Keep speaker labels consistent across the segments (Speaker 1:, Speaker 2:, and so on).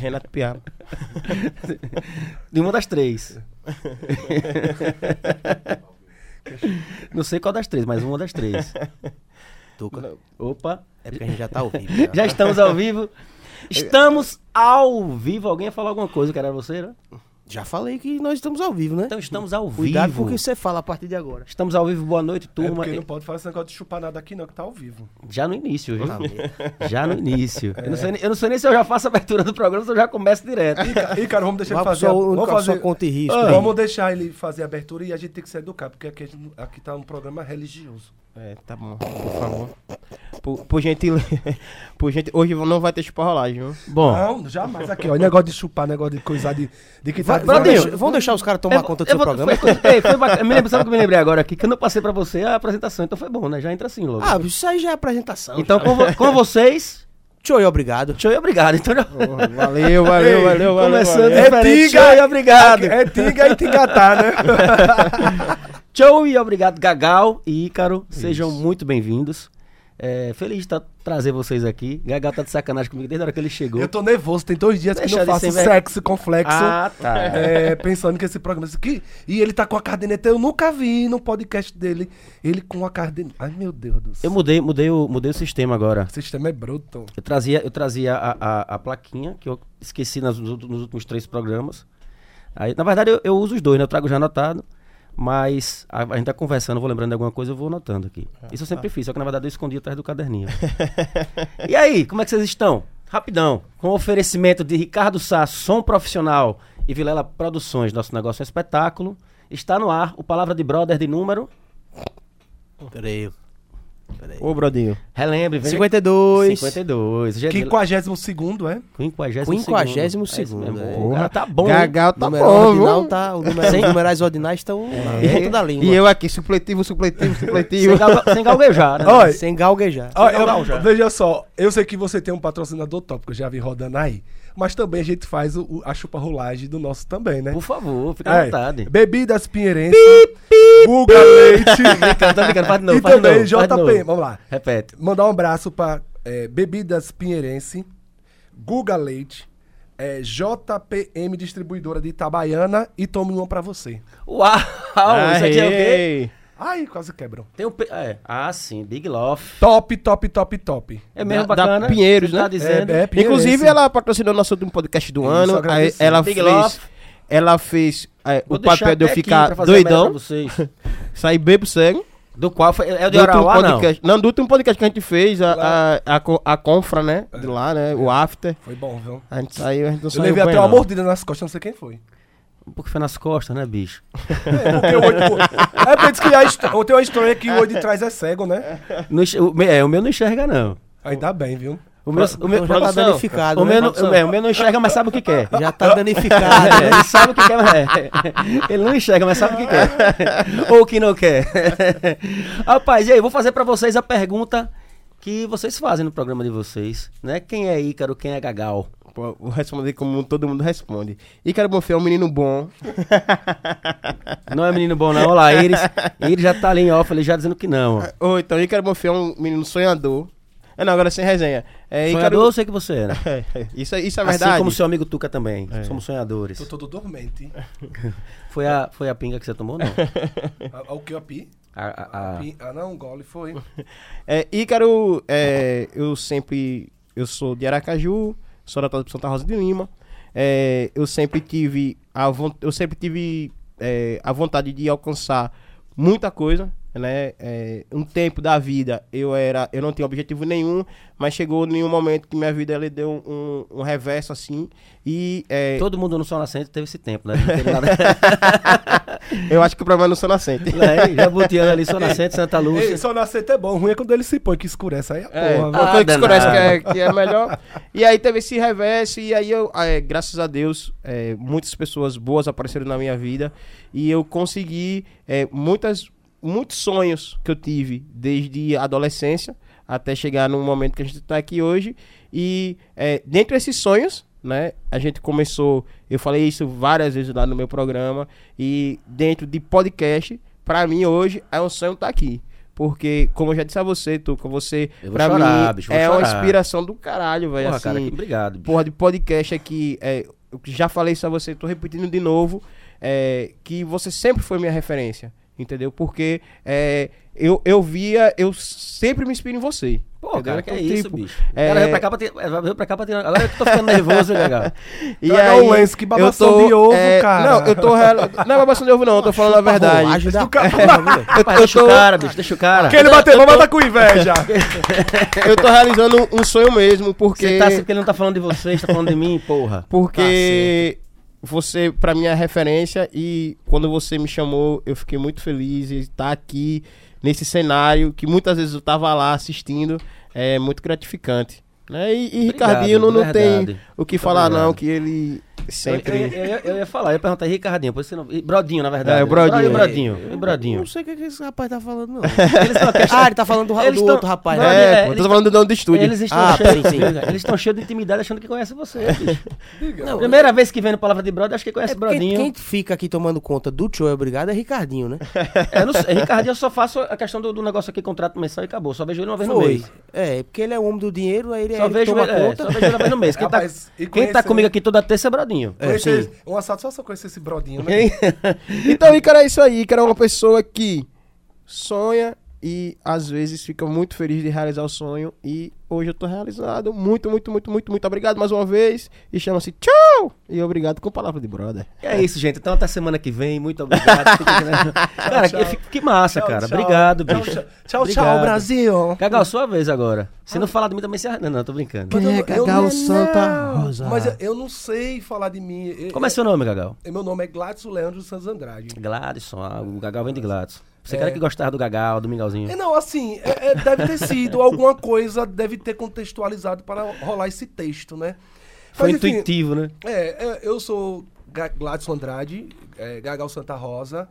Speaker 1: Renato Piá.
Speaker 2: De uma das três. Não sei qual das três, mas uma das três.
Speaker 1: Tuca.
Speaker 2: Opa,
Speaker 1: É porque a gente já tá ao vivo.
Speaker 2: já estamos ao vivo. Estamos ao vivo. Alguém ia falar alguma coisa que era você, né?
Speaker 1: Já falei que nós estamos ao vivo, né?
Speaker 2: Então estamos ao
Speaker 1: Cuidado
Speaker 2: vivo.
Speaker 1: com o que você fala a partir de agora.
Speaker 2: Estamos ao vivo, boa noite,
Speaker 3: É
Speaker 2: turma.
Speaker 3: porque não pode falar esse negócio de chupar nada aqui, não, que tá ao vivo.
Speaker 2: Já no início, viu?
Speaker 1: Tá.
Speaker 2: Já no início. Eu, não sei, nem- eu não sei nem se eu já faço a abertura do programa, se eu já começo direto.
Speaker 3: E, ca- cara, vamos deixar ele fazer. a- vamos
Speaker 1: fazer... conta e risco.
Speaker 3: Ah,
Speaker 1: aí.
Speaker 3: Vamos deixar ele fazer a abertura e a gente tem que se educar, porque aqui, aqui tá um programa religioso.
Speaker 1: É, tá bom, por favor. Por, por gentileza. Por gente, hoje não vai ter chupa rolagem, viu?
Speaker 2: Bom,
Speaker 3: Não, jamais aqui, ó. Negócio de chupar, negócio de coisar de, de que tá.
Speaker 1: Vamos, deixar, vamos deixar os caras tomar
Speaker 2: eu-
Speaker 1: conta do
Speaker 2: eu
Speaker 1: seu
Speaker 2: vou-
Speaker 1: programa?
Speaker 2: Foi, foi bacana. Me lembro, sabe o que eu me lembrei agora aqui? Que eu não passei pra você a apresentação, então foi bom, né? Já entra assim logo.
Speaker 1: Ah, isso aí já é apresentação.
Speaker 2: então, com, com vocês,
Speaker 1: Tchau e obrigado.
Speaker 2: tchau e obrigado. Então, já-
Speaker 1: Valeu, valeu,
Speaker 3: Ei,
Speaker 1: valeu, valeu.
Speaker 2: começando
Speaker 1: valeu.
Speaker 3: É tiga,
Speaker 2: e obrigado.
Speaker 3: É tinga e tingatá, né?
Speaker 2: Tchau e obrigado, Gagal e Ícaro. Sejam muito bem-vindos. É, feliz de tá- trazer vocês aqui. Gagal tá de sacanagem comigo desde a hora que ele chegou.
Speaker 3: Eu tô nervoso, tem dois dias
Speaker 2: Deixa
Speaker 3: que eu faço
Speaker 2: velho.
Speaker 3: sexo com flexo.
Speaker 2: Ah, tá.
Speaker 3: é, pensando que esse programa. aqui- e ele tá com a caderneta. Eu nunca vi no podcast dele. Ele com a caderneta. Ai, meu Deus do céu.
Speaker 2: Eu mudei, mudei, o, mudei o sistema agora.
Speaker 3: O sistema é bruto.
Speaker 2: Eu trazia, eu trazia a, a, a plaquinha, que eu esqueci nas- nos, nos últimos três programas. Aí, na verdade, eu, eu uso os dois, né? Eu trago já anotado. Mas a, a gente tá conversando, vou lembrando de alguma coisa, eu vou anotando aqui. Isso eu sempre fiz, só que na verdade eu escondi atrás do caderninho. e aí, como é que vocês estão? Rapidão, com o oferecimento de Ricardo Sá, som profissional e Vilela Produções, nosso negócio é espetáculo. Está no ar o Palavra de Brother de número.
Speaker 1: Peraí. Ô, Brodinho.
Speaker 2: Relembre, vem.
Speaker 1: 52.
Speaker 2: 52. Já-
Speaker 3: 52 segundo, é?
Speaker 2: 52
Speaker 1: Quinquagésimo
Speaker 2: É isso mesmo.
Speaker 1: segundo, é.
Speaker 2: Porra, tá bom.
Speaker 1: Gagal tá
Speaker 4: Número
Speaker 1: bom,
Speaker 4: ordinal tá, o número,
Speaker 2: Sem-
Speaker 4: os numerais ordinais estão
Speaker 1: E,
Speaker 4: dentro da língua.
Speaker 1: e eu aqui, supletivo, supletivo, supletivo.
Speaker 2: Sem, gal, sem galguejar, né?
Speaker 3: Olha,
Speaker 4: Sem galguejar.
Speaker 3: Ó,
Speaker 2: Sem
Speaker 3: eu-
Speaker 2: galgar já.
Speaker 3: veja só, eu sei que você tem um patrocinador top, que eu já vi rodando aí. Mas também a gente faz o, o- a chupa rolagem do nosso também, né?
Speaker 2: Por favor, fica à
Speaker 3: É,
Speaker 2: vontade.
Speaker 3: Bebidas Pinheirense, Guga Leite
Speaker 2: Brincando, tô brincando, faz de novo,
Speaker 3: e
Speaker 2: faz
Speaker 3: também
Speaker 2: novo, de
Speaker 3: JP.
Speaker 2: novo.
Speaker 3: Vamos lá.
Speaker 2: Repete.
Speaker 3: Mandar um abraço pra é, Bebidas Pinheirense, Guga Leite, é, JPM Distribuidora de Itabaiana e tome uma pra você.
Speaker 2: Uau! Isso aqui é o quê?
Speaker 3: Ai, quase quebram.
Speaker 2: Tem pe- É. Ah, sim, Big Love.
Speaker 3: Top, top, top, top.
Speaker 2: É mesmo
Speaker 1: Da- da
Speaker 2: bacana.
Speaker 1: Pinheiros,
Speaker 2: você Tá
Speaker 1: né?
Speaker 2: dizendo.
Speaker 3: É, é, Pinheirense.
Speaker 1: Inclusive, ela patrocinou nosso último podcast do
Speaker 3: Isso,
Speaker 1: ano. Aí ela
Speaker 2: Big
Speaker 1: fez.
Speaker 2: Love.
Speaker 1: Ela fez é,
Speaker 2: Vou
Speaker 1: o papel
Speaker 2: deixar
Speaker 1: de eu
Speaker 2: até aqui
Speaker 1: ficar
Speaker 2: pra fazer a merda
Speaker 1: doidão,
Speaker 2: vocês.
Speaker 1: sair bebo cego.
Speaker 2: Do qual foi... É o de
Speaker 1: Do último
Speaker 2: não?
Speaker 1: podcast. Não, do último podcast que a gente fez, a, a, a, co- a confra, né? De lá, né? O after.
Speaker 3: Foi bom, viu?
Speaker 1: A gente saiu, a gente não
Speaker 3: Eu
Speaker 1: saiu
Speaker 3: levei
Speaker 1: bem,
Speaker 3: até uma
Speaker 1: não.
Speaker 3: mordida nas costas, não sei quem foi.
Speaker 2: Porque foi nas costas, né, bicho?
Speaker 3: É, porque o olho. É porque diz que a tem uma história que o olho de trás é cego, né?
Speaker 2: Não é, o meu não enxerga, não.
Speaker 3: Ainda bem, viu?
Speaker 2: O meu, o meu,
Speaker 4: Então já tá
Speaker 2: produção,
Speaker 4: danificado,
Speaker 2: o,
Speaker 4: né,
Speaker 2: meu, não-
Speaker 4: produção?
Speaker 2: é, o meu não enxerga, mas sabe o que quer.
Speaker 4: Já tá danificado,
Speaker 2: É, ele sabe o que quer, mas é. Ele não enxerga, mas sabe o que quer. Ou o que não quer. Rapaz, e aí, vou fazer pra vocês a pergunta que vocês fazem no programa de vocês, né? Quem é Ícaro, quem é Gagal?
Speaker 1: Vou responder como todo mundo responde. Ícaro Bonfim é um menino bom.
Speaker 2: Não é menino bom, não. Olha lá, Iris. Iris já tá ali em off, ele já dizendo que não.
Speaker 1: Ou então, Ícaro Bonfim é um menino sonhador. É, não, agora sem resenha. É,
Speaker 2: Sonhador, eu sei que você era.
Speaker 1: É, é, isso, é- isso é
Speaker 2: Assim
Speaker 1: verdade.
Speaker 2: como seu amigo Tuca também. Somos sonhadores.
Speaker 3: Tô todo dormente.
Speaker 2: Foi a, foi a pinga que você tomou, não?
Speaker 3: Ah, O que eu pi?
Speaker 2: A, a- a-
Speaker 3: Pi- Ah, não, gole foi.
Speaker 1: É, Ícaro, é, eu sempre. Eu sou de Aracaju, sou datado de Santa Rosa de Lima. É, eu sempre tive a, eu sempre tive é, a vontade de alcançar muita coisa. Né? É, um tempo da vida eu era eu não tinha objetivo nenhum, mas chegou em um momento que minha vida ele deu um, um reverso assim. E é,
Speaker 2: Todo mundo no Sol Nascente teve esse tempo, né?
Speaker 1: Eu acho que o problema é no Sol Nascente.
Speaker 2: É, Jabutiana ali, Sol Nascente, Santa
Speaker 3: Ei,
Speaker 2: Lúcia.
Speaker 3: só nascer é bom. Ruim é quando ele se põe que escurece. Aí é
Speaker 1: É,
Speaker 3: porra?
Speaker 2: Ah,
Speaker 1: coisa que escurece que é, que é melhor. E aí teve esse reverso, e aí eu, é, graças a Deus, é, muitas pessoas boas apareceram na minha vida. E eu consegui é, muitas, muitos sonhos que eu tive desde a adolescência até chegar no momento que a gente está aqui hoje. E é, dentre esses sonhos, né, a gente começou, eu falei isso várias vezes lá no meu programa, e dentro de podcast, para mim hoje é um sonho estar aqui. Porque, como eu já disse a você, Tuca, você, pra
Speaker 2: chorar,
Speaker 1: mim,
Speaker 2: bicho,
Speaker 1: é uma
Speaker 2: chorar.
Speaker 1: inspiração do caralho, velho. Assim,
Speaker 2: cara, que obrigado. bicho.
Speaker 1: porra de podcast aqui, é, eu já falei isso a você, tô repetindo de novo, é, que você sempre foi minha referência, entendeu? Porque é, eu, eu via, eu sempre me inspiro em você.
Speaker 2: Pô,
Speaker 1: entendeu?
Speaker 2: cara, que é
Speaker 1: Então,
Speaker 2: isso,
Speaker 1: tipo,
Speaker 2: bicho.
Speaker 1: é-
Speaker 2: O cara veio pra cá pra ter. é, Veio pra cá pra ter. Agora eu tô ficando nervoso, legal.
Speaker 1: E
Speaker 3: Traga
Speaker 1: aí,
Speaker 3: um lenço, que
Speaker 1: eu
Speaker 3: babação
Speaker 1: tô,
Speaker 3: de ovo,
Speaker 1: é,
Speaker 3: cara.
Speaker 1: Não, eu tô real... Não é babação de ovo não, eu tô falando a verdade.
Speaker 4: Rolagem da
Speaker 3: cara-
Speaker 4: viu?
Speaker 2: Rapaz,
Speaker 1: eu
Speaker 2: deixa
Speaker 1: tô-
Speaker 2: o cara, bicho, deixa o cara.
Speaker 3: Que ele bateu, vamos matar com inveja.
Speaker 1: Eu tô realizando um sonho mesmo, porque...
Speaker 2: Você tá assim porque ele não tá falando de vocês, tá falando de mim, porra.
Speaker 1: Porque você, pra mim, é referência e quando você me chamou, eu fiquei muito feliz de estar aqui nesse cenário que muitas vezes eu tava lá assistindo, é muito gratificante. Né? E, e Ricardinho não, não tem o que falar,
Speaker 2: obrigado.
Speaker 1: não, que ele sempre.
Speaker 2: eu, eu, ia- eu ia falar, eu ia perguntar Ricardinho, por isso não. e Brodinho, na verdade.
Speaker 1: É, o Brodinho.
Speaker 2: E o Brodinho. E o Brodinho.
Speaker 4: Não sei o que, que esse rapaz tá falando, não.
Speaker 2: Eles estão
Speaker 4: ah, ele tá falando do, do
Speaker 2: tão-
Speaker 4: outro rapaz,
Speaker 2: Não,
Speaker 4: né?
Speaker 1: É,
Speaker 2: é,
Speaker 1: pô, eu tô falando do dono do estúdio.
Speaker 2: Eles estão
Speaker 4: Ah,
Speaker 2: cheios
Speaker 4: sim.
Speaker 2: Eles estão cheios de intimidade achando que conhecem você.
Speaker 4: Não,
Speaker 2: Primeira vez que vem no Palavra de Brother, acho que conhece
Speaker 4: É
Speaker 2: Brodinho.
Speaker 4: quem fica aqui tomando conta do show é obrigado é Ricardinho, né?
Speaker 2: É, não sei, Ricardinho, eu só faço a questão do, do negócio aqui, contrato mensal e acabou. Só vejo ele uma vez no mês.
Speaker 4: É, porque ele é o homem do dinheiro, aí ele,
Speaker 2: Só
Speaker 4: ele
Speaker 2: vejo
Speaker 4: toma
Speaker 2: ele, é,
Speaker 4: conta.
Speaker 2: só vejo ele uma vez no mês. Quem,
Speaker 3: Rapaz,
Speaker 2: tá, quem tá comigo aqui toda terça é Brodinho.
Speaker 4: É,
Speaker 3: Conhecer-
Speaker 4: sim.
Speaker 3: uma satisfação conhecer esse brodinho, né?
Speaker 1: Então, Ícaro é isso aí, Ícaro é uma pessoa que sonha e às vezes fica muito feliz de realizar o sonho. E hoje eu tô realizado. Muito, muito, muito, muito, muito obrigado mais uma vez. E chama-se tchau! E obrigado com palavra de brother.
Speaker 2: É isso, gente. Então até semana que vem. Muito obrigado. Fica- cara,
Speaker 3: tchau.
Speaker 2: que, que massa,
Speaker 3: Tchau,
Speaker 2: cara.
Speaker 3: tchau.
Speaker 2: Obrigado,
Speaker 3: Tchau,
Speaker 2: bicho.
Speaker 3: Tchau, tchau,
Speaker 2: Obrigado.
Speaker 3: tchau, Brasil.
Speaker 2: Gagal, sua vez agora. Se não falar de mim também, você... Não, não, tô brincando.
Speaker 3: Mas
Speaker 1: é
Speaker 3: eu
Speaker 1: Gagal
Speaker 3: não-
Speaker 1: Santa Rosa?
Speaker 3: Mas eu, eu não sei falar de mim.
Speaker 2: Como é seu nome, Gagal?
Speaker 3: eu- Meu nome é Gladson Leandro Santos Andrade.
Speaker 2: Gladson. Ah, o Gagal vem de Gladson. Você
Speaker 3: É.
Speaker 2: cara que gostava do Gagal, do Mingauzinho.
Speaker 3: É, não, assim, é- é, deve ter sido alguma coisa, deve ter contextualizado para rolar esse texto, né?
Speaker 2: Foi
Speaker 3: Mas, enfim,
Speaker 2: intuitivo, né?
Speaker 3: É, é, eu sou Gladson Andrade, é, Gagal Santa Rosa.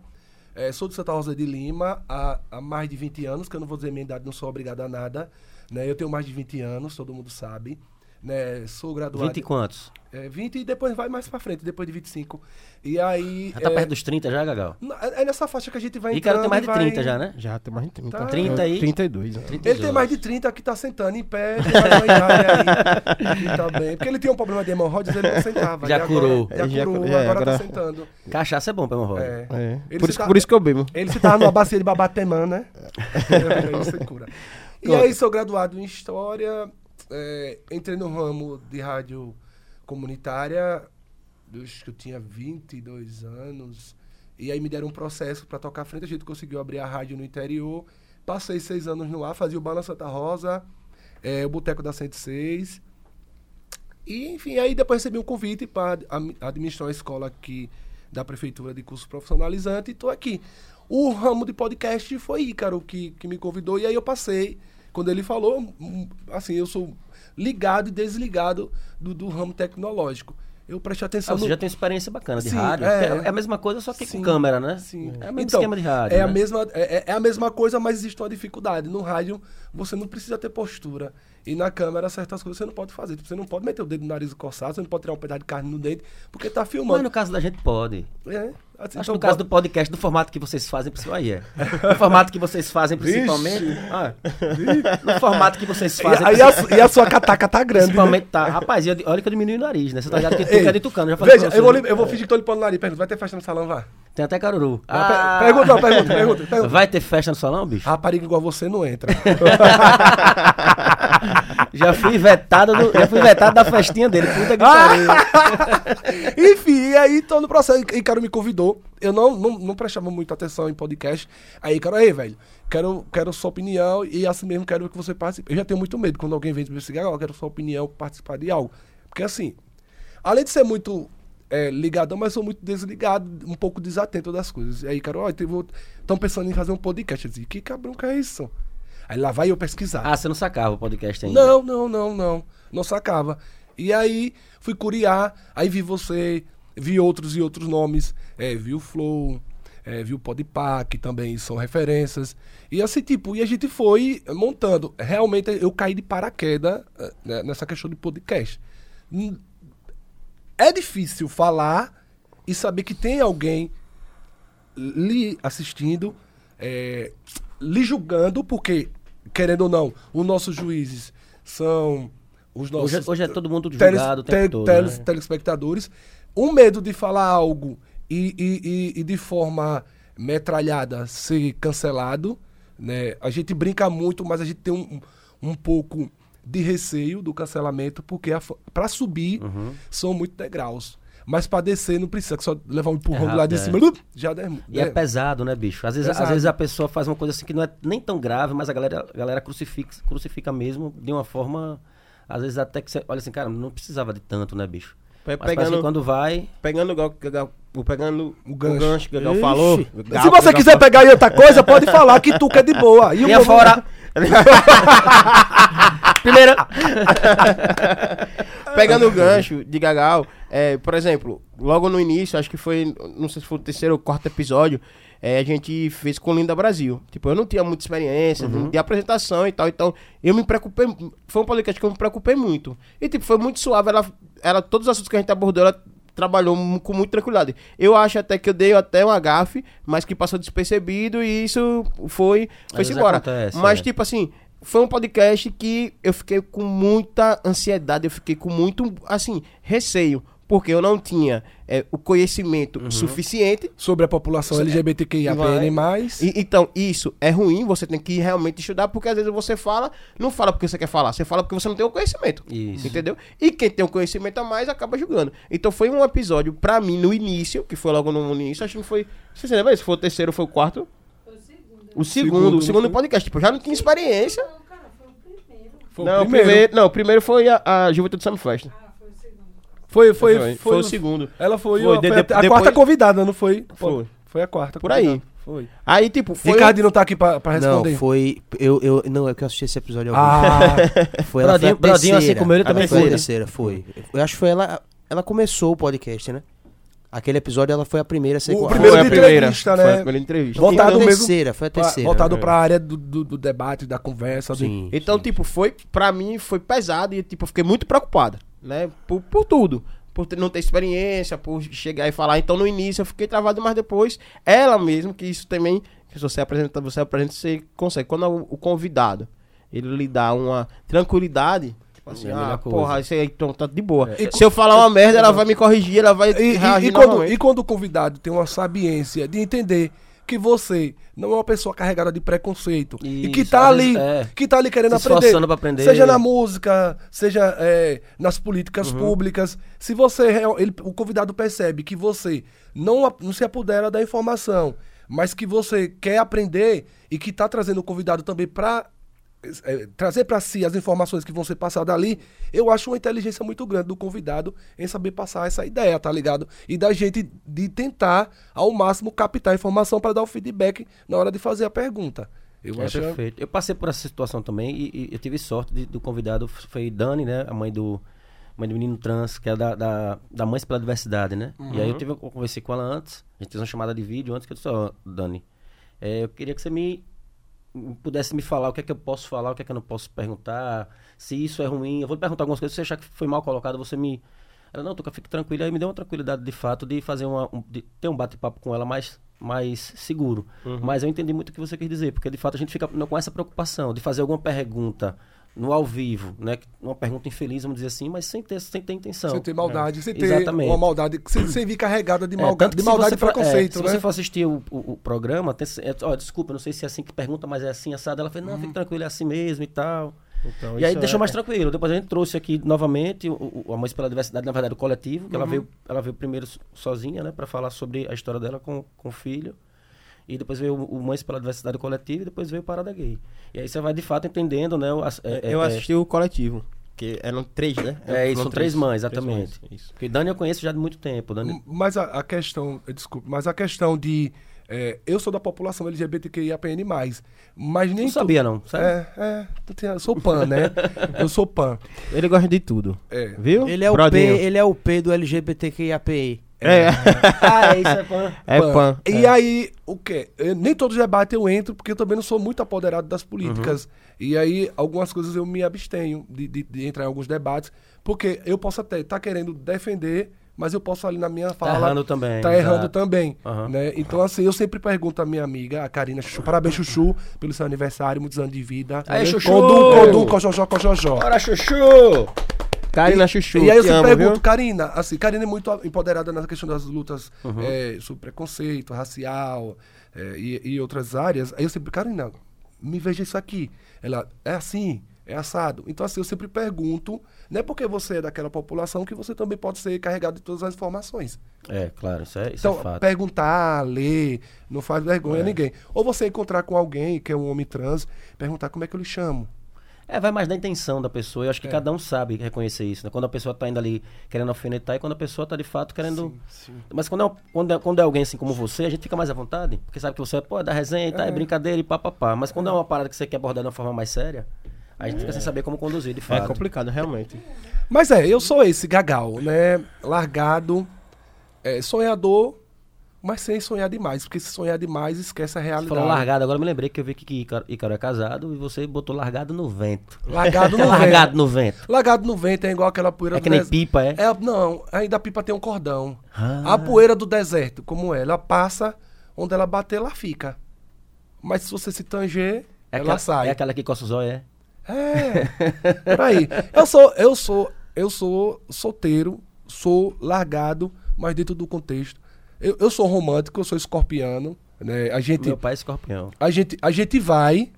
Speaker 3: é, sou de Santa Rosa de Lima há, há mais de 20 anos, que eu não vou dizer minha idade, não sou obrigado a nada. Né? Eu tenho mais de 20 anos, todo mundo sabe. Né? Sou graduado.
Speaker 2: 20 e quantos?
Speaker 3: É, 20 e depois vai mais pra frente, depois de 25. E aí.
Speaker 2: Já tá
Speaker 3: é,
Speaker 2: perto dos 30 já, Gagal?
Speaker 3: n- é nessa faixa que a gente vai
Speaker 2: E cara tem mais de
Speaker 3: e vai-
Speaker 2: 30 já, né?
Speaker 1: Já tem mais de 30.
Speaker 3: Tá.
Speaker 2: 30 aí?
Speaker 1: 32, né?
Speaker 2: 30
Speaker 3: Ele tem mais de 30 que tá sentando em pé, tem mais uma aí. E tá bem. Porque ele tinha um problema de hemorroides, ele não sentava.
Speaker 2: Já
Speaker 3: E agora-
Speaker 2: curou.
Speaker 3: Já
Speaker 1: Já
Speaker 3: curou,
Speaker 1: cu- é,
Speaker 3: agora,
Speaker 1: agora-
Speaker 3: tá sentando.
Speaker 2: Cachaça é bom pra hemorroida.
Speaker 3: É.
Speaker 1: É.
Speaker 3: Ele
Speaker 1: Por,
Speaker 3: se
Speaker 1: isso,
Speaker 3: tá-
Speaker 1: por isso que eu bebo.
Speaker 3: Ele se tava numa bacia de babatemã, né? aí você cura. E aí sou graduado em História, é, entrei no ramo de rádio comunitária, acho que eu tinha 22 anos, e aí me deram um processo para tocar frente, a gente conseguiu abrir a rádio no interior, passei seis anos no ar, fazia o Bala Santa Rosa, é, o Boteco da 106, e enfim, aí depois recebi um convite para administrar uma escola aqui da Prefeitura de Curso Profissionalizante e estou aqui. O ramo de podcast foi Ícaro que, que me convidou e aí eu passei. Quando ele falou, assim, eu sou ligado e desligado do, do ramo tecnológico. Eu prestei
Speaker 2: Ah,
Speaker 3: atenção
Speaker 2: você
Speaker 3: no...
Speaker 2: já tem experiência bacana de
Speaker 3: Sim,
Speaker 2: rádio.
Speaker 3: é.
Speaker 2: É, é a mesma coisa, só que
Speaker 3: Sim.
Speaker 2: com câmera, né?
Speaker 3: Sim.
Speaker 2: É o mesmo
Speaker 3: Então,
Speaker 2: esquema de rádio.
Speaker 3: É a,
Speaker 2: né?
Speaker 3: mesma, é, é- é a mesma coisa, mas existe uma dificuldade. No rádio, você não precisa ter postura. E na câmera, certas coisas você não pode fazer. Tipo, você não pode meter o dedo no nariz coçado, você não pode tirar um pedaço de carne no dente, porque tá
Speaker 2: Mas
Speaker 3: filmando.
Speaker 2: no caso da gente pode.
Speaker 3: É,
Speaker 2: Acho
Speaker 3: então
Speaker 2: que no caso do podcast, do formato que vocês fazem, principalmente. Aí é. No formato que vocês fazem, principalmente. Ah, no formato que vocês
Speaker 3: E,
Speaker 2: fazem.
Speaker 3: aí a, e a sua cataca tá grande. né?
Speaker 2: Principalmente tá. Rapaz, eu- olha que eu diminui o nariz, né? Você tá ligado que tu
Speaker 3: Ei,
Speaker 2: é de tucano. Já
Speaker 3: Veja, eu vou,
Speaker 2: né?
Speaker 3: eu vou fingir que tô limpando o nariz. Pergunta, vai ter festa no salão, vá?
Speaker 2: Tem até caruru.
Speaker 3: Ah,
Speaker 2: Ah,
Speaker 3: Pergunta, pergunta, pergunta, pergunta.
Speaker 2: Vai ter festa no salão, bicho?
Speaker 3: Rapariga igual você não entra.
Speaker 2: Já fui vetado, do- já fui vetado da festinha dele. Puta que pariu.
Speaker 3: Enfim, e aí tô no processo. E Caro me convidou. Eu não, não, não prestava muita atenção em podcast. Aí, Caro, aí, velho, quero, quero sua opinião e assim mesmo quero que você participe. Eu já tenho muito medo quando alguém vem me seguir, eu quero sua opinião, participar de algo. Porque assim, além de ser muito é, ligadão, mas sou muito desligado, um pouco desatento das coisas. E aí, Caro, ó, estão pensando em fazer um podcast. Eu disse, que cabrão que é isso? Aí lá vai eu pesquisar.
Speaker 2: Ah, você não sacava o podcast ainda?
Speaker 3: Não, não, não, não. Não sacava. E aí fui curiar, aí vi você, vi outros e outros nomes, é, vi o Flow, é, vi o Podpah, que também são referências. E assim, tipo, e a gente foi montando. Realmente eu caí de paraquedas eh, né, nessa questão de podcast. É difícil falar e saber que tem alguém lhe assistindo, é, lhe julgando, porque, querendo ou não, os nossos juízes são os nossos
Speaker 2: Hoje, hoje é todo mundo
Speaker 3: teles-
Speaker 2: julgado o tempo
Speaker 3: te-
Speaker 2: todo.
Speaker 3: teles-
Speaker 2: né?
Speaker 3: telespectadores, um medo de falar algo e, e- e- e de forma metralhada ser cancelado, né? A gente brinca muito, mas a gente tem um, um pouco de receio do cancelamento, porque para subir
Speaker 2: Uhum.
Speaker 3: são muito degraus. Mas para descer não precisa, que só levar um empurrão
Speaker 2: É
Speaker 3: do lado de cima, já der,
Speaker 2: E é pesado, né, bicho? Às vezes, às vezes a pessoa faz uma coisa assim que não é nem tão grave, mas a galera, a galera crucifica, crucifica mesmo de uma forma. Às vezes até que você olha assim, cara, não precisava de tanto, né, bicho? Mas
Speaker 1: pegando-
Speaker 2: que quando vai.
Speaker 1: Pegando o Gal- o pegando
Speaker 3: O
Speaker 1: o
Speaker 3: gancho.
Speaker 1: gancho, que o Gal falou.
Speaker 3: Se você quiser
Speaker 1: falou-
Speaker 3: pegar aí outra coisa, pode falar que tu que é de boa. E o
Speaker 2: Minha
Speaker 3: povo-
Speaker 2: fora. Primeira.
Speaker 1: Pegando o gancho de Gagal, é, por exemplo, logo no início, acho que foi, não sei se foi o terceiro ou quarto episódio, é, a gente fez com Linda Brasil. Tipo, eu não tinha muita experiência de, de apresentação e tal, então eu me preocupei, foi um podcast que eu me preocupei muito. E tipo, foi muito suave, ela, ela todos os assuntos que a gente abordou, ela trabalhou com muita tranquilidade. Eu acho até que eu dei até um agafe, mas que passou despercebido e isso foi, foi embora.
Speaker 2: acontece,
Speaker 1: mas
Speaker 2: é.
Speaker 1: tipo assim, foi um podcast que eu fiquei com muita ansiedade, eu fiquei com muito, assim, receio. Porque eu não tinha é, o conhecimento
Speaker 2: Uhum.
Speaker 1: suficiente.
Speaker 3: sobre a população LGBTQIAPN+.
Speaker 1: E- então, isso é ruim, você tem que realmente estudar, porque às vezes você fala, não fala porque você quer falar, você fala porque você não tem o conhecimento.
Speaker 2: Isso.
Speaker 1: Entendeu? E quem tem o conhecimento a mais acaba julgando. Então foi um episódio, pra mim, no início, que foi logo no início, acho que foi. Você se lembra? Se foi o terceiro foi o quarto? O segundo,
Speaker 3: Segundo,
Speaker 1: o segundo
Speaker 3: não
Speaker 1: podcast. Tipo, eu já não tinha experiência.
Speaker 5: Não, cara, foi o primeiro.
Speaker 3: Foi
Speaker 1: não,
Speaker 3: o primeiro.
Speaker 1: não, o primeiro foi a, a Juventude Summer Fest.
Speaker 5: Ah, foi o segundo.
Speaker 3: Foi, foi,
Speaker 1: Foi,
Speaker 3: foi,
Speaker 1: foi o segundo.
Speaker 3: Ela foi,
Speaker 1: Foi,
Speaker 3: ó,
Speaker 1: de-
Speaker 3: foi a,
Speaker 1: de-
Speaker 3: a
Speaker 1: depois-
Speaker 3: quarta convidada, não foi?
Speaker 1: Foi.
Speaker 3: Foi a quarta.
Speaker 1: Por aí.
Speaker 3: convidada. Foi.
Speaker 1: Aí, tipo, foi.
Speaker 3: Ricardinho não tá aqui pra, pra
Speaker 4: Não,
Speaker 3: responder.
Speaker 4: foi. Eu, eu, não, é que eu assisti esse episódio
Speaker 3: Ah.
Speaker 4: Foi, ela foi a
Speaker 2: Brodinho- Brodinho, assim
Speaker 4: terceira.
Speaker 2: como ele,
Speaker 4: A
Speaker 2: também
Speaker 4: foi. a
Speaker 2: foi.
Speaker 4: terceira, foi. Eu acho que foi ela. Ela começou o podcast, né? Aquele episódio ela foi a primeira a ser
Speaker 3: O primeiro
Speaker 1: foi a primeira.
Speaker 3: entrevista,
Speaker 1: Foi
Speaker 3: né?
Speaker 1: a primeira entrevista.
Speaker 3: Voltado
Speaker 4: Foi a terceira, foi a terceira.
Speaker 3: voltado
Speaker 1: É.
Speaker 3: pra área do, do, do debate, da conversa. do-
Speaker 4: Sim.
Speaker 1: Então,
Speaker 4: sim.
Speaker 1: tipo, foi, pra mim, foi pesado e, tipo, eu fiquei muito preocupado, né? Por, por tudo. Por ter- não ter experiência, por chegar e falar. Então, no início eu fiquei travado, mas depois, ela mesmo, que isso também, que se você apresenta, você apresenta, você consegue. Quando o, o convidado, ele lhe dá uma tranquilidade, tipo assim,
Speaker 2: É
Speaker 1: ah,
Speaker 2: coisa.
Speaker 1: porra, isso aí então, tá de boa.
Speaker 3: É.
Speaker 1: Se eu falar uma merda, ela vai me corrigir, ela vai
Speaker 3: E, e- e quando, e quando o convidado tem uma sabiência de entender que você não é uma pessoa carregada de preconceito e que
Speaker 2: Isso,
Speaker 3: tá ali,
Speaker 2: é.
Speaker 3: que tá ali querendo
Speaker 2: Se
Speaker 3: aprender,
Speaker 2: aprender.
Speaker 3: seja na música, seja é, nas políticas
Speaker 2: Uhum.
Speaker 3: públicas, se você real- ele- o convidado percebe que você não, não se apodera da informação, mas que você quer aprender e que tá trazendo o convidado também para trazer para si as informações que vão ser passadas ali, eu acho uma inteligência muito grande do convidado em saber passar essa ideia, tá ligado? E da gente de tentar ao máximo captar a informação para dar o feedback na hora de fazer a pergunta. Eu
Speaker 2: É
Speaker 3: acho
Speaker 2: perfeito. Eu passei por essa situação também e, e eu tive sorte de- do convidado, foi Dani, né? A mãe do, mãe do menino trans, que é da, da, da Mães pela Diversidade, né? E aí eu, tive, eu conversei com ela antes, a gente fez uma chamada de vídeo antes que eu disse, ó, Dani, é, eu queria que você me pudesse me falar o que é que eu posso falar, o que é que eu não posso perguntar, se isso é ruim. Eu vou lhe perguntar algumas coisas, se você achar que foi mal colocado, você me. Ela, não, Tuca, fique tranquila. Aí me deu uma tranquilidade de fato de fazer uma. um- de ter um bate-papo com ela mais, mais seguro. Mas eu entendi muito o que você quis dizer, porque de fato a gente fica com essa preocupação de fazer alguma pergunta no ao vivo, né? Uma pergunta infeliz, vamos dizer assim, mas sem ter, sem ter intenção.
Speaker 3: sem ter maldade, sem ter
Speaker 2: Exatamente.
Speaker 3: uma maldade, sem, sem vir carregada de,
Speaker 2: É,
Speaker 3: malga-
Speaker 2: que
Speaker 3: de maldade e
Speaker 2: for- é,
Speaker 3: preconceito,
Speaker 2: se
Speaker 3: né?
Speaker 2: você for assistir o, o- o programa, tem, é, ó, desculpa, não sei se é assim que pergunta, mas é assim, assado. Ela fez, não, fique tranquilo, é assim mesmo e tal.
Speaker 1: Então,
Speaker 2: e aí deixou
Speaker 1: é-
Speaker 2: mais tranquilo. Depois a gente trouxe aqui novamente o, o, a Mães pela Diversidade, na verdade, o coletivo, que ela, veio, ela veio primeiro so- sozinha, né, para falar sobre a história dela com, com o filho. E depois veio o, Mães pela Diversidade Coletiva e depois veio o Parada Gay. E aí você vai de fato entendendo, né? o- as- é-
Speaker 1: eu
Speaker 2: é-
Speaker 1: assisti o coletivo. Que eram três, né?
Speaker 2: É, isso, são três mães, exatamente.
Speaker 1: mães, isso.
Speaker 2: Porque Dani eu conheço já de muito tempo. Dani,
Speaker 3: Mas a, a questão, eh, desculpe, mas a questão de. eh, eu sou da população LGBTQIAPN, mas nem.
Speaker 2: não sabia, não, sabe?
Speaker 3: É, é, eu sou pan, né? eu sou pan.
Speaker 1: Ele gosta de tudo.
Speaker 3: É.
Speaker 1: Viu?
Speaker 4: Ele é, o P, ele é o P do LGBTQIAPI.
Speaker 1: É,
Speaker 2: ah, isso é fã.
Speaker 1: é pan.
Speaker 3: E aí, o quê? Eu- nem todos os debates eu entro, porque eu também não sou muito apoderado das políticas. E aí, algumas coisas eu me abstenho de, de- de entrar em alguns debates, porque eu posso até estar querendo defender, mas eu posso ali na minha
Speaker 2: Tá
Speaker 3: fala.
Speaker 2: errando também.
Speaker 3: Tá errando
Speaker 2: exato.
Speaker 3: também.
Speaker 2: Aham.
Speaker 3: Né? Então, assim, eu sempre pergunto à minha amiga, a Karina Chuchu, parabéns, Chuchu, pelo seu aniversário, muitos anos de vida.
Speaker 2: Aí, Chuchu!
Speaker 3: Condum, condum, cojojó, cojojó.
Speaker 2: Bora, Chuchu!
Speaker 1: Karina Chuchu,
Speaker 3: E aí eu sempre
Speaker 1: amo,
Speaker 3: pergunto,
Speaker 1: viu?
Speaker 3: Karina, assim, Karina é muito empoderada na questão das lutas
Speaker 2: Uhum.
Speaker 3: eh, sobre preconceito racial eh, e, e outras áreas. Aí eu sempre, Karina, me veja isso aqui. Ela, é assim, é assado. Então, assim, eu sempre pergunto, não é porque você é daquela população que você também pode ser carregado de todas as informações.
Speaker 2: É, claro, isso é, isso
Speaker 3: Então,
Speaker 2: é fato.
Speaker 3: perguntar, ler, não faz vergonha
Speaker 2: É.
Speaker 3: a ninguém. Ou você encontrar com alguém que é um homem trans, perguntar como é que eu lhe chamo.
Speaker 2: É, vai mais da intenção da pessoa. Eu acho que
Speaker 3: É.
Speaker 2: cada um sabe reconhecer isso, né? Quando a pessoa tá indo ali querendo alfinetar e quando a pessoa tá de fato querendo. Mas quando é, quando, é, quando é alguém assim como você, a gente fica mais à vontade. Porque sabe que você pô, é da resenha e tá, é brincadeira e pá, pá, pá. Mas quando é uma parada que você quer abordar de uma forma mais séria, a gente fica sem saber como conduzir, de
Speaker 1: É
Speaker 2: fato.
Speaker 1: complicado, realmente.
Speaker 3: Mas é, eu sou esse gagal, né? Largado, é, sonhador, mas sem sonhar demais. Porque se sonhar demais, esquece a
Speaker 2: Você
Speaker 3: realidade.
Speaker 2: falou largado, agora eu me lembrei que eu vi que Ícaro é casado e você botou largado no vento.
Speaker 3: Largado no
Speaker 2: largado
Speaker 3: vento.
Speaker 2: no vento.
Speaker 3: Largado no vento é igual aquela poeira
Speaker 2: É
Speaker 3: do
Speaker 2: que nem
Speaker 3: des-
Speaker 2: pipa, é?
Speaker 3: É, não, ainda a pipa tem um cordão.
Speaker 2: Ah.
Speaker 3: A poeira do deserto, como é, ela passa, onde ela bater, ela fica. Mas se você se tanger,
Speaker 2: É
Speaker 3: ela
Speaker 2: aquela,
Speaker 3: sai.
Speaker 2: é aquela que coça o zóio, é?
Speaker 3: É, por aí. Eu sou, eu sou, eu sou solteiro, sou largado, mas dentro do contexto. Eu, eu sou romântico, eu sou escorpiano, né? A gente,
Speaker 2: Meu pai é escorpião.
Speaker 3: a gente, a gente vai,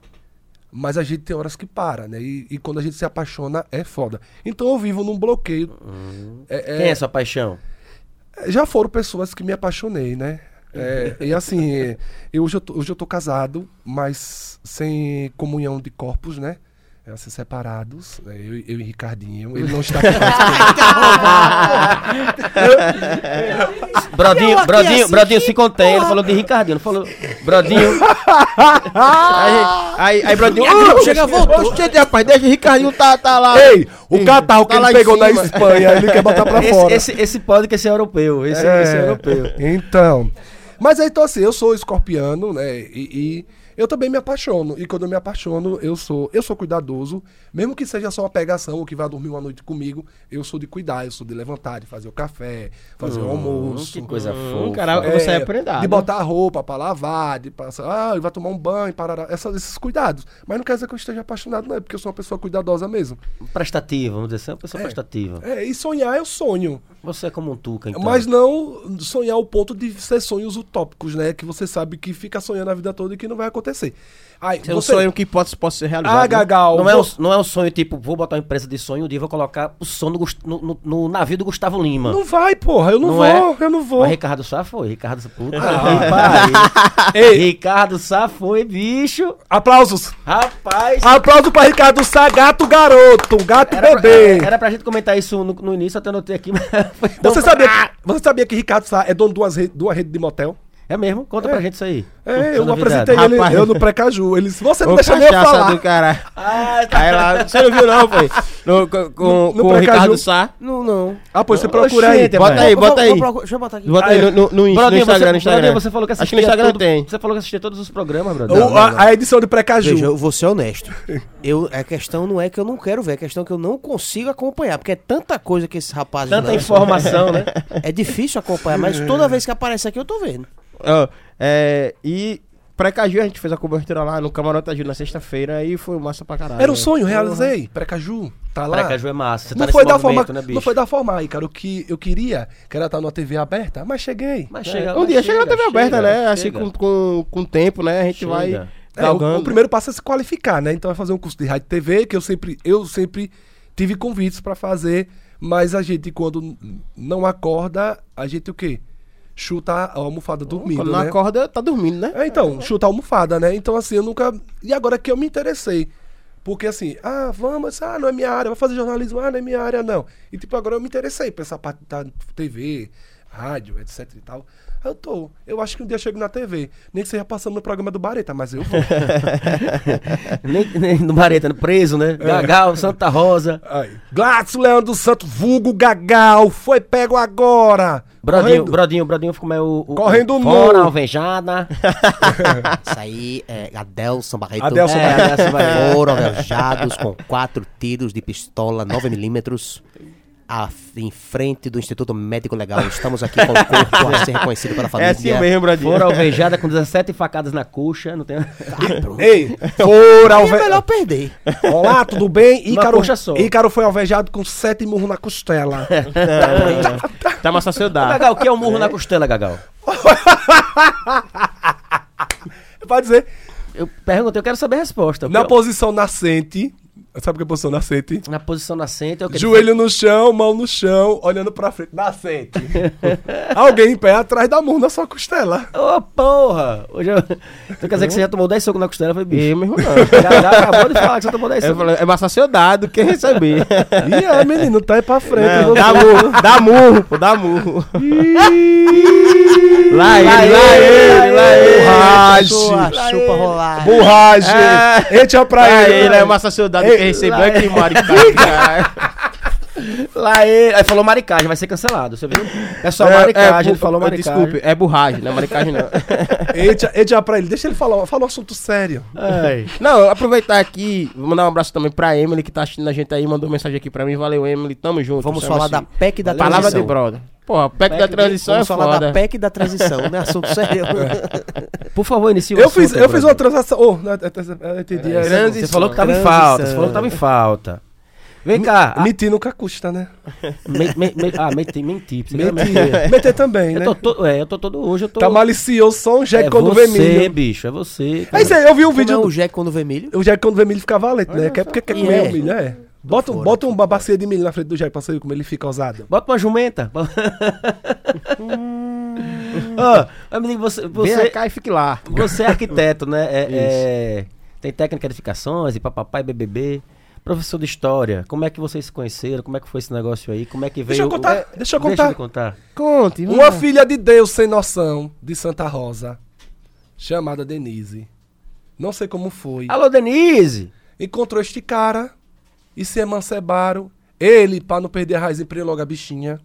Speaker 3: mas a gente tem horas que para, né? E, e quando a gente se apaixona é foda. Então eu vivo num bloqueio. É- é-
Speaker 2: Quem é sua paixão?
Speaker 3: já foram pessoas que me apaixonei, né? É, e assim, eu, hoje, eu tô, hoje eu tô casado, mas sem comunhão de corpos, né? É, assim, separados, né? eu, eu e Ricardinho. Ele não está aqui
Speaker 2: Brodinho, Brodinho,
Speaker 4: assisti,
Speaker 2: Brodinho se contém, ele falou de Ricardinho, não falou. Brodinho,
Speaker 1: Aí, aí, aí Brodinho,
Speaker 4: Chega, chega, voltou.
Speaker 1: Gente, rapaz, deixa o Ricardinho tá, tá lá.
Speaker 3: Ei, o catarro que
Speaker 1: Tá
Speaker 3: ele pegou na
Speaker 1: cima.
Speaker 3: Espanha, ele quer botar pra
Speaker 2: esse,
Speaker 3: fora.
Speaker 2: esse, esse podcast é europeu, esse é, esse é europeu.
Speaker 3: Então. Mas aí, então, assim, eu sou escorpiano, né? E, e eu também me apaixono. E quando eu me apaixono, eu sou, eu sou cuidadoso. Mesmo que seja só uma pegação ou que vá dormir uma noite comigo, eu sou de cuidar, eu sou de levantar, de fazer o café, fazer o almoço.
Speaker 2: Que coisa
Speaker 1: Hum,
Speaker 2: fofa.
Speaker 1: cara,
Speaker 3: É,
Speaker 1: você é prendado.
Speaker 3: De botar a roupa pra lavar, de passar, ah, ele vai tomar um banho, essas, esses cuidados. Mas não quer dizer que eu esteja apaixonado, não, é porque eu sou uma pessoa cuidadosa mesmo.
Speaker 2: Prestativa, vamos dizer assim, uma pessoa prestativa.
Speaker 3: É, e sonhar eu sonho.
Speaker 2: Você é como um tuca, então.
Speaker 3: Mas não sonhar ao ponto de ser sonhos utópicos, né? Que você sabe que fica sonhando a vida toda e que não vai acontecer. Aí,
Speaker 1: É um sonho que pode, pode ser realizado.
Speaker 3: Ah,
Speaker 1: né?
Speaker 3: Gagal.
Speaker 2: Não é, um,
Speaker 3: vou-
Speaker 2: não é um sonho tipo, vou botar uma empresa de sonho, um dia vou colocar o som no, no, no- navio do Gustavo Lima.
Speaker 3: Não vai, porra. Eu não,
Speaker 2: Não
Speaker 3: vou.
Speaker 2: é?
Speaker 3: Eu não vou.
Speaker 2: Mas Ricardo Sá foi, Ricardo Sá, puta
Speaker 3: Ah. Ei,
Speaker 2: Ricardo Sá foi, bicho.
Speaker 3: aplausos.
Speaker 2: Rapaz.
Speaker 3: Aplauso pra Ricardo Sá, gato garoto, gato
Speaker 2: Era pra,
Speaker 3: bebê.
Speaker 2: era pra gente comentar isso no, no início, até anotei aqui, mas
Speaker 3: Você sabia, que, você sabia que Ricardo Sá é dono de duas redes, de uma rede de motel?
Speaker 2: É mesmo? Conta pra gente isso aí.
Speaker 3: É, eu apresentei ele,
Speaker 1: Rapaz.
Speaker 3: eu no pré-caju. Ele disse, você não
Speaker 1: Ô,
Speaker 3: deixa nem eu falar.
Speaker 1: do cara.
Speaker 2: Ah, tá.
Speaker 1: Aí lá, você não viu não, foi? No, com
Speaker 3: No- no
Speaker 1: com o
Speaker 3: Precaju.
Speaker 1: Ricardo Sá.
Speaker 4: Não, não.
Speaker 3: Ah, pois você procura aí.
Speaker 2: gente,
Speaker 1: Bota aí, bota aí.
Speaker 4: Deixa eu botar aqui.
Speaker 1: Bota aí no, no, Instagram,
Speaker 2: você,
Speaker 1: no Instagram.
Speaker 2: Brodinho, você falou que
Speaker 1: Acho
Speaker 2: assistia
Speaker 1: que no Instagram tem.
Speaker 2: Você falou que assistia todos os programas, Brodinho.
Speaker 3: O- a, a edição de pré-caju.
Speaker 4: Veja, eu vou ser honesto. Eu, a questão não é que eu não quero ver, a questão é que eu não consigo acompanhar, porque é tanta coisa que esses rapazes
Speaker 2: Tanta informação, né?
Speaker 4: É difícil acompanhar, mas toda vez que aparece aqui eu tô vendo.
Speaker 1: Ó, é, e pré-caju a gente fez a cobertura lá no Camarote da Ju na sexta-feira e foi massa pra caralho.
Speaker 3: Era um sonho, realizei. Pré-caju. Tá lá.
Speaker 2: Precaju é massa. Você tá
Speaker 3: Não
Speaker 2: nesse
Speaker 3: foi, da forma,
Speaker 2: né, bicho?
Speaker 3: não foi da forma aí, cara. O que eu queria, que era estar numa TV aberta, mas cheguei.
Speaker 2: Mas
Speaker 1: É,
Speaker 2: chega,
Speaker 1: um
Speaker 2: mas
Speaker 1: dia chega na TV aberta,
Speaker 2: chega,
Speaker 1: né? Assim,
Speaker 2: chega.
Speaker 1: com, com, com o tempo, né? A gente
Speaker 2: Chega.
Speaker 1: vai
Speaker 3: É, o, o primeiro passo é se qualificar, né? Então é fazer um curso de rádio e TV, que eu sempre, eu sempre tive convites pra fazer, mas a gente, quando não acorda, a gente o quê? Chuta a almofada dormindo,
Speaker 1: Quando não
Speaker 3: né?
Speaker 1: acorda, tá dormindo, né?
Speaker 3: É, então, chuta a almofada, né? Então, assim, eu nunca. E agora que eu me interessei. Porque assim, ah, vamos, ah, não é minha área, vai fazer jornalismo, ah, não é minha área, não. E tipo, agora eu me interessei por essa parte da TV, rádio, etc e tal. Eu tô. Eu acho que um dia eu chego na TV. Nem que seja passando no programa do Bareta, mas eu vou.
Speaker 2: nem, nem no Bareta, preso, né?
Speaker 3: É.
Speaker 2: Gagal, Santa Rosa.
Speaker 3: Aí. Gladys Leandro Santos, vulgo Gagal, foi pego agora.
Speaker 2: Brodinho,
Speaker 3: Correndo.
Speaker 2: Brodinho, Brodinho como é o. o
Speaker 3: Correndo
Speaker 2: o
Speaker 3: nu.
Speaker 2: Fora, alvejada.
Speaker 4: Isso aí é Adelson Barreto.
Speaker 3: Adelson
Speaker 2: É, Adelson Barreto.
Speaker 4: Foram alvejados com quatro tiros de pistola 9mm. A- em frente do Instituto Médico Legal. Estamos aqui com o corpo a ser reconhecido pela
Speaker 1: É
Speaker 4: família.
Speaker 1: assim mesmo, Bradinho.
Speaker 2: Foram alvejadas com 17 facadas na coxa. Não tem...
Speaker 3: Ei, fora
Speaker 4: Aí é melhor perder.
Speaker 3: Olá, tudo bem? Ícaro,
Speaker 2: só.
Speaker 3: Ícaro foi alvejado com sete murros na costela.
Speaker 1: Tá uma sociedade.
Speaker 2: Gagal, o que é um murro na costela, Gagal?
Speaker 3: Pode dizer,
Speaker 2: Eu perguntei, eu quero saber a resposta.
Speaker 3: Na
Speaker 2: é-
Speaker 3: posição nascente, sabe o que é posição nascente?
Speaker 2: na posição nascente é o que
Speaker 3: Joelho no chão, mão no chão, olhando pra frente. Nascente. Alguém em pé atrás da murro na sua costela.
Speaker 2: Ô, porra! Hoje eu... Então quer dizer que você já tomou 10 socos na costela? Foi bicho.
Speaker 1: Eu mesmo não.
Speaker 2: Gagal acabou de falar que você tomou 10
Speaker 1: Eu
Speaker 2: socos.
Speaker 1: falei, é mais sociedade do que receber.
Speaker 3: Ih, é, menino, tá aí pra frente.
Speaker 1: Não, dá murro, dá murro, pô, dá murro. Lá ele, lá ele, lá ele.
Speaker 3: Borrache.
Speaker 4: Sua chupa rolar.
Speaker 3: Borragem. Entra pra
Speaker 1: Lá
Speaker 3: ele.
Speaker 1: ele, é uma sociedade do que recebeu
Speaker 2: lá
Speaker 1: aqui,
Speaker 2: ele.
Speaker 1: maricá.
Speaker 2: Lá ele. Aí falou maricagem, vai ser cancelado. Você viu? É só maricagem, ele falou maricagem.
Speaker 1: Desculpe, é burragem, não é maricagem não.
Speaker 3: Entra pra ele. Deixa ele falar. Fala um assunto sério.
Speaker 2: Ai.
Speaker 1: Não, aproveitar aqui, vou mandar um abraço também pra Emily, que tá assistindo a gente aí, mandou mensagem aqui pra mim. Valeu, Emily, tamo junto.
Speaker 4: Vamos falar
Speaker 1: é
Speaker 4: da PEC da
Speaker 1: Palavra de brother. Pô, a PEC, da
Speaker 2: PEC de-
Speaker 1: transição é
Speaker 4: falar
Speaker 1: foda.
Speaker 4: da PEC da transição, não é assunto sério.
Speaker 2: Por favor, inicie o
Speaker 3: Eu
Speaker 2: assunto,
Speaker 3: fiz, eu fiz uma transação. Oh, não, eu- eu- eu entendi. É,
Speaker 1: Transição.
Speaker 2: Você falou que tava em
Speaker 4: Transição.
Speaker 2: falta. Você falou que tava em falta. Vem cá. ah,
Speaker 3: Mentir nunca custa, né?
Speaker 2: me- me- me- ah. Você
Speaker 3: Mentir.
Speaker 2: mentir.
Speaker 3: Meter também, né?
Speaker 2: Eu tô, todo, é, eu tô todo hoje, eu tô...
Speaker 3: Tá malicioso só um Jack
Speaker 2: é
Speaker 3: quando
Speaker 2: você,
Speaker 3: vê milho.
Speaker 2: bicho, é você.
Speaker 3: É isso aí, eu vi um
Speaker 4: Como
Speaker 3: vídeo.
Speaker 4: é
Speaker 3: do-
Speaker 4: o Jack quando vê milho?
Speaker 3: O Jack quando vê milho fica valente, né? Quer porque quer comer
Speaker 4: é.
Speaker 3: o milho, é. Bota,
Speaker 4: fora
Speaker 3: bota uma bacia de milho na frente do Jack pra ver como ele fica ousado.
Speaker 2: Bota uma jumenta. Ô, amigo, você,
Speaker 1: Vem
Speaker 2: você,
Speaker 1: cá e fique lá.
Speaker 2: você é arquiteto, né? É, é, tem técnica de edificações e papapá e BBB. Professor de história, como é que vocês se conheceram? Como é que foi esse negócio aí? Como é que veio...
Speaker 3: Deixa eu contar,
Speaker 2: é,
Speaker 3: deixa eu
Speaker 2: Deixa
Speaker 3: contar.
Speaker 2: eu contar.
Speaker 1: Conte,
Speaker 3: Uma filha de Deus sem noção, de Santa Rosa, chamada Denise. Não sei como foi.
Speaker 2: Alô, Denise!
Speaker 3: Encontrou este cara e se emancebaram. Ele, pra não perder a raiz, empreendeu logo a bichinha.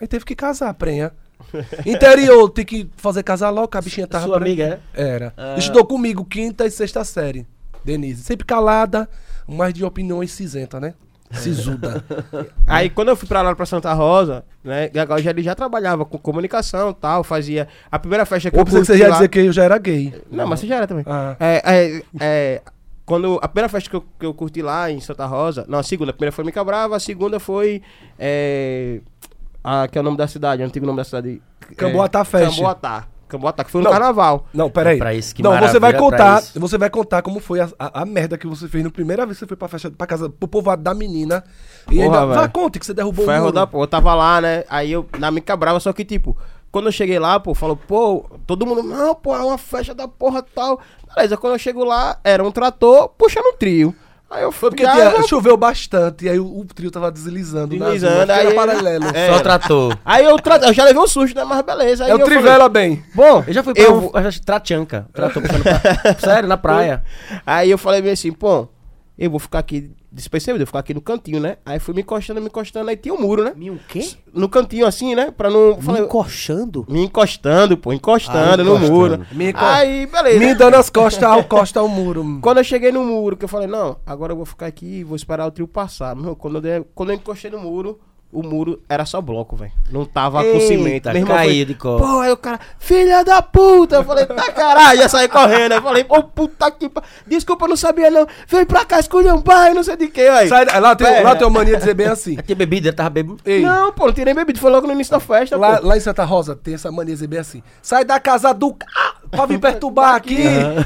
Speaker 3: Aí teve que casar, prenha. Interior, tem que fazer casar logo, que a bichinha tava
Speaker 2: Sua
Speaker 3: prenha.
Speaker 2: amiga, é?
Speaker 3: Era.
Speaker 2: Ah.
Speaker 3: Estudou comigo quinta e sexta série. Denise. Sempre calada, mas de opiniões cinzenta, né? Sisuda.
Speaker 1: Aí quando eu fui pra lá pra Santa Rosa, né, Gagal já, ele já trabalhava com comunicação e tal, fazia a primeira festa que
Speaker 3: Ou
Speaker 1: eu
Speaker 3: que você
Speaker 1: curti
Speaker 3: ia dizer que eu já era gay.
Speaker 1: Não, mas você já era também.
Speaker 3: Ah.
Speaker 1: É, é, é, quando a primeira festa que eu, que eu curti lá em Santa Rosa, não, a segunda, a primeira foi Mica Brava, a segunda foi é, a, que é o nome da cidade, o antigo nome da cidade.
Speaker 3: Camboatá
Speaker 1: é,
Speaker 3: Fest.
Speaker 1: Camboatá. Camboatá, que foi no
Speaker 3: Não.
Speaker 1: carnaval.
Speaker 3: Não, peraí.
Speaker 2: Pra isso, que
Speaker 3: não, você vai
Speaker 2: maravilha,
Speaker 3: contar. Você vai contar como foi a, a, a merda que você fez na primeira vez que você foi pra festa, pra casa, pro povoado da menina. E
Speaker 1: Porra,
Speaker 3: ainda. Vá, conte que você derrubou o
Speaker 1: Ferro
Speaker 3: muro.
Speaker 1: da eu tava lá, né? Aí eu, na Mica Brava, só que tipo, quando eu cheguei lá, pô, falou, pô, todo mundo, não, pô, é uma festa da porra tal. Beleza, quando eu chego lá, era um trator puxando um trio. Aí eu fui
Speaker 3: porque tinha- choveu bastante e aí o, o trio tava deslizando.
Speaker 1: Deslizando, aí
Speaker 3: era paralelo.
Speaker 1: É.
Speaker 2: Só tratou.
Speaker 1: Aí eu, tra... eu já levei um susto, né? Mas beleza. Aí
Speaker 3: É o
Speaker 1: eu falei,
Speaker 3: Trivela bem.
Speaker 1: Bom,
Speaker 2: Eu já fui pra
Speaker 1: eu
Speaker 2: um, Trachanca. Tratou puxando pra... Sério, na praia.
Speaker 1: Aí eu falei bem assim, pô, eu vou ficar aqui despercebido, eu vou ficar aqui no cantinho, né? Aí fui me encostando, me encostando, aí tinha um muro, né?
Speaker 4: Me o quê?
Speaker 1: No cantinho assim, né? Pra não.
Speaker 4: Me
Speaker 1: Falei,
Speaker 4: encoxando?
Speaker 1: me encostando, pô, encostando
Speaker 2: Ah,
Speaker 1: no
Speaker 2: encostando.
Speaker 1: muro.
Speaker 3: Me enco-
Speaker 1: Aí, beleza.
Speaker 3: Me dando as costas ao costa ao muro.
Speaker 1: Quando eu cheguei no muro, que eu falei, não, agora eu vou ficar aqui e vou esperar o trio passar. Meu, quando eu, quando eu encostei no muro, o muro era só bloco, velho. Não tava com
Speaker 2: Eita,
Speaker 1: cimento. Meu irmão
Speaker 2: caiu
Speaker 1: foi,
Speaker 2: de cor.
Speaker 1: Pô, aí o cara, filha da puta! Eu falei, tá caralho, já saí correndo. Eu falei, pô, puta que pa... Desculpa, eu não sabia não. Vem pra cá, escolhe um pai, não sei de que, aí.
Speaker 3: Sai, lá, tem,
Speaker 1: Pera.
Speaker 3: lá tem uma mania de dizer bem assim.
Speaker 2: Tinha bebida, ele tava bebendo.
Speaker 3: Ei,
Speaker 1: Não, pô, não tirei bebido, foi logo no início da festa,
Speaker 3: lá,
Speaker 1: pô.
Speaker 3: lá em Santa Rosa tem essa mania de dizer bem assim. Sai da casa do. Ah, pra vir perturbar aqui.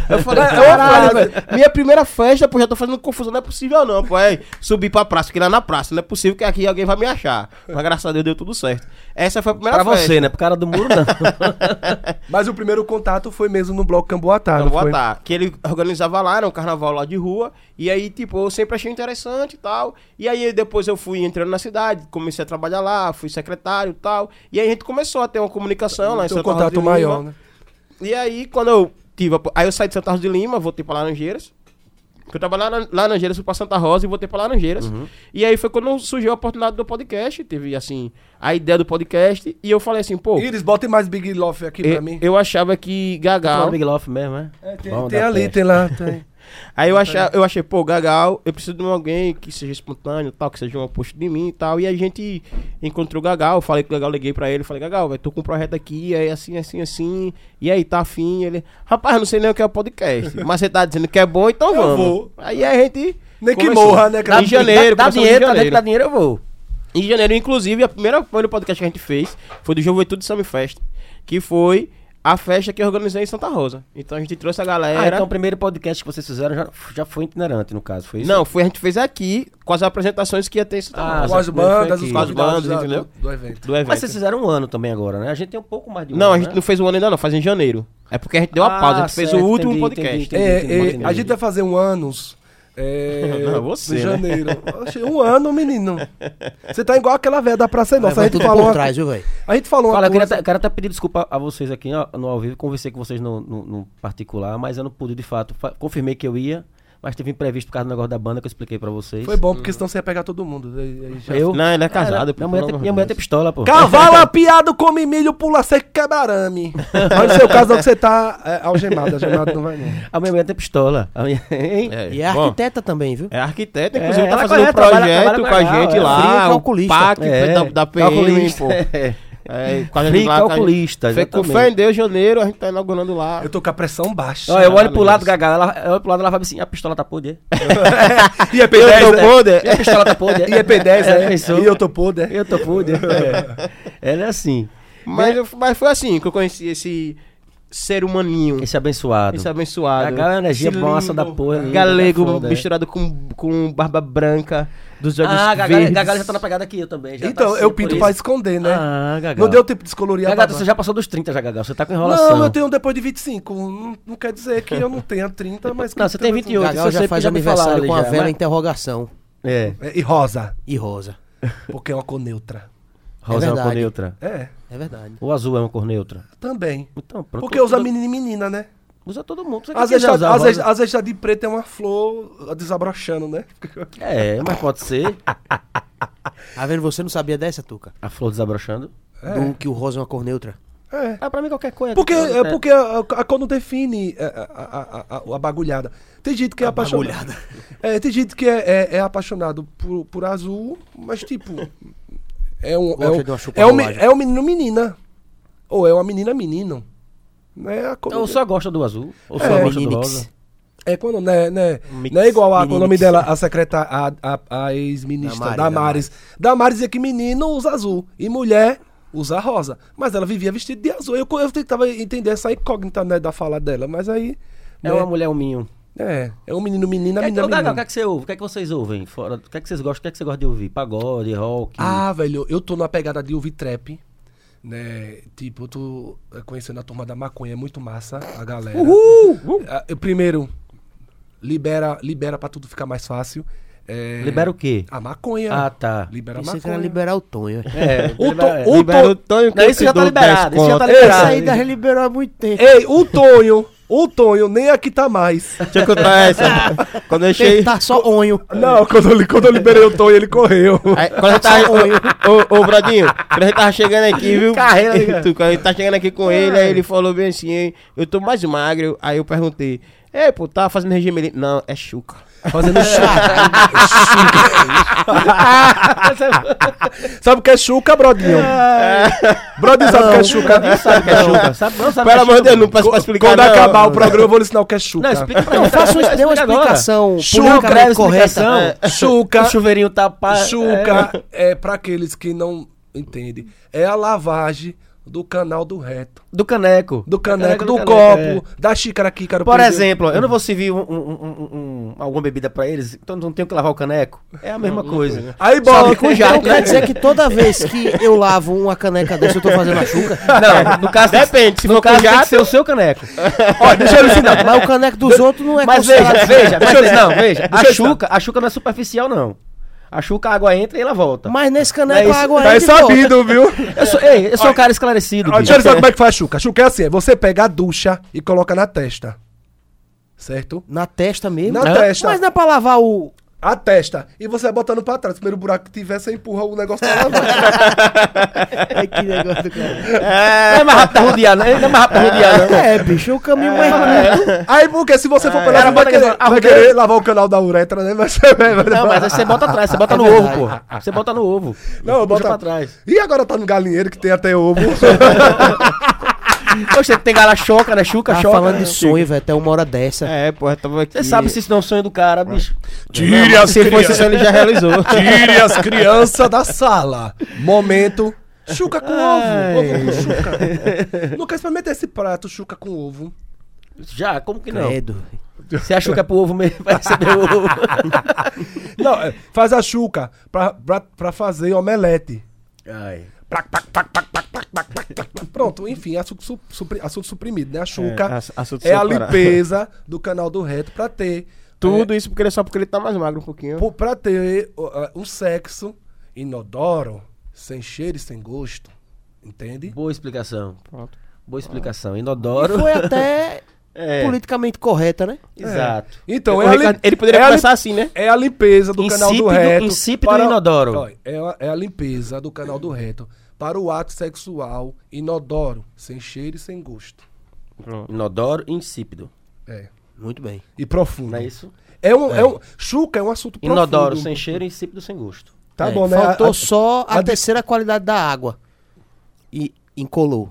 Speaker 1: Eu falei,
Speaker 3: É,
Speaker 1: velho. Minha primeira festa, pô, já tô fazendo confusão. Não é possível, não, pô. É subir pra praça, porque lá na praça. Não é possível que aqui alguém vai me achar. Mas graças a Deus deu tudo certo. Essa foi a primeira
Speaker 2: Pra
Speaker 1: festa.
Speaker 2: você, né? Pro cara do muro, não.
Speaker 3: Mas o primeiro contato foi mesmo no bloco Camboatá.
Speaker 1: Botar. Que ele organizava lá, era um carnaval lá de rua. E aí, tipo, eu sempre achei interessante e tal. E aí, depois eu fui entrando na cidade, comecei a trabalhar lá, fui secretário e tal. E aí a gente começou a ter uma comunicação lá em
Speaker 3: um
Speaker 1: Santa Rosa
Speaker 3: contato maior, né?
Speaker 1: E aí, quando eu tive. a- Aí eu saí de Santa Rosa de Lima, voltei pra Laranjeiras. Porque Eu trabalhava lá na Laranjeiras, fui pra Santa Rosa e voltei pra Laranjeiras.
Speaker 3: Uhum.
Speaker 1: E aí foi quando surgiu a oportunidade do podcast. Teve, assim, a ideia do podcast. E eu falei assim, pô.
Speaker 3: Iris, botem mais Big Love aqui pra
Speaker 1: Eu,
Speaker 3: mim.
Speaker 1: eu achava que
Speaker 2: Fala
Speaker 1: Gagal.
Speaker 2: Big Love mesmo, é?
Speaker 3: É, tem tem ali,
Speaker 2: teste.
Speaker 3: tem lá. Tem.
Speaker 1: Aí eu achei, eu achei, pô, Gagal, eu preciso de alguém que seja espontâneo, tal, que seja um oposto de mim e tal. E a gente encontrou o Gagal, eu falei com o Gagal, liguei pra ele, falei, Gagal, velho, tô com um projeto aqui, aí assim, assim, assim. E aí, tá afim? Ele, rapaz, não sei nem o que é o podcast, mas você tá dizendo que é bom, então
Speaker 3: Eu
Speaker 1: vamos.
Speaker 3: vou.
Speaker 1: Aí a gente.
Speaker 3: Nem que morra, né, cara?
Speaker 1: Em janeiro,
Speaker 2: dá, dá
Speaker 1: começou em
Speaker 2: dinheiro, tá
Speaker 1: janeiro.
Speaker 2: dentro dá dinheiro, eu vou.
Speaker 1: Em janeiro, inclusive, a primeira primeiro podcast que a gente fez foi do Juventude Summer Fest, que foi a festa que eu organizei em Santa Rosa. Então a gente trouxe a galera.
Speaker 2: Ah, então o primeiro podcast que vocês fizeram já, já foi itinerante, no caso, foi isso?
Speaker 1: Não, foi a gente fez aqui com as apresentações que ia ter em Santa
Speaker 2: Ah,
Speaker 1: Rosa.
Speaker 3: Com as bandas, os
Speaker 1: Com as bandas,
Speaker 3: da-
Speaker 1: entendeu?
Speaker 3: do, do evento.
Speaker 1: do evento.
Speaker 2: Mas vocês fizeram um ano também agora, né? A gente tem um pouco mais de um
Speaker 1: Não,
Speaker 2: ano,
Speaker 1: a gente
Speaker 2: né?
Speaker 1: não fez o ano ainda não, faz em janeiro. É porque a gente deu uma
Speaker 2: Ah,
Speaker 1: pausa, a gente fez o
Speaker 2: certo,
Speaker 1: último
Speaker 2: entendi,
Speaker 1: podcast.
Speaker 2: entendi, entendi.
Speaker 3: É,
Speaker 2: entendi,
Speaker 3: é,
Speaker 2: entendi.
Speaker 3: a gente vai fazer um anos. É,
Speaker 1: Não, você,
Speaker 3: em
Speaker 1: né?
Speaker 3: janeiro. Oxe, Um ano, menino. Você tá igual aquela velha da Praça
Speaker 4: Vai,
Speaker 3: Nossa. A gente falou. uma-
Speaker 4: trás, viu, velho?
Speaker 3: A gente falou uma
Speaker 2: Fala, eu queria,
Speaker 3: coisa-
Speaker 2: quero até pedir desculpa a vocês aqui ó, no ao vivo. Conversei com vocês no, no- no particular, mas eu não pude de fato. Fa- confirmei que eu ia, mas teve imprevisto por causa do negócio da banda que eu expliquei pra vocês.
Speaker 3: Foi bom, porque senão você ia pegar todo mundo. Já-
Speaker 2: Eu?
Speaker 1: Não, ele é casado,
Speaker 2: Ah, minha, mulher tem, minha mulher tem pistola, pô.
Speaker 3: Cavalo apiado, come milho, pula seco, quebra arame. Mas no seu caso não, que você tá é, algemado. Algemado não vai não.
Speaker 2: A minha mulher tem pistola. A minha... Hein?
Speaker 1: É,
Speaker 4: E é
Speaker 1: bom,
Speaker 4: arquiteta também, viu?
Speaker 1: É arquiteta,
Speaker 2: É,
Speaker 1: inclusive tá
Speaker 2: ela
Speaker 1: fazendo um
Speaker 2: conhece, trabalha-
Speaker 1: projeto
Speaker 2: trabalha
Speaker 1: com
Speaker 2: com
Speaker 1: a gente
Speaker 2: é.
Speaker 1: lá,
Speaker 4: Frio
Speaker 1: o
Speaker 4: calculista.
Speaker 1: PAC
Speaker 2: É,
Speaker 1: da, da PM,
Speaker 2: calculista,
Speaker 1: pô.
Speaker 2: é.
Speaker 1: É, a
Speaker 2: Free
Speaker 1: lá, a gente-
Speaker 2: calculista,
Speaker 1: fé em Deus, janeiro, a gente tá inaugurando lá.
Speaker 3: Eu tô com a pressão baixa.
Speaker 2: Ó, eu olho pro lado, Gaga, ela, eu olho pro lado, ela fala assim, a pistola tá podre, é?
Speaker 3: E é
Speaker 1: Eu
Speaker 3: P10,
Speaker 1: tô
Speaker 3: né?
Speaker 1: podre?
Speaker 2: E a pistola tá podre,
Speaker 3: E é P10,
Speaker 2: É,
Speaker 3: né?
Speaker 2: pensou?
Speaker 3: E eu tô podre, é?
Speaker 2: Eu tô podre, é. Ela é assim,
Speaker 1: Mas, eu- mas foi assim que eu conheci esse ser humaninho,
Speaker 2: esse abençoado.
Speaker 1: esse abençoado.
Speaker 2: Gaga é uma energia massa
Speaker 1: lindo,
Speaker 2: da porra. linda,
Speaker 1: Galego
Speaker 2: é foda, é.
Speaker 1: misturado com, com barba branca, dos olhos
Speaker 2: Ah,
Speaker 1: verdes.
Speaker 2: Gaga já tá na pegada aqui, eu também. Já
Speaker 3: Então,
Speaker 2: tá assim,
Speaker 3: eu
Speaker 2: por
Speaker 3: pinto pra esconder, né?
Speaker 2: Ah, Gaga.
Speaker 3: Não deu tempo de descolorir a
Speaker 2: Gaga,
Speaker 3: barba.
Speaker 2: você já passou dos 30 já, Gaga. Você tá com enrolação.
Speaker 3: Não, eu tenho depois de 25. Não, não quer dizer que eu não tenha 30, mas...
Speaker 2: Não, você tem 28.
Speaker 4: Gagal já faz
Speaker 2: já me
Speaker 4: aniversário
Speaker 2: falaram
Speaker 4: com a
Speaker 2: já,
Speaker 4: vela
Speaker 2: mas-
Speaker 4: interrogação
Speaker 2: É.
Speaker 3: É, e rosa,
Speaker 4: e rosa.
Speaker 3: porque é uma cor neutra.
Speaker 2: Rosa é, uma cor neutra.
Speaker 3: É,
Speaker 4: É verdade.
Speaker 2: O azul é uma cor neutra.
Speaker 3: também.
Speaker 2: Então, pronto.
Speaker 3: Porque usa menino e menina, né?
Speaker 2: usa todo mundo. Você
Speaker 3: Às vezes,
Speaker 2: usar
Speaker 3: às, vezes, às vezes tá de preto é uma flor desabrochando, né?
Speaker 2: É, mas pode ser.
Speaker 4: Tá vendo? Você não sabia dessa, Tuca?
Speaker 2: A flor desabrochando.
Speaker 4: Do que o rosa é uma cor neutra.
Speaker 3: É.
Speaker 2: Ah, pra mim qualquer coisa.
Speaker 3: Porque,
Speaker 2: é,
Speaker 3: é porque a, a cor não define é, a, a, a, a bagulhada. Tem gente que é apaixonado. É, tem gente que é, é, é apaixonado por, por azul, mas tipo. É um. É um, é um,
Speaker 4: chupa-rolagem.
Speaker 3: é um menino menina. Ou é uma menina menino. Não é a cor.
Speaker 2: Ou só gosta do azul. Ou só
Speaker 3: É.
Speaker 2: gosta do rosa.
Speaker 3: É quando, né, né,
Speaker 1: Mix.
Speaker 3: não é igual a, o nome dela, a secretária, a, a, a ex-ministra
Speaker 4: Damares,
Speaker 3: Damares. Dizia que menino usa azul e mulher usa rosa. Mas ela vivia vestida de azul. Eu, eu tentava entender essa incógnita né, da fala dela, mas aí.
Speaker 2: É
Speaker 3: né,
Speaker 2: uma mulher hominho.
Speaker 3: É, é um menino, menina,
Speaker 2: É,
Speaker 3: menina,
Speaker 2: Gaga, o
Speaker 3: menina.
Speaker 2: que é que você ouve? O que é que vocês ouvem? Fora, o que é que vocês gostam? O que é que você gosta de ouvir? Pagode, rock?
Speaker 3: Ah, velho, eu tô na pegada de ouvir trap. Né? Tipo, eu tô conhecendo a turma da maconha, é muito massa a galera. Ah, eu, primeiro, libera, libera pra tudo ficar mais fácil. É,
Speaker 2: Libera o quê?
Speaker 3: A maconha.
Speaker 2: Ah, tá.
Speaker 3: Libera a
Speaker 4: Pensei que era
Speaker 3: maconha.
Speaker 4: liberar o Tonho.
Speaker 2: É,
Speaker 3: O
Speaker 2: libera-
Speaker 3: to- o
Speaker 1: Libera o Tonho que
Speaker 2: Não,
Speaker 1: te
Speaker 2: já tá liberado,
Speaker 1: 10
Speaker 2: isso já tá liberado.
Speaker 4: Essa aí já liberou há muito tempo.
Speaker 3: Ei, o Tonho, o Tonho, nem aqui tá mais.
Speaker 1: Deixa eu contar essa. Quando eu cheguei...
Speaker 4: Tá só onho.
Speaker 3: Não, quando eu, quando eu liberei o Tonho, ele correu.
Speaker 1: Aí, quando a gente tava, ô, ô, ô, Bradinho, quando a gente tava chegando aqui, viu?
Speaker 2: Carreira, né,
Speaker 1: tu, quando a gente tá chegando aqui com ele, aí ele falou bem assim, "Ei, eu tô mais magro. Aí eu perguntei, ei, pô, tá fazendo regime? Ele, não, é chuca.
Speaker 3: Fazendo chuca. sabe o que é chuca, Brodinho? Brodinho sabe o que é chuca?
Speaker 2: Sabe o que é chuca? Sabe, não sabe o que
Speaker 1: Pelo
Speaker 2: é
Speaker 1: amor de
Speaker 2: chuca?
Speaker 1: Deus, não peço pra explicar
Speaker 3: Quando
Speaker 1: não.
Speaker 3: acabar o programa, eu vou lhe ensinar o que é chuca.
Speaker 2: Não, explica pra
Speaker 4: Não,
Speaker 2: mim.
Speaker 4: faça uma, explicação
Speaker 3: Chuca,
Speaker 4: correta.
Speaker 2: explicação.
Speaker 3: Chuca,
Speaker 2: O chuveirinho tá pá.
Speaker 3: chuca é pra aqueles que não entendem. É a lavagem do canal do reto.
Speaker 2: Do caneco.
Speaker 3: Do caneco, do,
Speaker 2: caneco,
Speaker 3: copo,
Speaker 2: é.
Speaker 3: da xícara aqui, cara.
Speaker 2: Por exemplo, eu não vou servir um- um- um- um- alguma bebida pra eles, então não tenho que lavar o caneco. É a mesma coisa.
Speaker 3: Aí
Speaker 4: Só
Speaker 3: bola
Speaker 4: que
Speaker 3: com
Speaker 4: então quer dizer que toda vez que eu lavo uma caneca dessa, eu tô fazendo a chuca?
Speaker 2: Não, no caso
Speaker 1: Depende, se
Speaker 2: no
Speaker 1: for com
Speaker 2: caso tem que
Speaker 1: jato-
Speaker 2: ser o seu caneco.
Speaker 3: Ó, deixa eu ensinar.
Speaker 4: Mas o caneco dos outros não é
Speaker 2: Mas veja, veja, mas,
Speaker 3: eu-
Speaker 2: não, veja. A chuca, a chuca não é superficial, não. A chuca, a água entra e ela volta.
Speaker 4: Mas nesse
Speaker 2: É
Speaker 4: caneco
Speaker 2: isso.
Speaker 4: a água
Speaker 3: Tá
Speaker 4: entra e volta.
Speaker 3: sabido, viu?
Speaker 2: Eu sou, ei, eu sou um cara esclarecido. Bicho.
Speaker 3: deixa eu como é que faz chuca. Chuca é assim, é você pega a ducha e coloca na testa. Certo?
Speaker 4: Na testa mesmo?
Speaker 3: Na testa.
Speaker 4: Mas não é pra lavar o...
Speaker 3: a testa. E você vai botando pra trás. O primeiro buraco que tiver, você empurra o negócio pra lá.
Speaker 4: Ai, que negócio cara.
Speaker 2: Não é mais rápido rodear, não é não é mais rápido rodear, não.
Speaker 4: É, bicho, o caminho mais rápido.
Speaker 3: Aí, porque se você for pra lá, vai
Speaker 2: bota
Speaker 3: querer, vai querer lavar o canal da uretra, né? Mas você vai-
Speaker 2: Não, mas aí você bota atrás, você bota
Speaker 4: É
Speaker 2: no
Speaker 4: verdade.
Speaker 2: ovo, pô. Você bota no ovo.
Speaker 3: Não, boto
Speaker 2: pra trás.
Speaker 3: E agora tá no galinheiro que tem até ovo.
Speaker 2: Poxa, tem gala choca, né? Chuca,
Speaker 4: Tá
Speaker 2: choca.
Speaker 4: falando de sonho, velho, até uma hora dessa.
Speaker 1: É, pô, eu tava aqui.
Speaker 2: Você sabe se isso não é um sonho do cara, bicho.
Speaker 3: Tire as
Speaker 1: Se fosse isso, ele já realizou.
Speaker 3: Tire as crianças da sala. Momento. Chuca com ovo. Ovo com chuca. Nunca experimentei esse prato, chuca com ovo.
Speaker 2: Já, como que não?
Speaker 4: Credo.
Speaker 2: Você achou que é pro ovo mesmo? Vai receber o ovo.
Speaker 3: Não, é, faz a chuca pra, pra, pra fazer omelete.
Speaker 2: Ai.
Speaker 3: Pronto, enfim, assunto, assunto suprimido, né? A Xuca
Speaker 1: é,
Speaker 3: é a limpeza do canal do reto pra ter.
Speaker 1: Tudo é, isso porque ele, é só porque ele tá mais magro um pouquinho.
Speaker 3: Pra ter uh, um sexo inodoro, sem cheiro e sem gosto. Entende?
Speaker 2: Boa explicação.
Speaker 1: Pronto.
Speaker 2: Boa explicação. Inodoro.
Speaker 4: E foi até
Speaker 2: É.
Speaker 4: politicamente correta, né?
Speaker 2: Exato.
Speaker 3: Então, é a
Speaker 1: Ricardo-
Speaker 3: lim-
Speaker 1: ele poderia
Speaker 3: é
Speaker 1: começar assim, né?
Speaker 3: É a limpeza do canal do reto.
Speaker 2: insípido e inodoro.
Speaker 3: Olha, É a, é a limpeza do canal do reto para o ato sexual inodoro, sem cheiro e sem gosto.
Speaker 2: Inodoro e insípido.
Speaker 3: É.
Speaker 4: Muito bem.
Speaker 3: E profundo.
Speaker 2: Não é isso?
Speaker 3: É um, é. um, chuca é um assunto profundo.
Speaker 2: Inodoro sem cheiro e insípido sem gosto.
Speaker 3: Tá
Speaker 4: É,
Speaker 3: bom, né?
Speaker 4: Faltou
Speaker 3: a-
Speaker 4: só a,
Speaker 3: a-
Speaker 4: terceira qualidade da água. E incolou.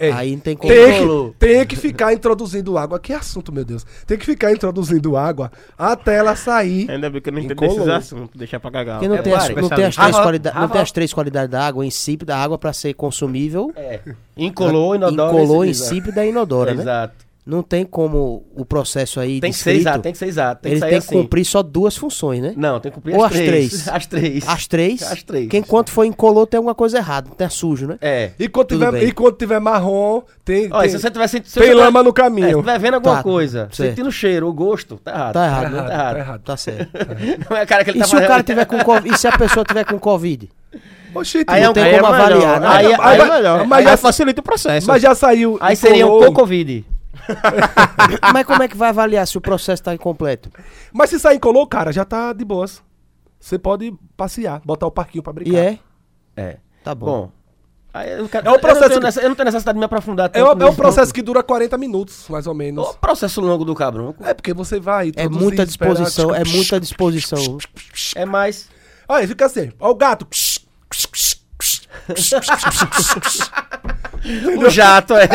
Speaker 3: É.
Speaker 4: Aí não tem como.
Speaker 3: Tem que, tem que ficar introduzindo água. Que assunto, meu Deus. Tem que ficar introduzindo água até ela sair.
Speaker 1: Ainda bem que eu não entendo desses assuntos. Deixar pra cagar.
Speaker 4: Porque não,
Speaker 2: É,
Speaker 4: tem as, não, tem as três qualida- não tem as três qualidades da água, insípida, a água pra ser consumível,
Speaker 2: É. Incolou, inodoro
Speaker 4: incolou,
Speaker 2: e
Speaker 4: insípida e inodora, né?
Speaker 2: Exato.
Speaker 4: Não tem como o processo aí
Speaker 2: Tem que ser
Speaker 4: descrito,
Speaker 2: exato, tem que ser exato. Tem
Speaker 4: ele
Speaker 2: que sair
Speaker 4: tem
Speaker 2: assim.
Speaker 4: que cumprir só duas funções, né?
Speaker 2: Não, tem que cumprir
Speaker 4: Ou
Speaker 2: as
Speaker 4: as
Speaker 2: três.
Speaker 4: três?
Speaker 2: As três.
Speaker 4: As três,
Speaker 2: As três.
Speaker 4: que enquanto for incolor tem alguma coisa errada, tem sujo, né?
Speaker 2: É.
Speaker 3: E quando,
Speaker 4: Tudo
Speaker 3: tiver,
Speaker 4: bem.
Speaker 3: e quando tiver marrom, tem.
Speaker 2: Olha,
Speaker 3: tem,
Speaker 2: se você tiver sentindo.
Speaker 3: tem lama no caminho.
Speaker 2: É, se tiver vendo alguma
Speaker 4: Tá,
Speaker 2: coisa,
Speaker 4: certo.
Speaker 2: sentindo o cheiro, o gosto, tá errado.
Speaker 4: Tá errado,
Speaker 3: tá
Speaker 4: né?
Speaker 3: errado, tá errado.
Speaker 4: Tá certo.
Speaker 2: Não é a cara que ele
Speaker 4: E
Speaker 2: tá
Speaker 4: se o cara tiver com Covid? E se a pessoa tiver com Covid?
Speaker 3: Oxi,
Speaker 2: Aí
Speaker 4: não
Speaker 2: é um-
Speaker 4: tem
Speaker 2: aí é
Speaker 4: como
Speaker 2: melhor.
Speaker 4: avaliar, né?
Speaker 2: Aí,
Speaker 1: Aí,
Speaker 2: aí,
Speaker 1: aí, é
Speaker 3: mas
Speaker 1: Aí
Speaker 3: já-
Speaker 1: facilita o processo.
Speaker 3: Mas já saiu.
Speaker 2: aí seria um com Covid.
Speaker 4: Mas como é que vai avaliar se o processo tá incompleto?
Speaker 3: Mas se sair incolor, cara, já tá de boas. Você pode passear, botar o parquinho pra brincar.
Speaker 4: E é?
Speaker 2: É.
Speaker 4: Tá bom.
Speaker 2: Bom. Aí eu, quero-
Speaker 3: É um processo
Speaker 2: eu, não tenho
Speaker 3: que-
Speaker 2: eu não tenho necessidade de me aprofundar
Speaker 3: É,
Speaker 2: tanto
Speaker 3: um- é um
Speaker 2: nisso,
Speaker 3: processo
Speaker 2: não.
Speaker 3: que dura 40 minutos, mais ou menos.
Speaker 2: O processo longo do cabrão.
Speaker 3: É porque você vai.
Speaker 4: É
Speaker 3: introduzir,
Speaker 4: muita
Speaker 3: esperar-
Speaker 4: disposição, é muita disposição.
Speaker 2: É mais.
Speaker 3: Aí fica assim, ó o gato.
Speaker 2: O jato, é.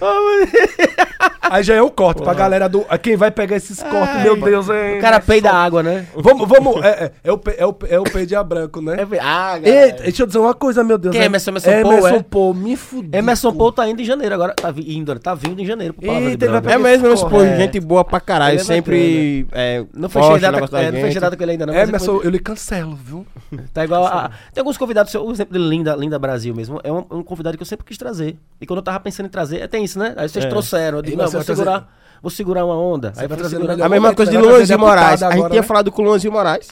Speaker 3: oh, Aí já é um corte pra galera do. Quem vai pegar esses cortes, meu Deus, hein?
Speaker 2: O cara peida água, né?
Speaker 3: Vamos, vamos. É, é, é o, é, o, é o peide branco, né?
Speaker 2: É, ah, galera.
Speaker 3: deixa eu dizer uma coisa, meu Deus.
Speaker 2: Quem é Emerson- Emerson Paul,
Speaker 3: Emerson
Speaker 2: é?
Speaker 3: Paul, me fudeu.
Speaker 2: Emerson Paul tá indo em janeiro agora. Tá indo, tá vindo em janeiro pro Palavra
Speaker 3: Eita, ele vai
Speaker 2: Branco.
Speaker 1: É mesmo, meus pô,
Speaker 3: Correto.
Speaker 1: gente boa pra caralho.
Speaker 2: É
Speaker 1: sempre. É,
Speaker 2: Não
Speaker 1: posta
Speaker 2: fechei
Speaker 1: o
Speaker 2: data,
Speaker 1: negócio da
Speaker 2: é, não fechei
Speaker 1: gente.
Speaker 2: data com ele ainda não. mas
Speaker 3: Emerson, eu lhe cancelo, viu?
Speaker 2: Tá igual a, Tem alguns convidados, o exemplo de Linda, Linda Brasil mesmo, é um, um convidado que eu sempre quis trazer. E quando eu tava pensando em trazer, é, tem isso, né? Aí vocês
Speaker 1: É.
Speaker 2: trouxeram, eu digo, vou
Speaker 3: trazer-
Speaker 2: segurar, vou segurar uma onda.
Speaker 3: Você
Speaker 2: Aí
Speaker 3: vai trazer
Speaker 2: segurar-
Speaker 3: melhor
Speaker 1: A mesma coisa de Luanzinho Moraes. A gente tinha
Speaker 3: né?
Speaker 1: falado com o Luanzinho Moraes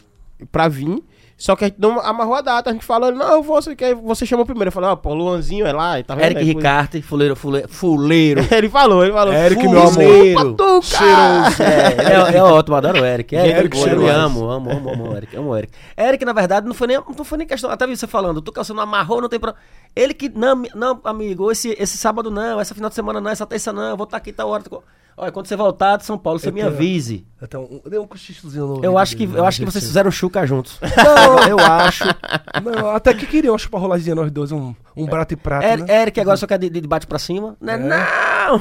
Speaker 1: pra vir. Só que a gente não amarrou a data. A gente falou, não, eu vou, você, quer, você chamou primeiro. Eu falei, ó, pô, Luanzinho é lá e tá vendo?
Speaker 2: Eric
Speaker 1: Aí,
Speaker 2: Ricarte, fuleiro, fuleiro, fuleiro.
Speaker 1: Ele falou, ele falou.
Speaker 3: Eric,
Speaker 1: "Fu-
Speaker 3: meu amor."
Speaker 1: cara.
Speaker 2: É, é, é ótimo, adoro o Eric. Eric,
Speaker 3: Eric
Speaker 2: eu
Speaker 3: cheiroso.
Speaker 2: amo, amo, amo, amo o Eric. Amo o Eric. Eric, na verdade, não foi nem, não foi nem questão. Até vi você falando, tu você não amarrou, não tem problema. Ele que, não, não, amigo, esse, esse sábado não, essa final de semana não, essa terça não, eu vou estar aqui tal hora. Olha, quando você voltar de São Paulo, você
Speaker 3: Eu
Speaker 2: me
Speaker 3: tenho-
Speaker 2: avise.
Speaker 3: Então, um- dê um cochichozinho no
Speaker 2: Eu acho que,
Speaker 3: dele,
Speaker 2: eu
Speaker 3: né,
Speaker 2: acho que vocês fizeram chuca juntos.
Speaker 3: Não,
Speaker 2: eu acho.
Speaker 3: Não, até que queriam chupar roladinha nós dois, um, um prato e prato,
Speaker 2: Eric,
Speaker 3: né?
Speaker 2: Eric agora só quer de, de bate pra cima. Né? Não!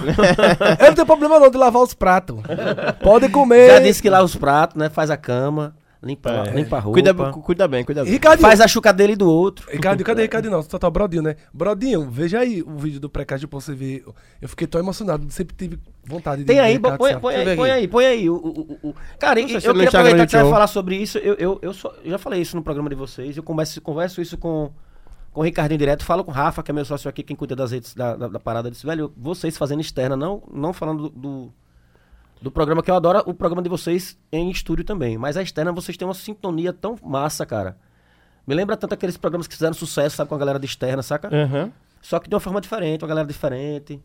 Speaker 3: Eu não tenho problema não de lavar os pratos. Pode comer.
Speaker 2: Já disse que lava os pratos, né? Faz a cama, limpa, limpa a roupa.
Speaker 1: Cuida, cu- cuida bem, cuida bem.
Speaker 3: Ricardinho,
Speaker 2: Faz a chuca dele e do outro.
Speaker 3: Ricardinho, cadê Ricardinho? Não, só tá o Brodinho, né? Brodinho, veja aí o vídeo do Precádio pra você ver. Eu fiquei tão emocionado, sempre tive vontade de
Speaker 2: Tem aí, põe, põe aí, põe aí, põe aí. O, o, o- o- Cara, eu, eu queria aproveitar que você vai falar sobre isso. Eu, eu, eu, só- eu já falei isso no programa de vocês. Eu converso, converso isso com, com o Ricardinho direto. Falo com o Rafa, que é meu sócio aqui, quem cuida das redes da, da, da parada. Eu Disse, velho, vocês fazendo externa, não, não falando do, do, do programa que eu adoro, o programa de vocês em estúdio também. Mas a externa, vocês têm uma sintonia tão massa, cara. Me lembra tanto aqueles programas que fizeram sucesso, sabe, com a galera de externa, saca?
Speaker 1: Aham.
Speaker 2: Só que de uma forma diferente, uma galera diferente.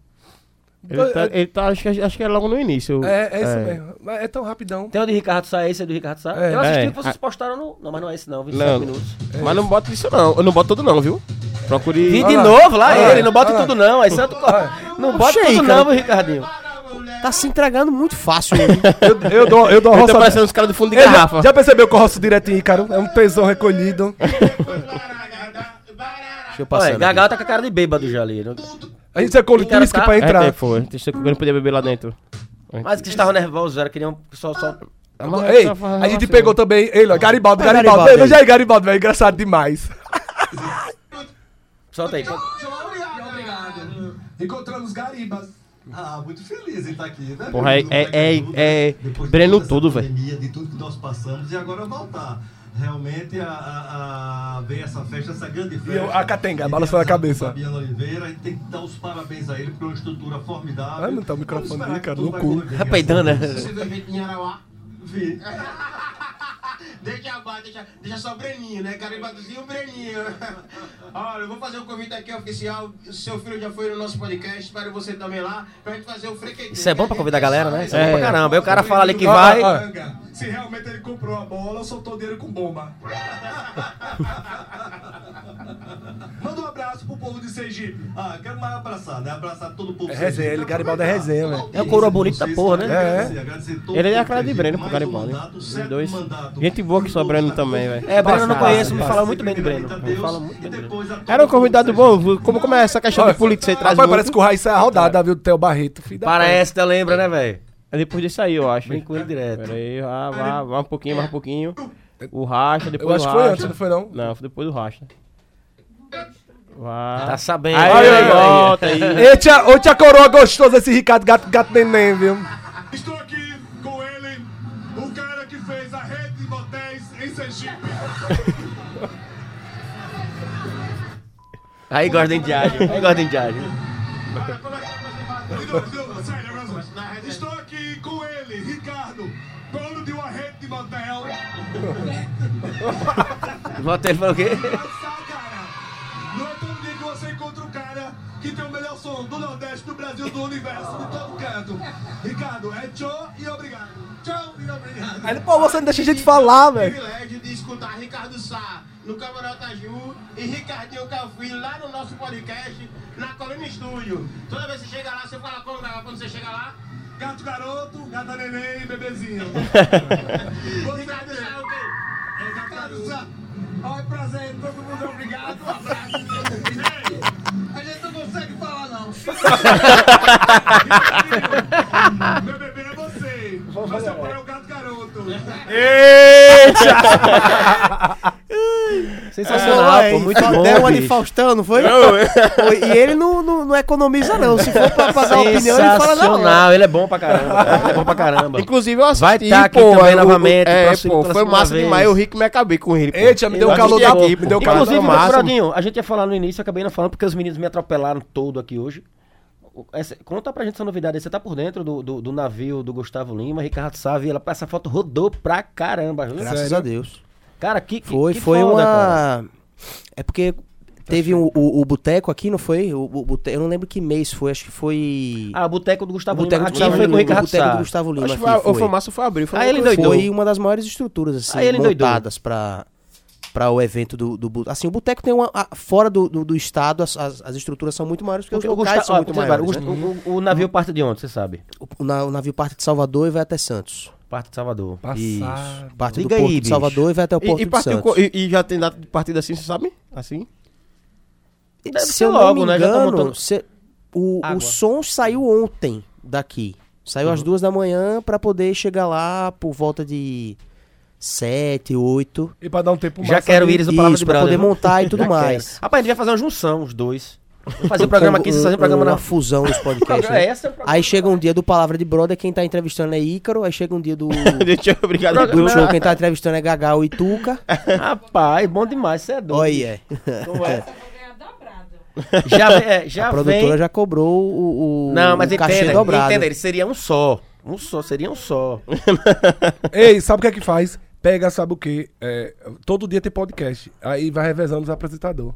Speaker 1: Ele tá, ele tá acho, que, acho que é logo no início.
Speaker 3: É, é isso mesmo. Mas é tão rapidão.
Speaker 2: Tem o de Ricardo Sá, esse é do Ricardo Sá.
Speaker 3: É.
Speaker 2: Eu assisti
Speaker 1: É.
Speaker 2: que vocês postaram no. Não, mas não é esse não, 27
Speaker 1: Não.
Speaker 2: minutos.
Speaker 1: Mas não bota isso não. Eu não boto tudo não, viu? Procure.
Speaker 2: Vi de novo lá ele, não bota tudo não. Aí Santo. Não bota tudo não, Ricardinho.
Speaker 4: Tá se entregando muito fácil.
Speaker 3: Eu, eu dou, eu dou roça.
Speaker 1: parecendo os caras do fundo de
Speaker 3: Ei, já,
Speaker 1: garrafa.
Speaker 3: já percebeu que eu roço direto em Ícaro? É um tesão recolhido.
Speaker 4: Deixa eu passar.
Speaker 2: Gagal tá com a cara de bêbado já ali. né?
Speaker 3: A gente secou o Litisque
Speaker 2: tá?
Speaker 3: pra
Speaker 1: É,
Speaker 3: entrar.
Speaker 1: tem, foi. Deixa eu não podia beber lá dentro.
Speaker 2: Mas que estavam nervosos, era queriam só. só...
Speaker 3: Ei,
Speaker 1: tá fazendo
Speaker 3: a gente
Speaker 1: assim,
Speaker 3: pegou também. Ele, ó, Garibaldo,
Speaker 4: É,
Speaker 3: Garibaldo.
Speaker 4: Garibaldo
Speaker 3: Ei,
Speaker 4: aí.
Speaker 3: Já aí, Garibaldo, velho. Engraçado demais.
Speaker 2: Solta aí.
Speaker 6: Obrigado. Encontramos Garibas.
Speaker 7: Ah, muito feliz em estar aqui, né?
Speaker 1: Porra, é- é- é- é
Speaker 7: Depois de
Speaker 1: Breno tudo, velho.
Speaker 7: pandemia, De tudo que nós passamos e agora voltar. Realmente a, a, a ver essa festa, essa grande festa.
Speaker 3: eu- a Catenga,
Speaker 7: E
Speaker 3: balançando a
Speaker 7: realizada
Speaker 3: cabeça.
Speaker 7: Fabiano Oliveira, a gente tem que dar os parabéns a ele por uma estrutura formidável.
Speaker 3: Ah, não tá o microfone
Speaker 7: que
Speaker 3: cara, no cu.
Speaker 2: Tá peidando, né?
Speaker 6: Você viu gente em Arauá?
Speaker 7: Vi.
Speaker 6: Deixa abaixo, deixa, deixa só o Breninho, né? Garibaldozinho e o Breninho. Olha, eu vou fazer um convite aqui oficial. Seu filho já foi no nosso podcast, espero você também lá, pra gente fazer o frequenteiro.
Speaker 2: Isso é bom pra convidar a galera, né? Isso é,
Speaker 1: É.
Speaker 2: bom pra caramba. Aí o cara fala ali que vai.
Speaker 6: Se realmente ele comprou a bola, soltou dele com bomba.
Speaker 7: Manda um abraço pro povo de Sergipe. Ah, quero mais abraçar, né? Abraçar todo o povo
Speaker 3: É resenha, ele, Garibaldo é resenha, velho.
Speaker 2: É o coroa bonito da porra, né?
Speaker 3: É.
Speaker 1: Ele é a cara de Breno pro Garibaldi. Os dois. Gente boa que só Breno também, velho.
Speaker 2: É, Breno eu não conheço, me fala muito bem do Breno. Me fala muito bem do Breno.
Speaker 1: Era um convidado bom. Como, como é essa questão de política? Você traz
Speaker 3: Rapaz,
Speaker 1: muito?
Speaker 3: parece que o Raíssa é a rodada, viu? Do Theo Barreto.
Speaker 2: Parece, tu lembra, né, velho?
Speaker 1: É depois disso aí, eu acho.
Speaker 2: Vem com ele direto.
Speaker 1: Pera aí, vá, vá, vá um pouquinho, mais um pouquinho. O racha,
Speaker 3: Eu
Speaker 1: depois
Speaker 3: acho
Speaker 1: o
Speaker 3: que foi antes, não foi não?
Speaker 1: Não, foi depois do racha. Vá.
Speaker 2: Tá sabendo.
Speaker 1: Aí, aí,
Speaker 2: aí,
Speaker 1: volta aí.
Speaker 3: Ei, tia, ô tia coroa gostoso esse Ricardo Gato, gato Neném, viu?
Speaker 6: Estou aqui com ele, o cara que fez a rede de motéis em Sergipe.
Speaker 2: Aí gosta de indiagem. Aí gosta de.
Speaker 6: Estou aqui com ele, Ricardo, dono de uma rede de motel.
Speaker 2: Volta ele falou o quê?
Speaker 6: Não é todo dia que você encontra um cara que tem o melhor som do Nordeste, do Brasil, do universo, de todo canto. Ricardo, é tchau e obrigado. Tchau e obrigado.
Speaker 3: Aí ele, pô, você não deixa a gente falar, velho.
Speaker 6: Escutar Ricardo Sá no Camarota Ju e Ricardinho Calfim lá no nosso podcast, na Colina Estúdio. Toda vez que você chega lá, você fala como Gaga, quando você chega lá? Gato garoto, gata neném e bebezinho. Ricardo Sá é o quê? É Ricardo Sá. Olha, prazer, todo mundo obrigado, um abraço. A gente não consegue falar, não. Meu bebê é você. Mas seu pai é o garoto.
Speaker 2: Sensacional,
Speaker 4: Pô,
Speaker 2: pô. Muito bom.
Speaker 4: Deu uma de
Speaker 2: bicho.
Speaker 4: Faustão, não foi? Foi, E ele não, não, não economiza, não. Se for pra pagar a opinião, ele fala na hora.
Speaker 2: Sensacional, ele é bom pra caramba. Ele é bom pra caramba.
Speaker 1: Inclusive eu assisti,
Speaker 2: Vai tá aqui
Speaker 1: pô,
Speaker 2: também
Speaker 1: o-
Speaker 2: novamente,
Speaker 1: É,
Speaker 2: próximo-
Speaker 1: pô, foi massa
Speaker 2: vez.
Speaker 1: demais. Eu ri que me acabei com ele, pô.
Speaker 3: Ei, tia, me deu
Speaker 1: Eu
Speaker 3: um calor
Speaker 1: assisti
Speaker 3: da
Speaker 1: aqui,
Speaker 3: me deu calor
Speaker 2: Inclusive. Furadinho, a gente ia falar no início, eu acabei não falando porque os meninos me atropelaram todo aqui hoje. O- essa- conta pra gente essa novidade aí. Você tá por dentro do, do, do navio do Gustavo Lima, Ricardo Sá, ela, essa foto rodou pra caramba. viu?
Speaker 4: Graças a Deus.
Speaker 2: Cara, que, que
Speaker 4: Foi,
Speaker 2: que
Speaker 4: foi
Speaker 2: foda, cara.
Speaker 4: uma. É porque teve o, o, o boteco aqui, não foi? O, o boteco, eu não lembro que mês foi, acho que foi.
Speaker 2: Ah, o Boteco do Gustavo
Speaker 4: Boteco
Speaker 2: Lima.
Speaker 4: do
Speaker 2: Aqui
Speaker 4: Gustavo
Speaker 2: foi com o
Speaker 4: Lima,
Speaker 2: Ricardo
Speaker 4: Boteco
Speaker 2: Sá.
Speaker 4: do Gustavo Lima.
Speaker 1: Acho que
Speaker 4: aqui,
Speaker 1: foi, ou foi massa ou foi abril. Foi uma
Speaker 2: ele doidou.
Speaker 4: Foi uma das maiores estruturas, assim, montadas pra, pra o evento do, do boteco. Assim, o boteco tem uma. a- fora do, do, do estado, as, as, as estruturas são muito maiores, porque
Speaker 2: Porque
Speaker 4: os
Speaker 2: o,
Speaker 4: locais
Speaker 2: Gustavo,
Speaker 4: são
Speaker 2: ó,
Speaker 4: muito maiores.
Speaker 2: o,
Speaker 4: né?
Speaker 2: O- o navio parte de onde, você sabe?
Speaker 4: O, na- o navio parte de Salvador e vai até Santos.
Speaker 2: Parte de Salvador.
Speaker 3: Passado.
Speaker 4: Parte
Speaker 2: Liga
Speaker 4: do Porto
Speaker 2: aí,
Speaker 4: de
Speaker 2: bicho.
Speaker 4: Salvador e vai até o Porto
Speaker 1: E, e,
Speaker 4: de Santos.
Speaker 1: e, e já tem data de partida assim, você sabe? Assim?
Speaker 2: Deve
Speaker 4: Se
Speaker 2: ser
Speaker 4: eu
Speaker 2: logo,
Speaker 4: não me
Speaker 2: né? Já tá
Speaker 4: engano,
Speaker 2: montando-
Speaker 4: se- o,
Speaker 2: Água.
Speaker 4: o som saiu ontem daqui. Saiu às duas da manhã pra poder chegar lá por volta de sete, oito.
Speaker 3: E pra dar um tempo
Speaker 2: Já
Speaker 3: massa
Speaker 2: quero ir o palavra
Speaker 4: Isso,
Speaker 2: de
Speaker 4: pra
Speaker 2: brother,
Speaker 4: poder montar e tudo
Speaker 2: Já
Speaker 4: mais.
Speaker 2: quero. Rapaz, a gente vai fazer uma junção, os dois. Fazer o programa aqui, vocês fazem o programa
Speaker 4: uma
Speaker 2: na...
Speaker 4: fusão dos podcasts. Né?
Speaker 2: essa é programa.
Speaker 4: Aí chega um dia do Palavra de Brother, quem tá entrevistando é Ícaro. Aí chega um dia do,
Speaker 1: Deixa eu obrigado.
Speaker 4: do show, quem tá entrevistando é Gagal e Tuca.
Speaker 2: Rapaz, bom demais, você é doido.
Speaker 4: Olha,
Speaker 2: Como é?
Speaker 5: Dobrado.
Speaker 2: Já, vem- é, já
Speaker 4: a produtora
Speaker 2: vem...
Speaker 4: já cobrou o, o,
Speaker 2: Não, mas
Speaker 4: o cachê
Speaker 2: entenda,
Speaker 4: dobrado.
Speaker 2: entenda, ele seria um só. Um só, seria um só.
Speaker 3: Ei, sabe o que é que faz? Pega, sabe o quê? É, todo dia tem podcast. Aí vai revezando os apresentadores.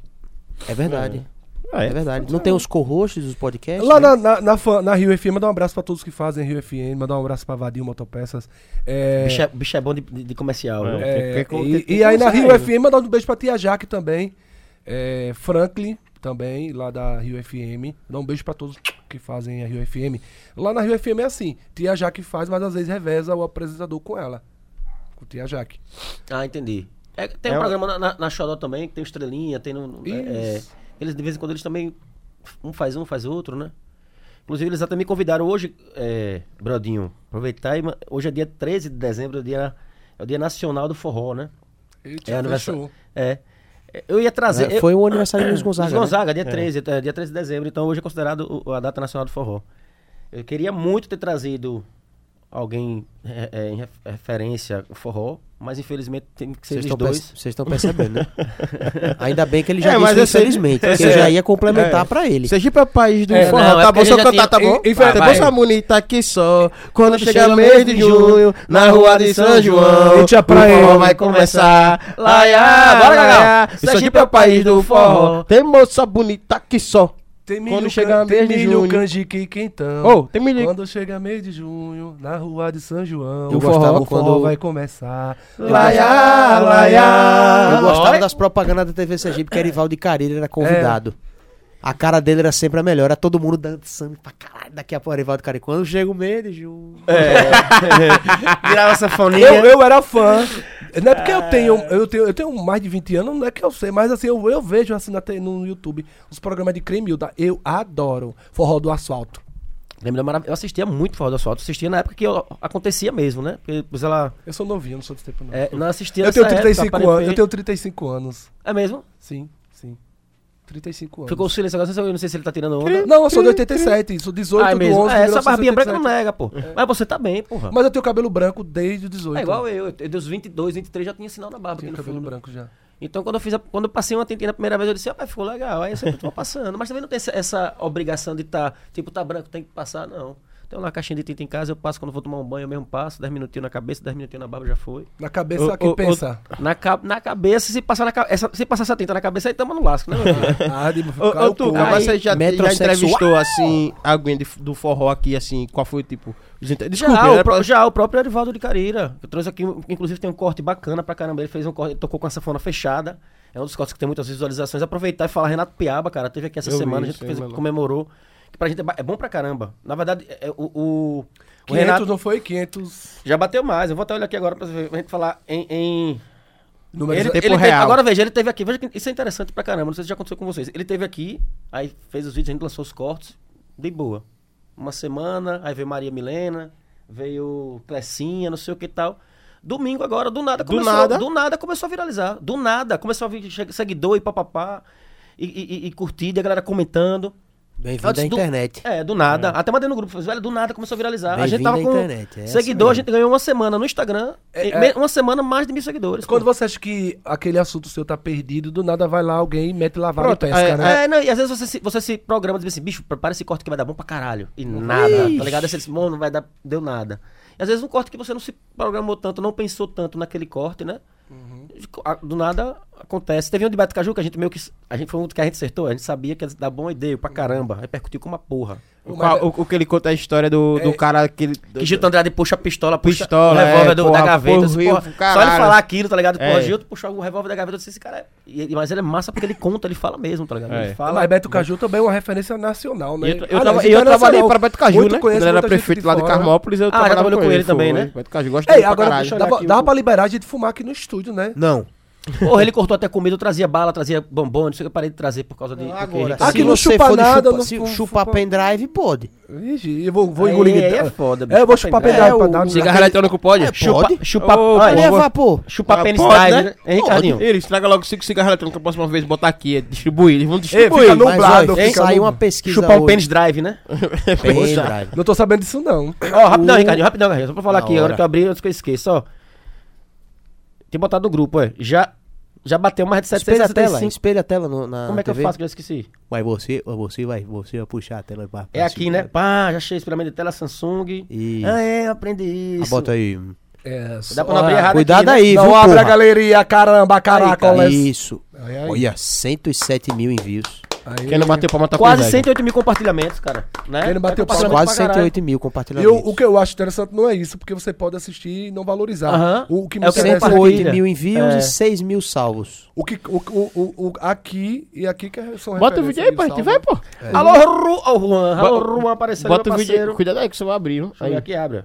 Speaker 4: É verdade. É verdade. Não tem os co-hosts dos podcasts?
Speaker 3: Lá
Speaker 4: né?
Speaker 3: na, na, na, na Rio FM, mandar um abraço pra todos que fazem Rio FM, mandar um abraço pra Vadir Motopeças. É,
Speaker 2: Bicho é, bicho é bom de, de- comercial,
Speaker 3: é,
Speaker 1: Tem que- tem
Speaker 3: e,
Speaker 1: que
Speaker 3: e aí na Rio
Speaker 1: aí,
Speaker 3: FM, mandar um beijo pra Tia Jaque também. É, Franklin também, lá da Rio FM. Dá um beijo pra todos que fazem a Rio FM. Lá na Rio FM é assim, Tia Jaque faz, mas às vezes reveza o apresentador com ela. Com Tia Jaque.
Speaker 2: Ah, entendi. É, tem
Speaker 1: É
Speaker 2: um
Speaker 1: um-
Speaker 2: programa na, na, na Xodó também, que tem Estrelinha, tem no. é, é, eles de vez em quando eles também. Um faz um, faz outro, né? Inclusive, eles até me convidaram hoje, é, Brodinho, aproveitar e. Hoje é dia 13 de dezembro, é o dia, é o dia nacional do forró, né?
Speaker 3: Eita,
Speaker 2: É aniversário. É. É, Eu ia trazer.
Speaker 4: É,
Speaker 2: eu-
Speaker 4: Foi o aniversário do Luiz Gonzaga.
Speaker 2: Luiz
Speaker 4: né?
Speaker 2: Gonzaga, dia 13, é, dia 13 de dezembro, então hoje é considerado a data nacional do forró. Eu queria muito ter trazido alguém é, é, em ref- referência ao forró, mas infelizmente tem que ser os dois.
Speaker 4: vocês estão percebendo, né? Ainda bem que ele já
Speaker 1: É,
Speaker 4: disse infelizmente, porque
Speaker 1: é,
Speaker 4: eu já
Speaker 1: é.
Speaker 4: ia complementar
Speaker 1: É.
Speaker 4: pra ele.
Speaker 1: Sergipe é o país do
Speaker 2: É,
Speaker 1: forró,
Speaker 2: não, é
Speaker 1: tá bom?
Speaker 2: Já
Speaker 1: cantar, tá bom?
Speaker 3: e- e-
Speaker 1: Tá
Speaker 3: vai.
Speaker 1: bom, bonita aqui só. Quando chega mês de junho, na rua de São João,
Speaker 3: Eita,
Speaker 1: o forró vai começar.
Speaker 2: Laiá, bora, Gagal.
Speaker 1: Sergipe é o país do forró. Tem moça bonita aqui só.
Speaker 3: Tem
Speaker 1: Quando
Speaker 3: milho, can- tem
Speaker 1: mês de
Speaker 3: milho,
Speaker 1: junho.
Speaker 3: canjica e quentão.
Speaker 1: Ô, tem milho.
Speaker 3: Quando chega mês de junho, na rua de São João,
Speaker 4: Eu
Speaker 3: o
Speaker 4: gostava
Speaker 3: forró
Speaker 4: quando-
Speaker 3: vai começar.
Speaker 1: Laiá,
Speaker 4: Eu
Speaker 1: laiá.
Speaker 4: gostava das propagandas da TV Sergipe, que Erivaldo Careira era convidado. A cara dele era sempre a melhor, era todo mundo dançando pra caralho. Daqui a pouco Erivaldo Careira. Quando chega o mês de junho.
Speaker 2: Virava sanfoninha.
Speaker 3: Eu, eu era fã. Não é porque eu tenho, eu tenho, eu tenho mais de 20 anos, não é que eu sei, mas assim, eu, eu vejo assim na no YouTube os programas de Cremilda. Eu adoro Forró do Asfalto.
Speaker 2: Lembra marav- Eu assistia muito Forró do Asfalto. Assistia na época que eu- acontecia mesmo, né? Porque depois ela.
Speaker 3: Eu sou novinho, não sou desse tempo não.
Speaker 2: É, não assistia
Speaker 3: eu tenho
Speaker 2: nessa
Speaker 3: 35
Speaker 2: época,
Speaker 3: anos, eu tenho 35 anos.
Speaker 2: É mesmo?
Speaker 3: Sim. 35 anos.
Speaker 2: Ficou o silêncio agora, eu não sei se ele tá tirando onda.
Speaker 3: Não, eu sou de 87, sou 18
Speaker 2: Ah, é
Speaker 3: do
Speaker 2: mesmo.
Speaker 3: 11
Speaker 2: É, essa barbinha branca
Speaker 3: 1987.
Speaker 2: não nega, pô. Mas você tá bem, porra.
Speaker 3: Mas eu tenho cabelo branco desde o 18.
Speaker 2: É igual eu. Eu dos 22, 23 já tinha sinal na barba
Speaker 3: Tinha cabelo
Speaker 2: fundo.
Speaker 3: branco já.
Speaker 2: Então quando eu fiz a- quando eu passei uma tentinha na primeira vez, eu disse, rapaz, ficou legal. Aí eu sempre tô passando. Mas também não tem essa, essa obrigação de estar, tipo, tá branco, tem que passar, não. Tem uma caixinha de tinta em casa, eu passo quando vou tomar um banho, eu mesmo passo, 10 minutinhos na cabeça, 10 minutinhos na barba já foi.
Speaker 3: Na cabeça,
Speaker 1: Ô, ô, ô,
Speaker 3: pensa?
Speaker 2: Na, ca- na cabeça, se passar, na essa, se passar essa tinta na cabeça, aí tamo no lasco, né, meu filho?
Speaker 3: Ah, de
Speaker 1: Ô,
Speaker 3: ficar
Speaker 1: ô,
Speaker 3: o
Speaker 1: Tuca,
Speaker 3: cu.
Speaker 1: mas você já, já entrevistou, assim, alguém de- do forró aqui, assim, qual foi, tipo... Desculpa,
Speaker 2: já,
Speaker 1: era
Speaker 2: o
Speaker 1: pra-
Speaker 2: já, o próprio Erivaldo de Careira. Eu trouxe aqui, inclusive tem um corte bacana pra caramba. Ele fez um corte, ele tocou com a sanfona fechada. É um dos cortes que tem muitas visualizações. Aproveitar e falar, Renato Piaba, cara, teve aqui essa
Speaker 1: Eu vi
Speaker 2: semana, a
Speaker 1: isso
Speaker 2: gente fez,
Speaker 1: mano.
Speaker 2: comemorou. Que pra gente é, é bom pra caramba. Na verdade, é, o, o, o
Speaker 3: 500
Speaker 2: Renato
Speaker 3: não foi? 500
Speaker 2: já bateu mais. Eu vou até olhar aqui agora pra, gente falar em. em...
Speaker 3: números.
Speaker 2: Ele,
Speaker 1: em tempo
Speaker 2: ele teve-
Speaker 1: real.
Speaker 2: agora veja, ele teve aqui. Veja que isso é interessante pra caramba. Não sei se já aconteceu com vocês. Ele teve aqui, aí fez os vídeos, a gente lançou os cortes. De boa. Uma semana, aí veio Maria Milena, veio Clecinha, não sei o que e tal. Domingo agora, do nada,
Speaker 1: Do
Speaker 2: começou,
Speaker 1: nada?
Speaker 2: do nada começou a viralizar. Do nada, começou a vir seguidor e papapá. E, e, e, curtida, e a galera comentando.
Speaker 4: Bem-vindo à
Speaker 2: do-
Speaker 4: internet.
Speaker 2: É, do nada. Até mandei no grupo, velho, do nada começou a viralizar. A gente tava com
Speaker 4: internet, é
Speaker 2: seguidor, a
Speaker 4: assim
Speaker 2: gente ganhou uma semana no Instagram.
Speaker 3: É, é.
Speaker 2: Uma semana mais de mil seguidores.
Speaker 3: Quando
Speaker 2: pô.
Speaker 3: você acha que aquele assunto seu tá perdido, do nada vai lá alguém e mete lavar
Speaker 1: Pronto,
Speaker 3: e pesca,
Speaker 1: é,
Speaker 3: né?
Speaker 2: É, não, e às vezes você se, você se programa e diz assim, bicho, prepara esse corte que vai dar bom pra caralho. E nada, tá ligado? Você diz, "Mano, não vai dar, deu nada. E às vezes um corte que você não se programou tanto, não pensou tanto naquele corte, né? A- Do nada acontece. Teve um de Beto Caju que a gente meio que. A gente foi um que a gente acertou, a gente sabia que ia dar bom e deu pra caramba. Repercutiu com uma porra.
Speaker 1: O, qual- o- o que ele conta a história do, do cara que ele...
Speaker 2: Que Gilton Andrade puxa a pistola, puxa
Speaker 1: Pistola,
Speaker 2: o revólver
Speaker 1: é,
Speaker 2: do-
Speaker 1: porra,
Speaker 2: da gaveta.
Speaker 1: porra,
Speaker 2: assim,
Speaker 1: Rio,
Speaker 2: porra, só ele falar aquilo, tá ligado? Porra,
Speaker 1: É.
Speaker 2: Gilton puxou o revólver da gaveta, eu disse, esse cara é. mas ele é massa porque ele conta, ele fala mesmo, tá ligado?
Speaker 1: É.
Speaker 2: Ele fala.
Speaker 3: Mas Beto Caju também é uma referência nacional, né?
Speaker 1: E eu, eu, traba- e eu
Speaker 3: internacional.
Speaker 1: trabalhei para Beto Caju,
Speaker 3: Muito
Speaker 1: né?
Speaker 3: conheço
Speaker 1: Quando ele era prefeito
Speaker 3: de
Speaker 1: lá de. Carmópolis, eu
Speaker 2: Ah,
Speaker 1: trabalhava
Speaker 2: com ele também, né?
Speaker 1: Beto Caju gosta pra
Speaker 3: agora dava, pra liberar a gente fumar aqui no estúdio, né?
Speaker 4: Não.
Speaker 2: Porra, ele cortou até comida, eu trazia bala, trazia bombom, não sei o que eu parei de trazer por causa de. porque
Speaker 4: Agora,
Speaker 2: ele-
Speaker 3: Aqui
Speaker 4: se
Speaker 3: não chupa nada,
Speaker 4: chupa-
Speaker 3: não
Speaker 4: se chupar
Speaker 3: fupa-
Speaker 4: pendrive, pode.
Speaker 3: Ixi, eu vou, vou engolir.
Speaker 2: aí é foda, bicho,
Speaker 3: É, eu vou
Speaker 2: chupar pendrive.
Speaker 3: pendrive
Speaker 4: É,
Speaker 3: pra
Speaker 4: o
Speaker 3: dar.
Speaker 1: Cigarro eletrônico pode?
Speaker 2: Chupa,
Speaker 1: Pode?
Speaker 2: chupa,
Speaker 1: Ô,
Speaker 2: olha,
Speaker 4: Ali é vapor.
Speaker 2: chupa
Speaker 1: Ah,
Speaker 2: pênis
Speaker 1: pode,
Speaker 2: drive,
Speaker 1: né?
Speaker 2: né? Hein, Ricardinho?
Speaker 1: Ele estraga logo cinco cigarros eletrônicos, a próxima vez botar aqui, é distribuir. Eles vão distribuir.
Speaker 3: fica nublado,
Speaker 4: saiu uma pesquisa
Speaker 2: Chupar o pênis drive, né?
Speaker 4: Pendrive.
Speaker 3: Não tô sabendo disso, não.
Speaker 2: Ó, rapidão, Ricardinho, rapidão. Só pra falar aqui, a hora
Speaker 4: hora.
Speaker 2: que eu abri, eu esqueça, ó. Tem botado no grupo, ó. Já, já bateu mais de
Speaker 4: Espelha a tela,
Speaker 2: 765.
Speaker 4: espelha a tela no- na
Speaker 2: Como é que eu
Speaker 4: TV.
Speaker 2: faço que eu esqueci?
Speaker 4: Vai você, você vai, você vai puxar a tela pra,
Speaker 2: É aqui, né? Pá, já achei espelhamento de tela Samsung.
Speaker 4: Isso.
Speaker 2: Ah, é, aprendi isso.
Speaker 4: Ah, bota aí.
Speaker 3: É,
Speaker 2: Dá pra não abrir errado
Speaker 4: Cuidado
Speaker 2: aqui, né?
Speaker 4: aí,
Speaker 3: Não
Speaker 4: viu,
Speaker 3: abre a galeria, caramba, caracoles.
Speaker 4: Isso.
Speaker 3: Aí, aí.
Speaker 4: Olha, 107 mil envios.
Speaker 3: Aí-
Speaker 1: Quem não bateu palma tá com
Speaker 2: Quase
Speaker 1: inveja.
Speaker 2: 108 mil compartilhamentos, cara. Né?
Speaker 3: Quem não bateu
Speaker 2: É
Speaker 3: palma-
Speaker 4: Quase
Speaker 2: pra caralho.
Speaker 4: 108 mil
Speaker 3: E eu-
Speaker 4: compartilhamentos.
Speaker 3: o que eu acho interessante não é isso, porque você pode assistir e não valorizar.
Speaker 2: Aham.
Speaker 3: O que me
Speaker 2: É o
Speaker 3: interessa
Speaker 2: compartilha.
Speaker 4: 108 mil envios
Speaker 2: É.
Speaker 4: e 6 mil salvos.
Speaker 3: o que o, o, o, o- aqui e aqui que são
Speaker 1: Bota o vídeo aí,
Speaker 3: salva.
Speaker 1: ver, pô.
Speaker 2: Alô, Ru... Ô, Juan. Alô, Juan apareceu
Speaker 1: Bota o vídeo aí. Cuidado aí que você vai abrir, viu?
Speaker 2: Deixa
Speaker 1: Aí.
Speaker 2: aqui, abre.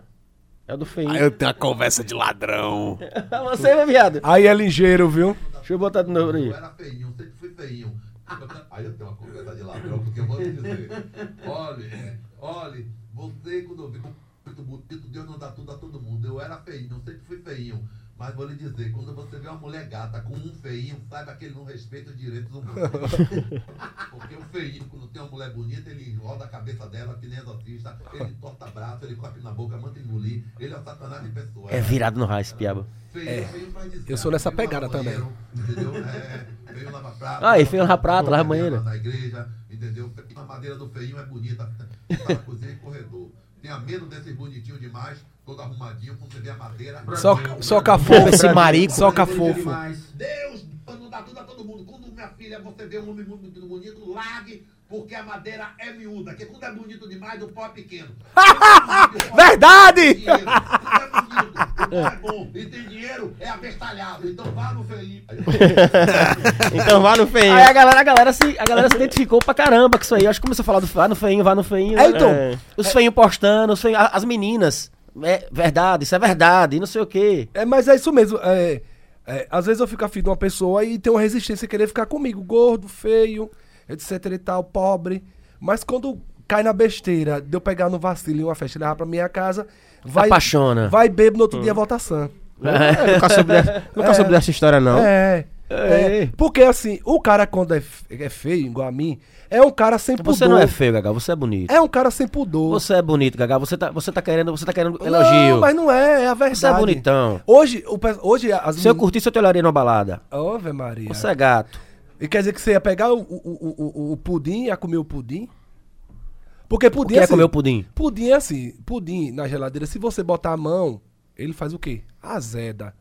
Speaker 2: É o do feio.
Speaker 4: eu tenho a conversa de ladrão.
Speaker 2: Você, meu viado.
Speaker 3: Aí é ligeiro, viu?
Speaker 2: Deixa eu botar de novo aí.
Speaker 7: Eu era feinho, sempre fui feinho. Aí eu tenho uma conversa de ladrão, porque eu vou dizer. Olhe, olhe, você quando eu vi muito bonito, Deus não dá tudo a todo mundo. Eu era feinho, sempre fui feinho. Mas vou lhe dizer, quando você vê uma mulher gata com um feinho, saiba que ele não respeita os direitos humanos. Porque o feinho, quando tem uma mulher bonita, ele roda a cabeça dela, que nem exorcista, ele torta braço, ele cospe na boca, manda engolir. Ele é o satanás de pessoa.
Speaker 2: É virado no raio esse piaba.
Speaker 7: Feio, feio pra dizer.
Speaker 3: Eu sou nessa
Speaker 7: Feio
Speaker 3: pegada também.
Speaker 7: Entendeu? É, feio lava prato.
Speaker 2: Ah, e feio lava prato, lava banheiro.
Speaker 7: Na igreja, entendeu? A madeira do feinho é bonita. Tá na cozinha e corredor. Tenha medo desses bonitinhos demais, todo arrumadinho, quando você vê a madeira.
Speaker 3: Só,
Speaker 7: branco,
Speaker 3: só
Speaker 7: branco.
Speaker 3: cafofo.
Speaker 4: Esse marico.
Speaker 3: Só cafofo.
Speaker 7: Deus não dá tudo a todo mundo. Quando minha filha, você vê um homem muito bonito, largue, porque a madeira é miúda. Porque quando é bonito demais, o pau é pequeno.
Speaker 3: Verdade!
Speaker 7: Dinheiro. Quando é bonito, o pau é bom. E tem dinheiro, é abestalhado. Então vá no feinho.
Speaker 1: Então vá no feio.
Speaker 2: Aí a galera, a galera, se, a galera se identificou pra caramba com isso aí. Acho que começou a falar do vá no feinho, vá no feinho.
Speaker 3: É,
Speaker 2: né?
Speaker 3: então,
Speaker 1: É.
Speaker 2: Os feinhos postando, os feinhos, a- as meninas. É verdade, isso é verdade, e não sei o quê.
Speaker 3: É, mas é isso mesmo. É, é, às vezes eu fico afim de uma pessoa e tem uma resistência a querer ficar comigo. Gordo, feio, etc e tal, pobre. Mas quando cai na besteira de eu pegar no vacilo em uma festa e levar pra minha casa, vai.
Speaker 2: Apaixona.
Speaker 3: Vai bebo no outro dia volta sã.
Speaker 1: É, nunca soube, dessa, nunca soube dessa história, não.
Speaker 3: É.
Speaker 2: É.
Speaker 3: é. Porque assim, o cara quando é, é feio, igual a mim, é um cara sem pudor.
Speaker 2: Você não é feio, Gaga, você é bonito.
Speaker 3: É um cara sem pudor.
Speaker 2: Você é bonito, Gaga. Você tá, você tá querendo, você tá querendo elogio.
Speaker 3: Não, mas não é, é a verdade.
Speaker 2: Você é bonitão.
Speaker 3: Hoje, o, hoje as
Speaker 2: Se eu curtisse, eu te olharia numa balada.
Speaker 3: Ave Maria.
Speaker 2: Você é gato.
Speaker 3: E quer dizer que você ia pegar o, o, o, o, pudim, ia comer o pudim? Porque pudim
Speaker 2: O que é
Speaker 3: assim,
Speaker 2: comer o pudim?
Speaker 3: Pudim é assim, pudim na geladeira, se você botar a mão, ele faz o quê? Azeda.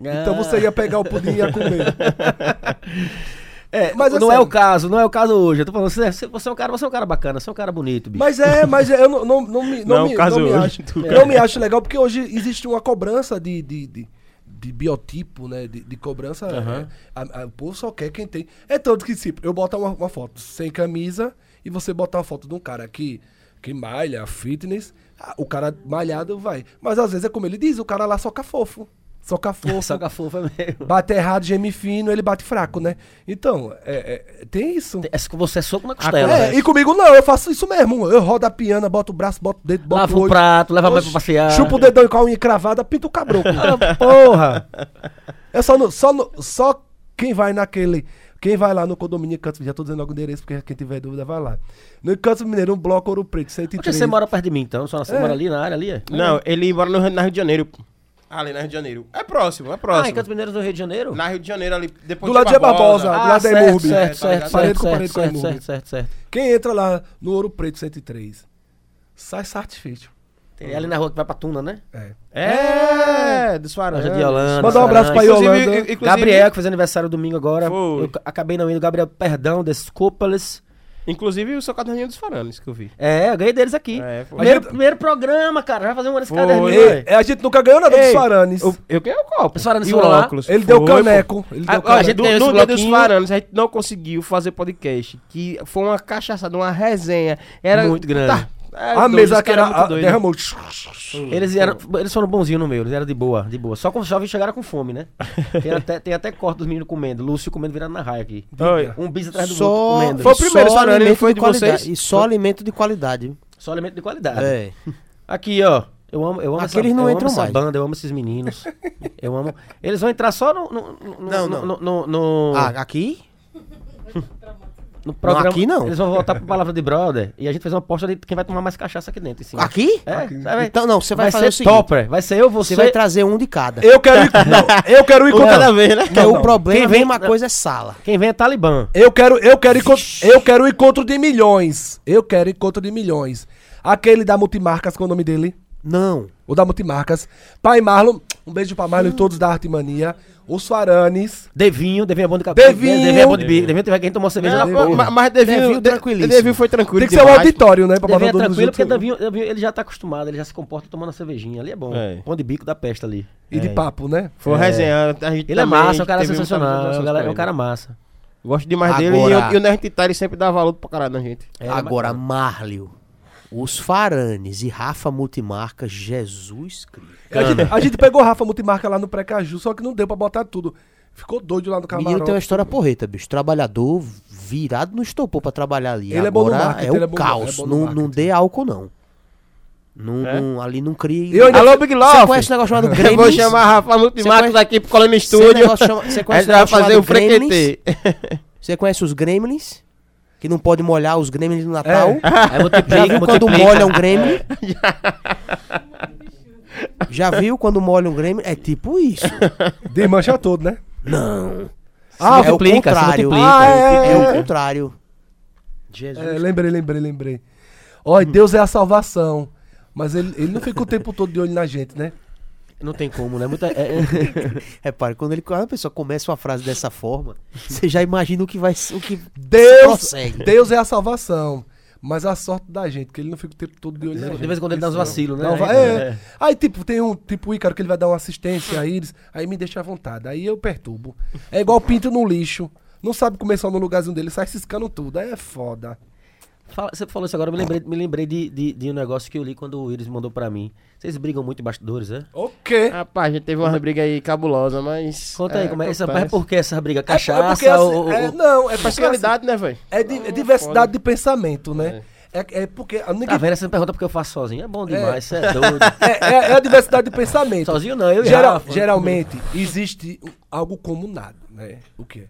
Speaker 3: Então
Speaker 2: Ah.
Speaker 3: você ia pegar o pudim e ia comer.
Speaker 2: É,
Speaker 3: Mas
Speaker 2: não
Speaker 3: é
Speaker 2: é o caso, não é o caso hoje. Eu tô falando, você, você é um cara, você é um cara bacana, você é um cara bonito, bicho.
Speaker 3: Mas é, mas é, eu não, não, não me, não,
Speaker 1: Não é o
Speaker 3: me,
Speaker 1: caso
Speaker 3: não me
Speaker 1: hoje,
Speaker 3: acho, não me acho legal, porque hoje existe uma cobrança de, de, de, de biotipo, né? De, de cobrança. é, a- a- o povo só quer quem tem. É tanto que, tipo, eu botar uma, uma foto sem camisa e você botar uma foto de um cara que, que malha, fitness, o cara malhado vai. Mas às vezes é como ele diz, o cara lá soca fofo. Soca fofo.
Speaker 2: Soca fofa mesmo.
Speaker 3: Bate errado, geme fino, ele bate fraco, né? Então, é, é, tem isso.
Speaker 2: É, Você é soco na costela.
Speaker 3: É,
Speaker 2: né?
Speaker 3: e comigo não, eu faço isso mesmo. Eu rodo a piana, boto o braço, boto o dedo, boto
Speaker 2: Lava
Speaker 3: o olho.
Speaker 2: prato, leva a mãe pra passear.
Speaker 3: Chupa o dedão com a unha encravada, pinta o cabroco.
Speaker 2: Ah, porra!
Speaker 3: é só, no, só, no, só quem vai naquele. Quem vai lá no condomínio Cantos, já tô dizendo logo o endereço, porque quem tiver dúvida vai lá. No Cantos Mineiro, um bloco Ouro Preto,
Speaker 2: Porque
Speaker 3: 103.
Speaker 2: você mora perto de mim, então? Só você
Speaker 3: É.
Speaker 2: mora ali na área ali? É?
Speaker 1: Não, ele mora no, na Rio de Janeiro. pô. Ali na Rio de Janeiro. É próximo, é próximo.
Speaker 2: Ah, em Cantos Mineiros do Rio de Janeiro?
Speaker 1: Na Rio de Janeiro, ali depois
Speaker 3: Do lado de Barbosa.
Speaker 2: Ah,
Speaker 3: do lado da
Speaker 2: certo,
Speaker 3: Emurb.
Speaker 2: certo,
Speaker 1: É, tá
Speaker 2: certo, certo, certo, certo, certo, certo, certo.
Speaker 3: Quem entra lá no Ouro Preto 103, sai satisfeito.
Speaker 2: Tem ali na rua que vai pra Tuna, né?
Speaker 3: É.
Speaker 1: É, dos Faranas.
Speaker 2: de Holanda.
Speaker 3: Mandar um abraço pra Yolanda.
Speaker 1: Inclusive, inclusive-
Speaker 2: Gabriel, que fez aniversário domingo agora.
Speaker 1: Foi.
Speaker 2: Eu ca- acabei não indo. Gabriel, perdão, desculpa-lhes.
Speaker 1: Inclusive o seu caderninho dos Faranes que eu vi.
Speaker 2: É, eu ganhei deles aqui.
Speaker 1: É,
Speaker 2: primeiro,
Speaker 3: A gente-
Speaker 2: primeiro programa, cara. Vai fazer um ano desse
Speaker 1: Foi.
Speaker 2: caderninho,
Speaker 3: Ei, é, a gente nunca ganhou nada dos
Speaker 1: Ei,
Speaker 3: Faranes.
Speaker 1: Eu, eu ganhei o copo.
Speaker 2: Os Faranes
Speaker 1: e o
Speaker 2: foram lá?
Speaker 1: óculos.
Speaker 3: Ele deu
Speaker 1: Foi, pô.
Speaker 3: caneco. Ele deu
Speaker 1: Ah, a
Speaker 3: caneco.
Speaker 1: gente
Speaker 2: Do-
Speaker 1: no,
Speaker 2: esse
Speaker 1: no dos Faranos, a gente não conseguiu fazer podcast. Que foi uma cachaçada, uma resenha. Era
Speaker 2: Muito grande.
Speaker 1: É,
Speaker 3: A mesa que era,
Speaker 1: muito
Speaker 3: a, derramou.
Speaker 2: Eles, eram, eles foram bonzinhos no meu, eles eram de boa, de boa. Só com jovens chegaram com fome, né? Tem até, tem até corte dos meninos comendo. Lúcio comendo virando na raia aqui.
Speaker 1: Oi.
Speaker 2: Um bis atrás do outro
Speaker 4: Só,
Speaker 2: comendo.
Speaker 1: Foi o primeiro,
Speaker 4: só alimento
Speaker 1: foi de
Speaker 4: qualidade.
Speaker 1: vocês?
Speaker 4: E só alimento de qualidade.
Speaker 2: Só alimento de qualidade.
Speaker 4: É.
Speaker 2: Aqui, ó. Eu amo, eu amo
Speaker 4: Aqueles
Speaker 2: essa,
Speaker 4: não
Speaker 2: eu
Speaker 4: entram
Speaker 2: amo essa
Speaker 4: mais.
Speaker 2: banda, eu amo esses meninos. eu amo. Eles vão entrar só no. no, no
Speaker 4: Não,
Speaker 2: no-
Speaker 4: não.
Speaker 2: no- no- no-
Speaker 4: Ah, aqui?
Speaker 2: No programa.
Speaker 4: aqui não.
Speaker 2: Eles vão voltar pro Palavra de Brother. E a gente fez uma aposta de quem vai tomar mais cachaça aqui dentro. em cima.
Speaker 4: Aqui?
Speaker 2: É, vai-
Speaker 4: Então, não, você vai,
Speaker 2: vai
Speaker 4: fazer
Speaker 2: ser
Speaker 4: o seguinte.
Speaker 2: topper. Vai ser eu, você.
Speaker 4: Você vai trazer um de cada.
Speaker 3: Eu quero ir. Não, eu quero ir contra.
Speaker 1: cada vez, né?
Speaker 4: Porque
Speaker 3: Não,
Speaker 4: o
Speaker 3: não.
Speaker 4: problema,
Speaker 2: Quem vem-
Speaker 4: mesma coisa é sala.
Speaker 2: Quem vem é Talibã.
Speaker 3: Eu quero, eu quero, encontro, eu quero o encontro de milhões. Eu quero encontro de milhões. Aquele da Multimarcas, qual é o nome dele?
Speaker 4: Não.
Speaker 3: O da Multimarcas. Pai Marlon, Um beijo pra Marlon e todos da Arte Mania. Os Faranes.
Speaker 2: Devinho, Devinho é bom de cabelo.
Speaker 3: Devinho.
Speaker 2: Devinho é bom de bico. Devinho teve quem tomou cerveja
Speaker 1: Não,
Speaker 2: na
Speaker 1: mas-
Speaker 2: porra.
Speaker 1: mas, Devinho,
Speaker 4: Devinho
Speaker 1: De-
Speaker 4: tranquilíssimo.
Speaker 1: Devinho foi tranquilo.
Speaker 3: Tem que ser um auditório, né? Pra
Speaker 2: Devinho é tranquilo porque Devinho, Devinho, ele já tá acostumado, ele já se comporta tomando a cervejinha. Ali é bom.
Speaker 1: É.
Speaker 2: Pão de bico da peste ali.
Speaker 3: E de
Speaker 1: É.
Speaker 3: papo, né?
Speaker 1: Foi
Speaker 2: É.
Speaker 1: resenhando. a gente
Speaker 2: Ele é massa, é um cara sensacional. É um, cara-
Speaker 1: com
Speaker 2: é um cara massa.
Speaker 1: Gosto demais dele e, eu- e o Nerd Titari sempre dá valor pra caralho na gente.
Speaker 2: É,
Speaker 4: Agora,
Speaker 2: mas-
Speaker 4: Marlio, os Faranes e Rafa Multimarca, Jesus Cristo.
Speaker 3: A gente, a gente pegou Rafa Multimarca lá no Precaju, só que não deu pra botar tudo. Ficou doido lá no
Speaker 4: O menino tem uma
Speaker 3: camarote.
Speaker 4: história porreta, bicho. Trabalhador virado no estopor pra trabalhar ali.
Speaker 3: Ele é
Speaker 4: Agora
Speaker 3: marketing,
Speaker 4: é
Speaker 3: ele é
Speaker 4: o
Speaker 3: bom-
Speaker 4: caos.
Speaker 3: é bom no
Speaker 4: não, não
Speaker 3: marketing.
Speaker 4: dê álcool, não. Não,
Speaker 1: É?
Speaker 4: não- ali não cria.
Speaker 3: Eu ainda-
Speaker 1: Alô, Big
Speaker 4: Você
Speaker 1: Love!
Speaker 4: conhece um negócio chamado
Speaker 1: Eu vou
Speaker 4: Gremlins?
Speaker 1: chamar Rafa Multimarcos
Speaker 4: conhece-
Speaker 1: aqui pro Colônia
Speaker 4: Esse
Speaker 1: Estúdio.
Speaker 4: Você conhece
Speaker 1: vai
Speaker 4: negócio
Speaker 1: fazer
Speaker 4: chamado
Speaker 1: o frequetê.
Speaker 4: Gremlins? Você conhece os Gremlins? Que não pode molhar os Gremlins no Natal?
Speaker 2: Aí multiplica,
Speaker 4: Já viu quando molha um Gremlin? Já viu quando molha um Gremlin? É tipo isso.
Speaker 3: Desmancha todo, né?
Speaker 4: Não.
Speaker 3: Ah,
Speaker 4: é o contrário.
Speaker 3: Ah, é,
Speaker 4: É
Speaker 3: é.
Speaker 4: o contrário. Jesus.
Speaker 3: É, lembrei, lembrei, lembrei. E Deus é a salvação. Mas ele, ele não fica o tempo todo de olho na gente, né?
Speaker 2: Não tem como, né? Muita, é- é-
Speaker 4: Repare, quando, ele, quando a pessoa começa uma frase dessa forma, você já imagina o que vai o que
Speaker 3: Deus,
Speaker 4: prossegue.
Speaker 3: Deus é a salvação. Mas a sorte da gente, que ele não fica o tempo todo de olho
Speaker 2: de vez em quando ele dá uns vacilos, né?
Speaker 3: Não,
Speaker 2: É.
Speaker 3: é. Aí, tipo, tem um tipo Ícaro que ele vai dar uma assistência a Iris, aí me deixa à vontade. Aí eu perturbo. É igual pinto no lixo. Não sabe começar no lugarzinho dele, sai ciscando tudo. Aí é foda.
Speaker 2: Fala- você falou isso agora, eu me lembrei, me lembrei de, de, de um negócio que eu li quando o Iris mandou pra mim. Vocês brigam muito em bastidores, é?
Speaker 3: O quê?
Speaker 1: Rapaz, a gente teve uma briga aí cabulosa, mas.
Speaker 2: Conta aí, como é, essa, mas por que essa briga?
Speaker 3: É-
Speaker 2: Cachaça?
Speaker 3: é porque, assim,
Speaker 2: ou,
Speaker 3: é-
Speaker 2: ou-
Speaker 3: não, é porque,
Speaker 1: Personalidade, né, velho?
Speaker 3: é, di- é diversidade de pensamento, né? É, é porque. a- Ninguém,
Speaker 2: Tá vendo? Você me pergunta porque eu faço sozinho. É bom demais, você é doido.
Speaker 3: é, é- é a diversidade de pensamento.
Speaker 2: sozinho não, eu e
Speaker 3: Geral-
Speaker 2: Rafa.
Speaker 3: geralmente existe algo comunado, né? O quê?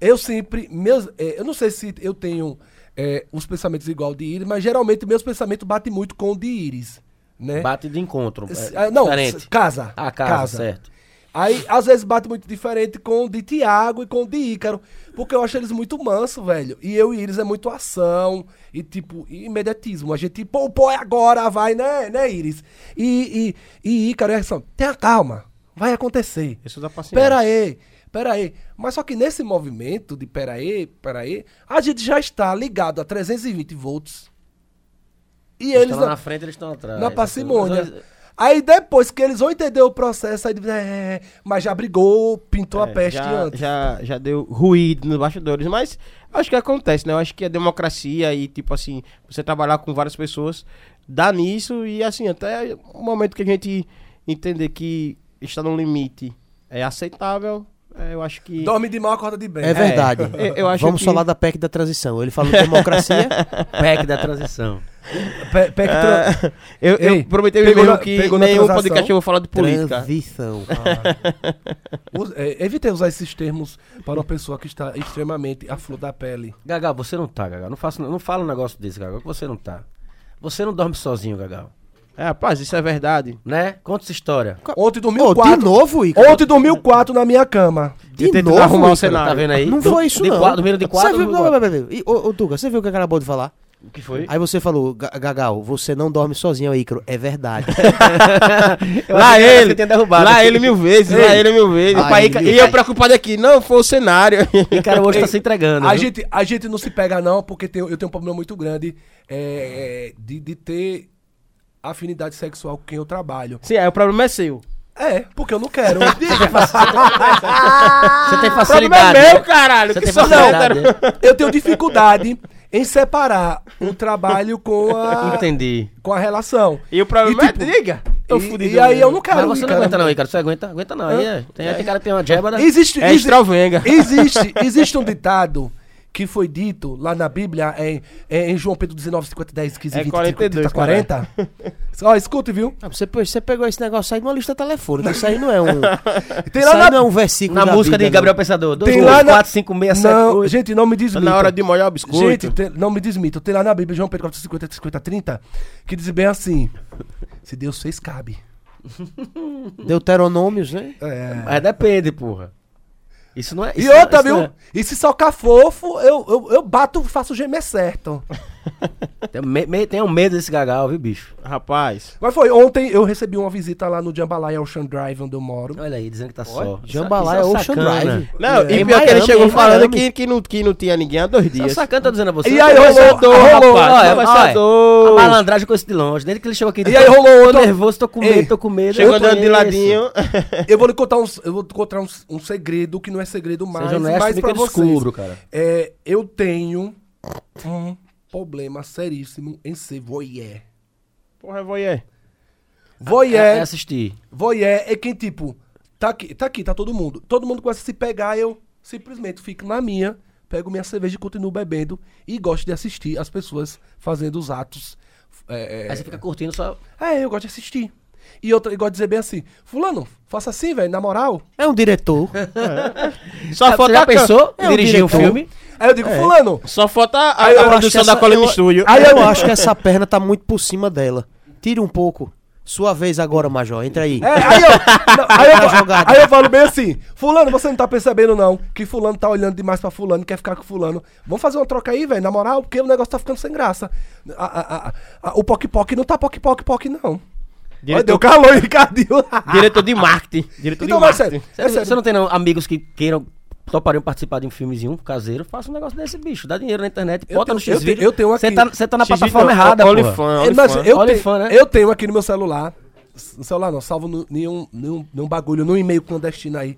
Speaker 3: Eu sempre, meus, é, eu não sei se eu tenho é, os pensamentos igual de Iris, mas geralmente meus pensamentos batem muito com o de Iris, né?
Speaker 2: Bate de encontro.
Speaker 3: S-
Speaker 2: É,
Speaker 3: ah, não,
Speaker 2: diferente.
Speaker 3: casa.
Speaker 2: Ah, casa, certo.
Speaker 3: Aí, às vezes, bate muito diferente com o de Tiago e com o de Ícaro. Porque eu acho eles muito manso, velho. E eu e Iris é muito ação e, tipo, imediatismo. A gente, pô, pô, é agora, vai, né, né, Iris? E, e, e Ícaro é assim, tenha calma, vai acontecer.
Speaker 1: Isso dá paciência.
Speaker 3: Pera aí, pera aí. Mas só que nesse movimento de pera aí, pera aí, a gente já está ligado a 320 volts. E
Speaker 2: Eles
Speaker 3: eles,
Speaker 2: estão na frente, eles estão atrás.
Speaker 3: na parcimônia.
Speaker 2: Os dois-
Speaker 3: Aí depois que eles vão entender o processo, aí é, mas já brigou, pintou a
Speaker 1: É,
Speaker 3: peste
Speaker 1: já,
Speaker 3: antes.
Speaker 1: Já, já deu ruído nos bastidores, mas acho que acontece, né? Eu acho que a democracia e, tipo assim, você trabalhar com várias pessoas dá nisso e, assim, até o momento que a gente entender que está no limite é aceitável, eu acho que.
Speaker 3: Dorme de mal, acorda de bem.
Speaker 4: É verdade.
Speaker 1: eu- eu acho
Speaker 4: Vamos
Speaker 1: que-
Speaker 4: falar da PEC da transição. Ele falou de democracia.
Speaker 2: PEC da transição.
Speaker 3: Pe- pe- tra-
Speaker 1: Eu, eu
Speaker 3: Ei,
Speaker 1: prometi
Speaker 3: pegou
Speaker 1: mesmo
Speaker 3: na-
Speaker 1: que
Speaker 3: pegou na
Speaker 1: nenhum podcast eu vou falar de política.
Speaker 4: Transição.
Speaker 3: Us- é, evitei usar esses termos para uma pessoa que está extremamente à flor da pele.
Speaker 2: Gagal, você não tá, Gagal. Não, faça, não fala um negócio desse, Gagal, que você não tá. Você não dorme sozinho, Gagal.
Speaker 1: É, rapaz, isso é verdade.
Speaker 2: Né? Conta essa história.
Speaker 3: Ontem dormiu
Speaker 4: de
Speaker 3: quatro.
Speaker 4: novo, Igor?
Speaker 3: Ontem dormiu quatro na minha cama.
Speaker 4: De
Speaker 1: tentando
Speaker 4: novo,
Speaker 1: arrumar o cenário.
Speaker 2: Tá vendo aí?
Speaker 4: Não foi isso,
Speaker 2: de
Speaker 4: não.
Speaker 2: Quatro, dormiram de quatro,
Speaker 4: Você viu, não,
Speaker 2: de
Speaker 4: não. E, Ô, ô, Tuga, você viu o que acabou de falar?
Speaker 2: O que foi?
Speaker 4: Aí você falou, "Ga- Gagal, você não dorme sozinho, Ícaro. É verdade.
Speaker 1: Lá ele, lá ele mil vezes, lá ele mil vezes.
Speaker 4: Aí,
Speaker 1: Pai, e eu preocupado aqui, não, foi o cenário.
Speaker 2: E cara hoje tá se entregando.
Speaker 3: A
Speaker 2: viu?
Speaker 3: gente, a gente não se pega, não, porque tem- eu tenho um problema muito grande é, é, de, de ter afinidade sexual com quem eu trabalho.
Speaker 1: Sim, aí o problema é seu.
Speaker 3: É, porque eu não quero.
Speaker 2: Você tem
Speaker 1: O problema
Speaker 2: facilidade.
Speaker 1: é meu,
Speaker 2: né?
Speaker 1: caralho.
Speaker 2: Você
Speaker 1: que
Speaker 2: tem facilidade.
Speaker 3: eu tenho dificuldade em separar o trabalho com a,
Speaker 2: Entendi.
Speaker 3: com a relação.
Speaker 1: E o problema
Speaker 3: E, tipo,
Speaker 1: é, diga. Eu
Speaker 3: E,
Speaker 1: fudi
Speaker 3: e aí eu não quero.
Speaker 2: Mas você não
Speaker 3: cara.
Speaker 2: aguenta não, Ícaro. Você aguenta? Aguenta não. Aí é. Tem, tem cara que tem uma jeba, né?
Speaker 3: Existe,
Speaker 1: É
Speaker 3: existe, existe um ditado que foi dito lá na Bíblia em, em João Pedro 19, 50, 10, 15,
Speaker 1: É
Speaker 3: 20,
Speaker 1: 42,
Speaker 3: 30, 40. Ó, escute, viu?
Speaker 4: Ah, você, você pegou esse negócio aí numa lista telefônica. Isso aí não é um.
Speaker 3: Tem
Speaker 4: isso
Speaker 3: lá
Speaker 4: aí
Speaker 3: na,
Speaker 4: não é um versículo.
Speaker 2: Na
Speaker 4: da
Speaker 2: música de
Speaker 4: Bíblia,
Speaker 2: Gabriel Pensador. 2,
Speaker 3: Tem
Speaker 2: 2,
Speaker 3: lá na-
Speaker 2: 4, 5, 6, 7,
Speaker 3: Não,
Speaker 2: 8.
Speaker 3: gente, não me
Speaker 1: Tá
Speaker 3: desmita.
Speaker 1: na hora de molhar o biscoito.
Speaker 3: Gente, tem- não me desmita. Tem lá na Bíblia, João Pedro 4, 50, 50, 30, que diz bem assim: Se Deus fez, cabe.
Speaker 4: não. Deuteronômios, né?
Speaker 3: É.
Speaker 2: Mas depende, porra. Isso não é.
Speaker 3: E
Speaker 2: isso não-
Speaker 3: outra,
Speaker 2: isso não
Speaker 3: viu?
Speaker 2: é-
Speaker 3: E se socar fofo, eu, eu, eu bato, faço o gemer certo.
Speaker 2: Tenho, me, me- tenho medo desse gagal, viu, bicho?
Speaker 1: Rapaz.
Speaker 3: Mas foi, ontem eu recebi uma visita lá no Jambalaya Ocean Drive, onde eu moro.
Speaker 2: Olha aí, dizendo que tá só.
Speaker 4: Jambalaya
Speaker 2: Isso é
Speaker 4: Ocean
Speaker 2: sacana.
Speaker 4: Drive.
Speaker 1: Não,
Speaker 4: É,
Speaker 1: e pior que ele chegou falando que, que, não, que não tinha ninguém há dois
Speaker 2: é
Speaker 1: dias.
Speaker 2: sacana, tô dizendo a você.
Speaker 3: E aí rolou- rolou-
Speaker 1: rapaz.
Speaker 2: Olha. A malandragem com esse de longe. Desde que ele chegou aqui,
Speaker 3: E aí rolou
Speaker 2: tô
Speaker 3: outro-
Speaker 2: nervoso, tô com medo, tô com medo.
Speaker 1: Chegou andando de ladinho.
Speaker 3: Eu vou lhe contar um, eu vou te contar um, um segredo que não é segredo mais,
Speaker 2: Seja honesto,
Speaker 3: mas pra
Speaker 2: eu
Speaker 3: vocês.
Speaker 2: descubro, cara.
Speaker 3: É, eu tenho um problema seríssimo em ser voyeur.
Speaker 1: Porra, voyeur.
Speaker 3: Voyeur,
Speaker 2: É, é assistir.
Speaker 3: voyeur é quem, tipo, tá aqui, tá aqui, tá todo mundo. Todo mundo começa a se pegar, eu simplesmente fico na minha, pego minha cerveja e continuo bebendo e gosto de assistir as pessoas fazendo os atos. É, é,
Speaker 2: Aí você fica curtindo só.
Speaker 3: é, eu gosto de assistir. E outra, eu gosto de dizer bem assim, fulano, faça assim, velho, na moral.
Speaker 4: É um diretor.
Speaker 1: Só
Speaker 2: Você
Speaker 1: falta a
Speaker 2: pensou
Speaker 4: É um
Speaker 2: dirigir um filme?
Speaker 3: Aí eu digo, fulano,
Speaker 1: Só falta a,
Speaker 3: Aí eu
Speaker 1: a
Speaker 3: acho
Speaker 1: produção
Speaker 4: que
Speaker 1: da
Speaker 4: eu-
Speaker 1: Studio.
Speaker 3: Aí
Speaker 4: eu acho que essa perna tá muito por cima dela. Tira um pouco. Sua vez agora, Major. Entra aí.
Speaker 3: É, aí, eu, não, aí, eu,
Speaker 4: Tá
Speaker 3: aí eu falo bem assim, fulano, você não tá percebendo não, que fulano tá olhando demais pra fulano, quer ficar com fulano. Vamos fazer uma troca aí, velho, na moral, porque o negócio tá ficando sem graça. A- a- a- a- o poc-poc não tá poc-poc-poc, não. Olha,
Speaker 1: Diretor,
Speaker 3: deu calor, hein, Ricardinho.
Speaker 1: diretor de marketing. Diretor
Speaker 3: Então,
Speaker 1: de marketing.
Speaker 3: sério,
Speaker 2: Você,
Speaker 3: é
Speaker 2: não-
Speaker 3: sério.
Speaker 2: você não tem não, amigos que queiram, topariam participar de um filmezinho caseiro? Faça um negócio desse, bicho. Dá dinheiro na internet,
Speaker 3: Eu
Speaker 2: bota
Speaker 3: tenho-
Speaker 2: no
Speaker 3: tenho- eu tenho
Speaker 2: Você
Speaker 3: aqui.
Speaker 2: tá, você tá na
Speaker 1: X-Video,
Speaker 2: plataforma errada,
Speaker 3: É,
Speaker 1: Only
Speaker 3: mas
Speaker 1: Fan.
Speaker 3: eu,
Speaker 2: né?
Speaker 3: eu tenho aqui no meu celular, no celular não, salvo no- nenhum, nenhum, nenhum bagulho, nenhum e-mail clandestino aí.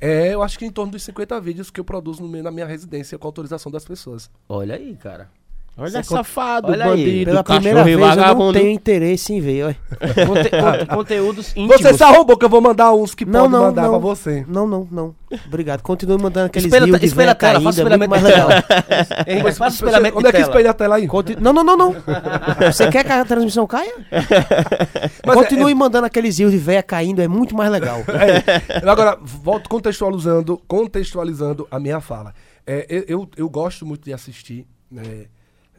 Speaker 3: É, eu acho que em torno dos 50 vídeos que eu produzo no na minha residência com autorização das pessoas.
Speaker 2: Olha aí, cara.
Speaker 1: Olha,
Speaker 2: Você
Speaker 1: safado,
Speaker 2: Olha aí.
Speaker 1: bandido,
Speaker 4: Pela primeira vez eu não
Speaker 1: vagabundo.
Speaker 4: tenho interesse em ver, olha.
Speaker 2: Conte- con- conteúdos íntimos.
Speaker 3: Você se arrombou que eu vou mandar uns que
Speaker 4: Não,
Speaker 3: pode
Speaker 4: não,
Speaker 3: mandar
Speaker 4: não.
Speaker 3: pra você.
Speaker 4: Não, não, não. Obrigado. Continue mandando aqueles
Speaker 2: Espelha,
Speaker 4: rios de
Speaker 2: espelha tela,
Speaker 4: é muito
Speaker 2: espelhamento
Speaker 4: mais
Speaker 2: de
Speaker 4: legal.
Speaker 2: tela. Ei,
Speaker 3: Onde
Speaker 2: espelhamento
Speaker 3: é
Speaker 2: de
Speaker 3: que espelha a tela aí?
Speaker 4: Conti- Não, não, não, não. Você quer que a transmissão caia?
Speaker 3: Mas
Speaker 4: Continue mandando aqueles rios de véia caindo, é muito mais legal.
Speaker 3: É, agora, volto contextualizando, contextualizando a minha fala. É, eu, eu, eu gosto muito de assistir, né,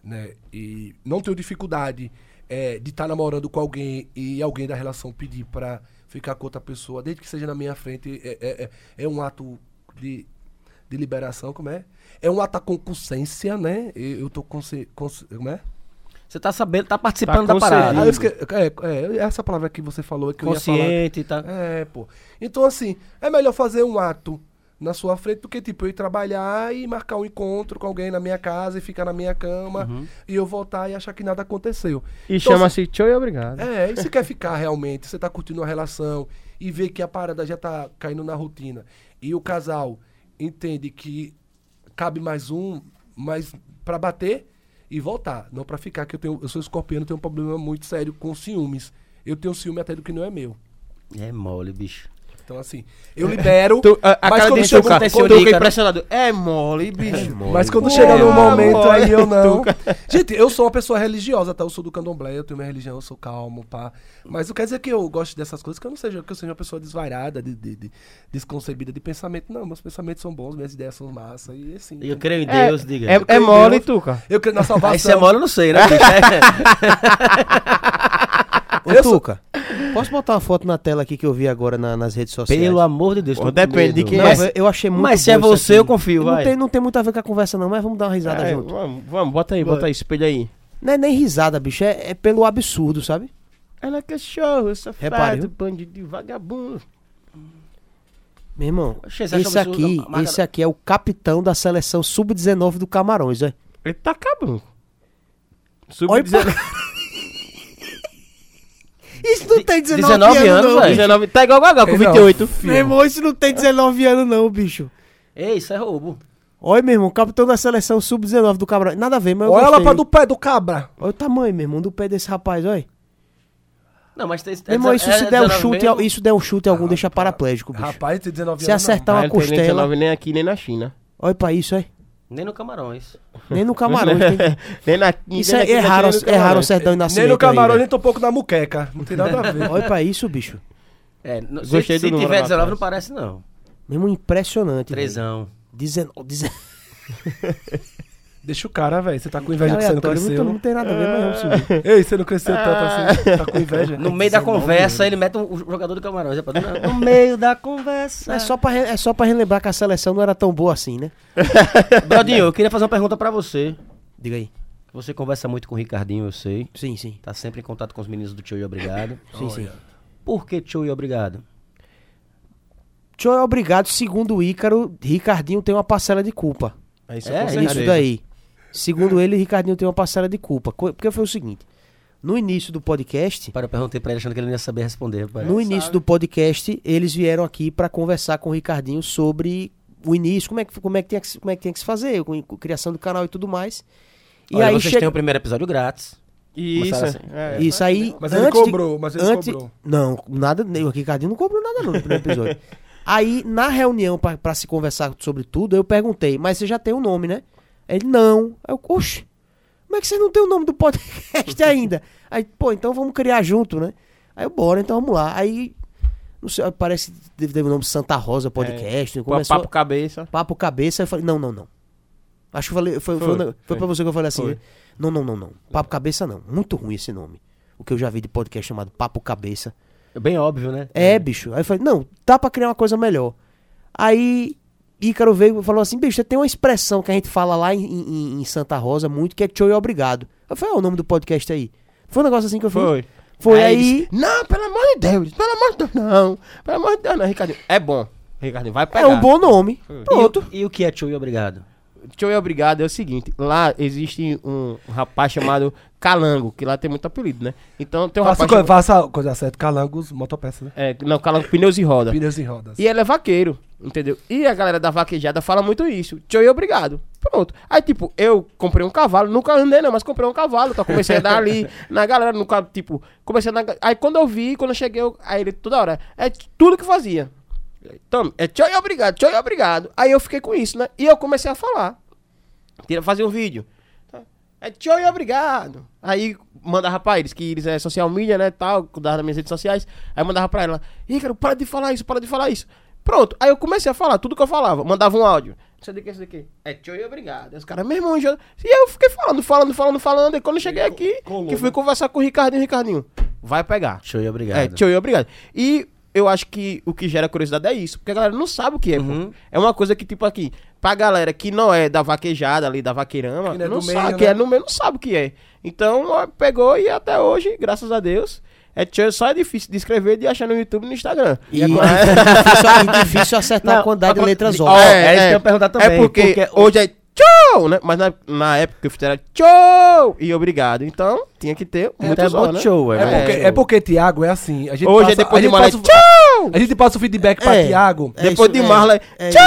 Speaker 3: né, e não tenho dificuldade é, de estar namorando com alguém e alguém da relação pedir pra ficar com outra pessoa, desde que seja na minha frente, é, é, é- é um ato de, de liberação, como é? É um ato da concussência, né? Eu, eu tô conse- como é?
Speaker 2: Você tá sabendo, tá participando
Speaker 1: Tá
Speaker 2: da parada.
Speaker 3: Ah, esque- é, é, essa palavra que você falou é que eu ia falar.
Speaker 2: Consciente, tá?
Speaker 3: É, pô. Então, assim, é melhor fazer um ato na sua frente do que, tipo, eu ir trabalhar e marcar um encontro com alguém na minha casa e ficar na minha cama e eu voltar e achar que nada aconteceu.
Speaker 1: E
Speaker 3: Então,
Speaker 1: chama-se Tchau e obrigado.
Speaker 3: É, e se quer ficar realmente, você tá curtindo uma relação e vê que a parada já tá caindo na rotina e o casal entende que cabe mais um, mas pra bater e voltar, não pra ficar, que eu tenho, eu sou escorpiano, tenho um problema muito sério com ciúmes. Eu tenho ciúme até do que não é meu.
Speaker 2: É mole, bicho.
Speaker 3: Então, assim, eu libero,
Speaker 1: Tu, a, a
Speaker 3: mas
Speaker 1: cara
Speaker 3: quando chega um-
Speaker 1: Tuca,
Speaker 2: aconteceu
Speaker 1: Tuca
Speaker 2: ali, cara.
Speaker 1: impressionado. É mole, bicho.
Speaker 3: mas quando chega num momento
Speaker 1: mole,
Speaker 3: aí eu não. Gente, eu sou uma pessoa religiosa, tá? Eu sou do candomblé, eu tenho minha religião, eu sou calmo, pá. Mas não quer dizer que eu gosto dessas coisas, que eu não seja, que eu seja uma pessoa desvairada, de, de- de- desconcebida de pensamento. Não, meus pensamentos são bons, minhas ideias são massa e assim.
Speaker 2: E eu creio em
Speaker 1: É,
Speaker 2: Deus, diga.
Speaker 1: é, é mole, Tuca.
Speaker 3: Eu creio na salvação.
Speaker 2: Aí se é mole, eu não sei, né, bicho?
Speaker 4: Ô,
Speaker 3: Eu sou-
Speaker 4: Tuca, posso botar uma foto na tela aqui que eu vi agora na- nas redes sociais?
Speaker 2: Pelo amor de Deus.
Speaker 1: Pô,
Speaker 2: tô com
Speaker 1: depende de
Speaker 2: medo.
Speaker 1: quem
Speaker 4: Não,
Speaker 1: é.
Speaker 4: eu- eu achei muito
Speaker 2: Mas se é
Speaker 4: isso
Speaker 2: você,
Speaker 4: aqui.
Speaker 2: eu confio,
Speaker 4: Não
Speaker 2: vai.
Speaker 4: tem, não tem muito a ver com a conversa não, mas vamos dar uma risada
Speaker 1: É,
Speaker 4: junto.
Speaker 1: vamos, vamos, bota aí, bota aí, espelha aí.
Speaker 4: Não é nem risada, bicho, é, é pelo absurdo, sabe?
Speaker 1: Ela é cachorro, safado,
Speaker 4: Repare, viu?
Speaker 1: bandido de vagabundo.
Speaker 4: Meu irmão,
Speaker 2: Oxe, você acha
Speaker 4: esse
Speaker 2: absurdo?
Speaker 4: aqui,
Speaker 2: marca-
Speaker 4: esse aqui é o capitão da seleção sub-19 do Camarões, ó.
Speaker 1: Ele tá acabando.
Speaker 4: Olha
Speaker 1: Sub-19
Speaker 4: Isso não tem 19,
Speaker 2: 19 anos,
Speaker 4: não,
Speaker 2: velho.
Speaker 1: 19, tá igual o Gagal, com
Speaker 3: Ei, não.
Speaker 1: 28.
Speaker 4: Meu irmão, isso não tem 19 anos não, bicho.
Speaker 2: Ei, isso é roubo.
Speaker 4: Olha, meu irmão, capitão da seleção sub-19 do Camarões. Nada a ver, mas eu
Speaker 3: Olha lá pra do pé do cabra.
Speaker 4: Olha o tamanho, meu irmão, do pé desse rapaz, olha.
Speaker 2: Não, mas tem.
Speaker 4: Meu irmão, isso
Speaker 2: é
Speaker 4: se der um
Speaker 2: 19
Speaker 4: chute,
Speaker 2: mesmo?
Speaker 4: isso der um chute algum, deixa paraplégico, bicho.
Speaker 3: Rapaz, tem 19
Speaker 4: Se
Speaker 3: anos.
Speaker 4: acertar
Speaker 1: Ah,
Speaker 4: uma
Speaker 1: ele tem nem
Speaker 4: costela,
Speaker 1: 19 nem aqui, nem na China.
Speaker 4: olha pra isso, olha.
Speaker 2: Nem no Camarões.
Speaker 4: Nem no Camarões tem...
Speaker 1: nem na
Speaker 4: Isso
Speaker 1: nem
Speaker 4: é, é é raro o
Speaker 1: Camarões.
Speaker 4: sertão e nascimento
Speaker 3: Nem no camarão,
Speaker 4: aí,
Speaker 3: nem tô pouco na muqueca. Não tem nada a ver.
Speaker 4: Olha pra isso, bicho.
Speaker 2: É, no, se,
Speaker 1: Gostei
Speaker 2: se
Speaker 1: do número
Speaker 2: tiver
Speaker 1: lá
Speaker 2: 19,
Speaker 1: atrás.
Speaker 2: não parece, não.
Speaker 4: Mesmo impressionante.
Speaker 2: Trezão.
Speaker 4: 19, 19.
Speaker 3: Deixa o cara, velho. Você tá com inveja que você não cresceu.
Speaker 4: não, não tem nada a ver, vamos subir.
Speaker 3: Ei, você não cresceu tanto assim. Tá com inveja?
Speaker 2: No meio da
Speaker 3: 19
Speaker 2: conversa, ele mete o jogador do Camarões. É no meio da conversa.
Speaker 4: É só, pra, é só pra relembrar que a seleção não era tão boa assim, né?
Speaker 2: Brodinho, eu queria fazer uma pergunta pra você.
Speaker 4: Diga aí.
Speaker 2: Você conversa muito com o Ricardinho, eu sei.
Speaker 4: Sim, sim.
Speaker 2: Tá sempre em contato com os meninos do Tio e Obrigado.
Speaker 4: Sim, sim.
Speaker 2: Por que Tio e Obrigado?
Speaker 4: Tio é obrigado, segundo o Ícaro, Ricardinho tem uma parcela de culpa.
Speaker 1: É isso,
Speaker 2: É,
Speaker 1: certeza.
Speaker 4: Isso daí. Segundo ele, Ricardinho tem uma parcela de culpa. Porque foi o seguinte: no início do podcast,
Speaker 2: Para eu perguntei pra ele achando que ele não ia saber responder. pai.
Speaker 4: no início do podcast, eles vieram aqui pra conversar com o Ricardinho sobre o início, como é que, como é que, tinha, que, se- como é que tinha que se fazer, com a criação do canal e tudo mais. E
Speaker 2: Olha,
Speaker 4: aí
Speaker 2: vocês
Speaker 4: chega.
Speaker 2: têm o primeiro episódio grátis.
Speaker 1: Isso,
Speaker 2: assim.
Speaker 1: é.
Speaker 4: Isso aí.
Speaker 3: Mas ele
Speaker 4: antes de-
Speaker 3: cobrou, mas ele
Speaker 4: antes,
Speaker 3: cobrou.
Speaker 4: Não, nada. O Ricardinho não cobrou nada não, no primeiro episódio. Aí, na reunião pra se conversar sobre tudo, eu perguntei, mas você já tem o nome, né? Ele, não. Aí eu, oxe, como é que você não tem o nome do podcast ainda? Aí, pô, então vamos criar junto, né? Aí eu, bora, então vamos lá. Aí, não sei, parece que teve, o nome Santa Rosa Podcast.
Speaker 1: Pô,
Speaker 4: começou,
Speaker 1: Papo cabeça.
Speaker 4: papo cabeça, eu falei, não, não, não. Acho que eu falei, foi, foi,
Speaker 1: Foi,
Speaker 4: foi,
Speaker 1: foi.
Speaker 4: pra você que eu falei assim, né? não, não, não, não. Papo cabeça não. Muito ruim esse nome. O que eu já vi de podcast chamado Papo Cabeça.
Speaker 2: É bem óbvio, né?
Speaker 4: É, bicho. Aí eu falei, não, dá pra criar uma coisa melhor. Aí Ícaro veio e falou assim, bicho, tem uma expressão que a gente fala lá em, em- em Santa Rosa muito, que é tchau e obrigado. Eu falei, é o nome do podcast aí. Foi um negócio assim que eu fiz.
Speaker 1: Foi.
Speaker 4: Foi aí.
Speaker 1: ele disse, não, pelo amor de Deus, pelo amor de Deus, não. Pelo amor de Deus, não, Ricardinho. É bom. Ricardinho, vai
Speaker 4: É
Speaker 1: pegar.
Speaker 4: um bom nome. Pronto.
Speaker 2: E, o- e o que é Tio e Obrigado?
Speaker 1: Tchau e obrigado é o seguinte, lá existe um rapaz chamado Calango, que lá tem muito apelido, né? Então tem um
Speaker 3: Faça,
Speaker 1: rapaz
Speaker 3: co
Speaker 1: chamado,
Speaker 3: faça a coisa certa, calangos, motopeça, né?
Speaker 1: é, não, Calango Pneus e Roda.
Speaker 3: Pneus e rodas.
Speaker 1: E ele é vaqueiro, entendeu? E a galera da vaquejada fala muito isso. Tchau e obrigado. Pronto. Aí, tipo, eu comprei um cavalo, nunca andei não, mas comprei um cavalo, então comecei a dar ali na galera, nunca, tipo, comecei a dar... Aí quando eu vi, quando eu cheguei, eu... aí ele toda hora, é tudo que fazia. Então, é tchau e obrigado, tchau e obrigado. Aí eu fiquei com isso, né? E eu comecei a falar. Fazer um vídeo. É tchau e obrigado. Aí mandava pra eles, que eles é social media, né, tal, cuidava das minhas redes sociais. Aí mandava pra ela, Ícaro, para de falar isso, para de falar isso. Pronto, aí eu comecei a falar tudo que eu falava, mandava um áudio. Isso daqui, isso daqui. É tchau e obrigado. Aí os caras, meu irmão, já... E eu fiquei falando, falando, falando, falando. E quando eu cheguei aqui, que fui conversar com o Ricardinho, Ricardinho, vai pegar.
Speaker 2: Tio e Obrigado.
Speaker 1: É, tchau e obrigado. E eu acho que o que gera curiosidade é isso, porque a galera não sabe o que é,
Speaker 2: Uhum.
Speaker 1: É uma coisa que, tipo, aqui, pra galera que não é da vaquejada ali, da vaqueirama,
Speaker 3: Que não é
Speaker 1: não sabe,
Speaker 3: meio,
Speaker 1: que
Speaker 3: né?
Speaker 1: é no meio, não sabe o que é. Então, pegou e até hoje, graças a Deus, é tchau, só é difícil de escrever e de achar no YouTube e no Instagram.
Speaker 4: E é difícil, é difícil acertar
Speaker 2: Não,
Speaker 4: a quantidade de
Speaker 2: a-
Speaker 4: letras
Speaker 2: Ó,
Speaker 4: ó.
Speaker 2: é isso que eu ia perguntar também,
Speaker 1: É porque,
Speaker 2: porque
Speaker 1: hoje é tchau, né? Mas na, na época que eu fiz era tchau e obrigado. Então, tinha que ter
Speaker 2: Então é
Speaker 1: muito
Speaker 2: bom
Speaker 1: né?
Speaker 2: show, é,
Speaker 3: É
Speaker 2: né?
Speaker 3: porque, é porque Tiago é assim. A gente
Speaker 1: Hoje é
Speaker 3: passa,
Speaker 1: depois
Speaker 3: a
Speaker 1: de Marley,
Speaker 3: passa o-
Speaker 1: tchau!
Speaker 3: A gente passa o feedback pra
Speaker 4: É.
Speaker 3: Tiago.
Speaker 4: É
Speaker 1: Depois
Speaker 4: isso,
Speaker 1: de
Speaker 4: é,
Speaker 1: Marley,
Speaker 4: é
Speaker 1: tchau!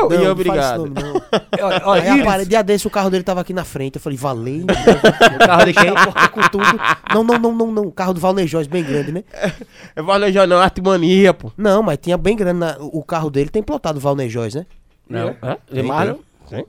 Speaker 4: Não,
Speaker 1: e
Speaker 4: não fala
Speaker 1: obrigado.
Speaker 4: esse nome, não.
Speaker 3: Olha, olha,
Speaker 4: Aí
Speaker 3: Iris,
Speaker 4: dia desse o carro dele tava aqui na frente. Eu falei, valendo.
Speaker 2: O carro de quem?
Speaker 4: com tudo. Não, não, não, não, não. O carro do Valnejóis, bem grande, né?
Speaker 1: Eu vou alejar não, artimania, pô.
Speaker 4: Não, mas tinha bem grande. na- o carro dele tem plotado Valnejóis, né?
Speaker 2: Não.
Speaker 1: Hã?
Speaker 2: De Marlon?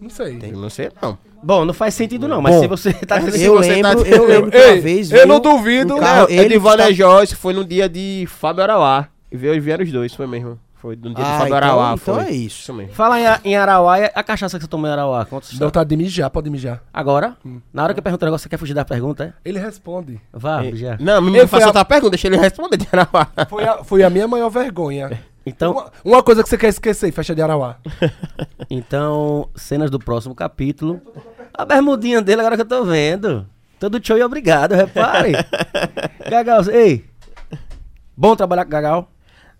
Speaker 3: não sei.
Speaker 1: Eu não sei, não.
Speaker 2: Bom, não faz sentido não, mas
Speaker 4: Bom,
Speaker 2: se você tá dizendo
Speaker 1: se
Speaker 4: eu
Speaker 1: você
Speaker 4: lembro,
Speaker 1: tá-
Speaker 4: eu lembro que uma
Speaker 3: Ei,
Speaker 4: vez.
Speaker 3: eu
Speaker 4: viu
Speaker 3: não duvido.
Speaker 4: um carro,
Speaker 1: é
Speaker 4: ele
Speaker 1: de
Speaker 4: que
Speaker 1: Joyce, foi no dia de Fábio Arauá. E veio, vieram os dois, foi mesmo. Foi no dia de
Speaker 4: Ah,
Speaker 1: Fábio
Speaker 4: então-
Speaker 1: Arauá.
Speaker 4: então
Speaker 1: foi.
Speaker 4: é isso.
Speaker 1: Isso mesmo.
Speaker 2: Fala em, em Arauá, e a cachaça que você tomou em Arauá, conta
Speaker 3: Dá
Speaker 2: história.
Speaker 3: vontade de mijar, pode mijar.
Speaker 2: Agora, na hora que eu pergunto o negócio, você quer fugir da pergunta, é?
Speaker 3: Ele responde.
Speaker 2: Vá,
Speaker 1: E-
Speaker 2: já.
Speaker 1: Não, me
Speaker 3: Ele
Speaker 1: faça
Speaker 3: a-
Speaker 1: outra pergunta, deixa ele responder de Arauá.
Speaker 3: Foi a, foi a minha maior vergonha.
Speaker 2: Então,
Speaker 3: Uma, uma coisa que você quer esquecer, festa de Arauá.
Speaker 2: então, cenas do próximo capítulo. A bermudinha dele agora que eu tô vendo. Todo show e obrigado, repare. Gagal, ei. Bom trabalhar com Gagal.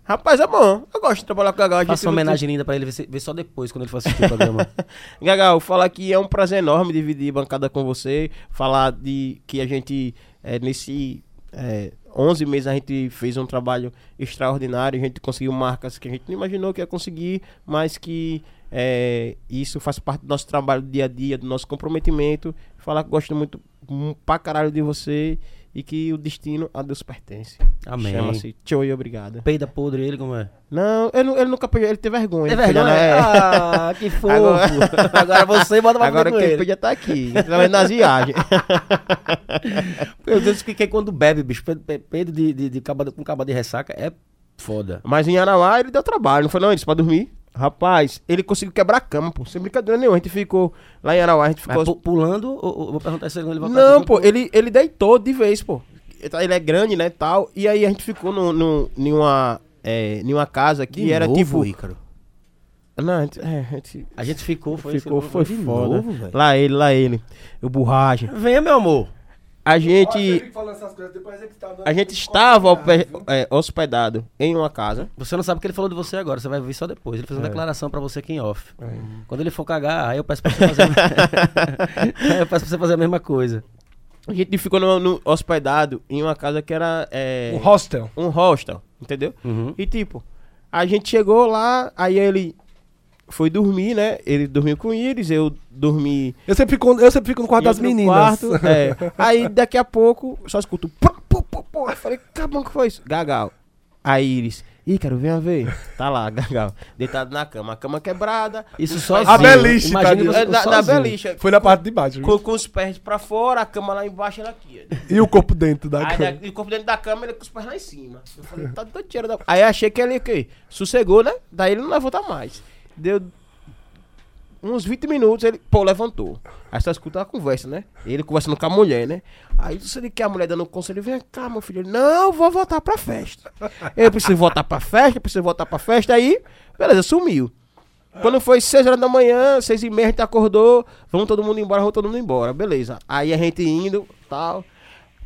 Speaker 1: Rapaz, é bom. Eu gosto de trabalhar com o Gagal.
Speaker 2: Faça uma homenagem linda pra ele, vê só depois, quando ele for assistir o programa.
Speaker 1: Gagal, falar que é um prazer enorme dividir bancada com você. Falar de que a gente, é, nesse é, 11 meses, a gente fez um trabalho extraordinário. A gente conseguiu marcas que a gente não imaginou que ia conseguir, mas que é, isso faz parte do nosso trabalho do dia a dia, do nosso comprometimento. Falar que gosto muito hum, pra caralho de você e que o destino a Deus pertence.
Speaker 2: Amém.
Speaker 1: Chama-se Tchau e obrigado.
Speaker 2: Peida podre ele, como é?
Speaker 1: Não, ele, ele nunca pediu, ele teve vergonha.
Speaker 2: É
Speaker 1: podia,
Speaker 2: vergonha?
Speaker 1: né?
Speaker 2: Ah, que fofo.
Speaker 1: Agora-
Speaker 2: Agora, você bota pra
Speaker 1: Agora quem
Speaker 2: ele.
Speaker 1: podia estar aqui, principalmente nas viagens.
Speaker 2: Eu disse que quem quando bebe, bicho, pe- pe- Pedro de, de, de caba- com caba de ressaca é foda.
Speaker 1: Mas em Arauá ele deu trabalho, não foi não? Ele disse pra dormir. Rapaz, ele conseguiu quebrar a cama, pô. Sem brincadeira nenhuma. A gente ficou lá em Arauá, a gente ficou.
Speaker 2: Mas pu- pulando, ou, ou- vou perguntar se ele vai
Speaker 1: Não, pô, ele, ele deitou de vez, pô. Ele é grande, né, tal. E aí a gente ficou no, no, em uma, é, em uma casa que
Speaker 4: De
Speaker 1: era
Speaker 4: novo,
Speaker 1: tipo...
Speaker 4: Ícaro.
Speaker 1: Não, a gente, é, a gente
Speaker 2: A gente ficou, foi
Speaker 1: ficou,
Speaker 2: você
Speaker 1: foi
Speaker 2: de
Speaker 1: foda.
Speaker 2: novo, velho.
Speaker 1: lá ele, lá ele. O borracha.
Speaker 2: Venha, meu amor.
Speaker 1: A gente, a gente estava hospe- é, hospedado em uma casa.
Speaker 2: Você não sabe o que ele falou de você agora, você vai ver só depois. Ele fez uma
Speaker 1: É.
Speaker 2: declaração pra você aqui em off. Quando ele for cagar, aí eu peço pra você fazer. aí eu peço pra você fazer a mesma coisa.
Speaker 1: A gente ficou no, no- hospedado em uma casa que era é,
Speaker 3: Um hostel.
Speaker 1: um hostel, entendeu?
Speaker 2: Uhum.
Speaker 1: E tipo, a gente chegou lá, aí ele foi dormir, né? Ele dormiu com o Iris, eu dormi
Speaker 3: Eu sempre fico, eu sempre fico no quarto das meninas.
Speaker 1: quarto, é. Aí daqui a pouco, só escuto. Pô, pô, pô, pô. Eu falei, cabão, que foi isso? Gagal. Aí Iris, Ícaro, vem a ver. Tá lá, Gagal. Deitado na cama, a cama quebrada.
Speaker 2: Isso sozinho.
Speaker 3: A beliche,
Speaker 2: você
Speaker 1: É, na, beliche.
Speaker 3: Foi na parte de baixo.
Speaker 1: Com, com os pés pra fora, a cama lá embaixo era aqui.
Speaker 3: E o corpo dentro da
Speaker 1: Aí
Speaker 3: cama.
Speaker 1: e o corpo dentro da cama, ele com os pés lá em cima. Eu falei, tá doido, da... Aí achei que ele, o quê? Sossegou, né? Daí ele não levanta mais. Deu uns 20 minutos, ele, pô, levantou. Aí só escuta a conversa, né? Ele conversando com a mulher, né? Aí você que a mulher dando um conselho, vem cá, meu filho. Não, vou voltar pra festa. Eu preciso voltar pra festa, eu preciso voltar pra festa. Aí, beleza, sumiu. Quando foi 6 horas da manhã, 6 e meia, a gente acordou, vamos todo mundo embora, vamos todo mundo embora, beleza. Aí a gente indo, tal,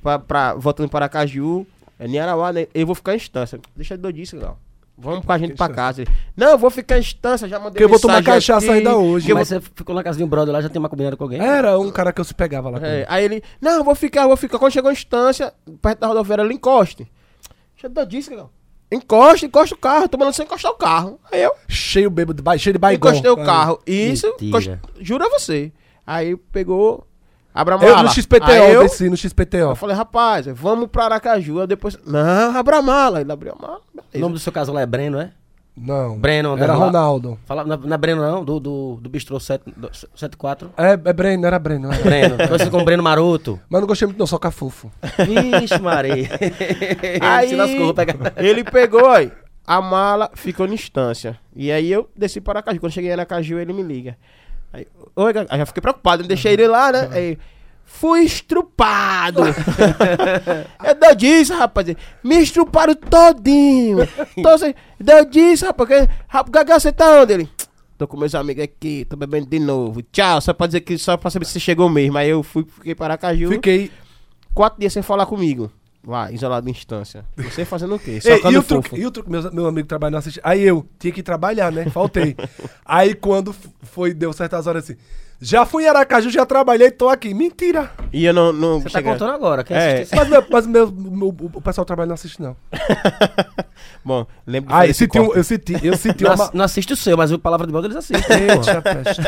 Speaker 1: pra, pra, voltando para Caju, é Niarauá, né? Eu vou ficar em instância. Deixa de doidice, não. Vamos com a gente pra casa. Ele, não, eu vou ficar em instância, já mandei
Speaker 3: Porque eu vou tomar cachaça
Speaker 1: aqui,
Speaker 3: ainda hoje.
Speaker 2: Mas você ficou na casa de um brother lá, já tem uma combinada com alguém?
Speaker 3: Era um cara que eu se pegava lá
Speaker 1: É, aí ele, não, eu vou ficar, eu vou ficar. Quando chegou a instância, perto da rodoviária, ele encoste. Já disso, legal. Encosta, encosta o carro, tô mandando você encostar o carro. Aí eu
Speaker 3: Cheio bêbado, ba- cheio de baigão.
Speaker 1: encostei o
Speaker 3: É.
Speaker 1: carro. Isso, encost- juro a você. Aí pegou, abra a
Speaker 3: Eu
Speaker 1: mala.
Speaker 3: no XPTO,
Speaker 1: Aí eu,
Speaker 3: desci no XPTO.
Speaker 1: eu falei, rapaz, vamos pra Aracaju. Aí depois, não, abra a mala. Ele abriu a mala.
Speaker 2: O nome do seu caso lá é Breno, é?
Speaker 3: Não.
Speaker 2: Breno,
Speaker 3: Era
Speaker 2: lá.
Speaker 3: Ronaldo.
Speaker 2: Fala, não, é- não é Breno não, do, do, do Bistrô 7, do- 74.
Speaker 3: É, é Breno, era Breno. era.
Speaker 2: Breno, conhecido como Breno Maroto.
Speaker 3: Mas não gostei muito não, só cafufo.
Speaker 2: Vixe, Maria.
Speaker 1: Aí
Speaker 2: Se lascou, vou pegar.
Speaker 1: ele pegou, aí, a mala ficou na instância. E aí eu desci para Aracaju. Quando cheguei em Aracaju, ele me liga. Oi, aí já fiquei preocupado, não deixei ele lá, né? Aí, fui estrupado. é deu disso, rapaz. Me estruparam todinho. Então, assim, deu disso, rapaz. Que, rapaz, você tá onde? Ele, tô com meus amigos aqui, tô bebendo de novo. Tchau, só pra dizer que só pra saber se você chegou mesmo. Aí eu fui, fiquei para Aracaju.
Speaker 3: Fiquei.
Speaker 1: Quatro dias sem falar comigo. Lá, isolado em instância. Você fazendo o quê?
Speaker 3: Ei, e, o truque, e o truque, meu, meu amigo trabalha na assistência. Aí eu tinha que trabalhar, né? Faltei. Aí quando foi, deu certas horas assim. Já fui em Aracaju, já trabalhei, tô aqui. Mentira.
Speaker 1: E eu não. não
Speaker 2: Você tá
Speaker 1: cheguei-
Speaker 2: contando agora. Quem
Speaker 1: É.
Speaker 2: assiste
Speaker 3: Mas, meu, mas meu, meu- o pessoal trabalha não assiste, não.
Speaker 1: Bom, lembro de
Speaker 3: Ah, eu senti, um, eu senti, eu senti
Speaker 2: Não,
Speaker 3: uma.
Speaker 2: não assiste o seu, mas o Palavra de Balde eles assistem.
Speaker 3: Eita, peste.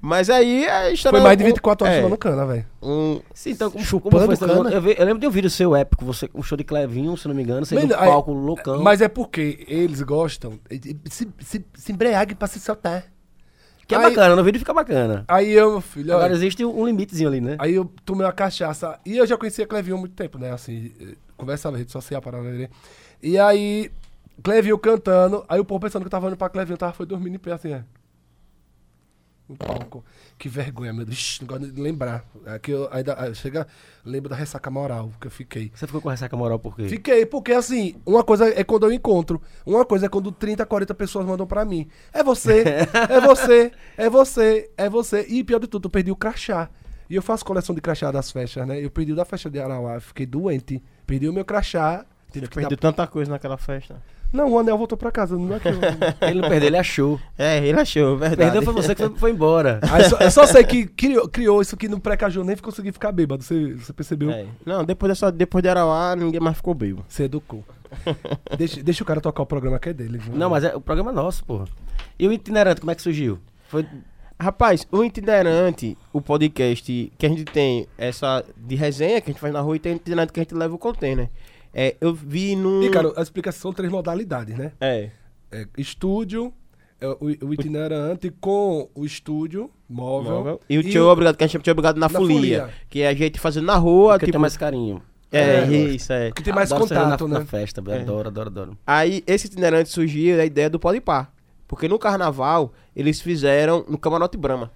Speaker 1: Mas aí a história.
Speaker 3: Foi mais de
Speaker 1: um-
Speaker 3: 24 horas
Speaker 1: é,
Speaker 3: fumando cana, velho.
Speaker 1: um-
Speaker 2: Sim, então, como,
Speaker 4: Chupando
Speaker 2: como foi
Speaker 4: cana?
Speaker 2: eu, vi- eu lembro de um vídeo seu épico, você, um show de Clevinho, se não me engano, você no
Speaker 3: aí-
Speaker 2: palco loucão.
Speaker 3: Mas é porque eles gostam. de- Se, se, se embriague pra se soltar.
Speaker 2: Que é
Speaker 3: aí-
Speaker 2: bacana, no vídeo fica bacana.
Speaker 3: Aí eu, meu filho,
Speaker 2: Agora
Speaker 3: olha,
Speaker 2: existe um limitezinho ali, né?
Speaker 3: Aí eu tomei uma cachaça. E eu já conhecia Clevinho há muito tempo, né? Assim, eh, conversava rede social, parada dele. E aí, Clevinho cantando. Aí o povo pensando que eu tava indo pra Clevinho, eu tava foi dormindo em pé assim, é. No palco. Que vergonha, meu Deus. Não gosto de lembrar. Que eu ainda aí chega, lembro da ressaca moral que eu fiquei.
Speaker 2: Você ficou com ressaca moral por quê?
Speaker 3: Fiquei, porque assim, uma coisa é quando eu encontro, uma coisa é quando 30, 40 pessoas mandam pra mim. É você, é você, é você, é você. E pior de tudo, eu perdi o crachá. E eu faço coleção de crachá das festas, né? Eu perdi o da festa de Arauá, fiquei doente. Perdi o meu crachá. Tive que
Speaker 1: Perdeu
Speaker 3: dar...
Speaker 1: tanta coisa naquela festa.
Speaker 3: Não, o anel voltou pra casa, não é que eu...
Speaker 2: Ele não perdeu, ele achou.
Speaker 1: É, ele achou, verdade.
Speaker 2: Perdeu foi você que foi, foi embora.
Speaker 3: Aí só, eu só sei que criou, criou isso aqui no pré-caju, nem consegui ficar bêbado. Você, você percebeu?
Speaker 1: É. Não, depois, dessa, depois de Arauá, ninguém mais ficou bêbado.
Speaker 3: Você educou. deixa, deixa o cara tocar o programa que é dele. viu?
Speaker 2: Não, mas é, o programa é nosso, porra. E o itinerante, como é que surgiu? Foi.
Speaker 1: Rapaz, o itinerante, o podcast que a gente tem, essa de resenha que a gente faz na rua e tem o itinerante que a gente leva o container. É, eu vi num.
Speaker 3: E, cara, a explicação são três modalidades, né?
Speaker 1: É.
Speaker 3: É, estúdio, é, o, o itinerante com o estúdio móvel.
Speaker 1: móvel. E o tio obrigado, que a gente chama tio obrigado na,
Speaker 3: Na
Speaker 1: folia,
Speaker 3: folia.
Speaker 1: Que é a gente fazendo na rua,
Speaker 2: Porque
Speaker 1: tipo.
Speaker 2: tem mais carinho.
Speaker 1: É,
Speaker 3: É,
Speaker 1: isso, é.
Speaker 3: Que tem mais
Speaker 2: Adoro
Speaker 3: contato,
Speaker 2: na,
Speaker 3: né?
Speaker 2: na festa,
Speaker 1: É.
Speaker 2: adoro, adoro, adoro.
Speaker 1: Aí esse itinerante surgiu da ideia do Podpar. Porque no carnaval, eles fizeram no Camarote Brahma.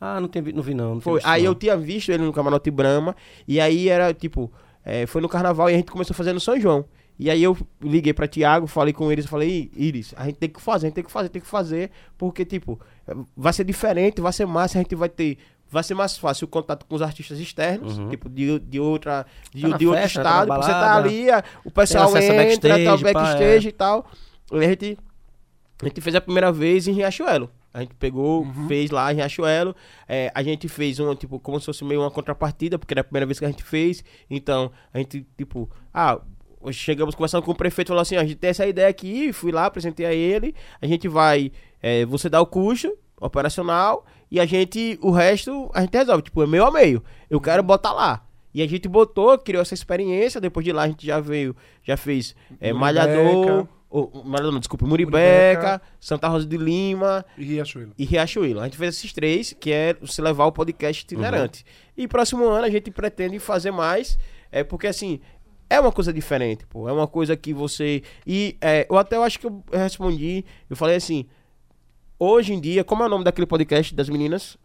Speaker 2: Ah, não, tem, vi- não vi não. não
Speaker 1: Foi.
Speaker 2: visto
Speaker 1: Aí
Speaker 2: não.
Speaker 1: eu tinha visto ele no Camarote Brahma. E aí era tipo. É, foi no carnaval e a gente começou a fazer no São João. E aí eu liguei pra Thiago, falei com eles, falei, "Ih, Iris, a gente tem que fazer, a gente tem que fazer, tem que fazer, porque, tipo, vai ser diferente, vai ser massa, a gente vai ter. Vai ser mais fácil o contato com os artistas externos,
Speaker 2: Uhum.
Speaker 1: tipo, de, de outra. De,
Speaker 2: Tá
Speaker 1: de outro
Speaker 2: festa, tá
Speaker 1: estado.
Speaker 2: na
Speaker 1: você tá ali, a- o pessoal entra,
Speaker 2: backstage,
Speaker 1: tá o
Speaker 2: pá,
Speaker 1: backstage
Speaker 2: é.
Speaker 1: e tal. E a gente, a gente fez a primeira vez em Riachuelo. A gente pegou,
Speaker 2: Uhum.
Speaker 1: fez lá em Riachuelo. É, a gente fez uma, tipo, como se fosse meio uma contrapartida, porque era a primeira vez que a gente fez. Então, a gente, tipo, ah, chegamos conversando com o prefeito, falou assim, "Ó, a gente tem essa ideia aqui, fui lá, apresentei a ele, a gente vai, é, você dá o custo operacional e a gente, o resto, a gente resolve, tipo, é meio a meio. Eu quero botar lá. E a gente botou, criou essa experiência, depois de lá a gente já veio, já fez é. Malhador, Malhador não, desculpa, Muribeca,
Speaker 3: Muribeca.
Speaker 1: Santa Rosa de Lima,
Speaker 3: E Riachuelo.
Speaker 1: e Riachuelo. A gente fez esses três, que é se levar o podcast itinerante. E próximo ano a gente pretende fazer mais, é porque assim, é uma coisa diferente, pô. É uma coisa que você. E é, eu até eu acho que eu respondi, eu falei assim. Hoje em dia, como é o nome daquele podcast das meninas?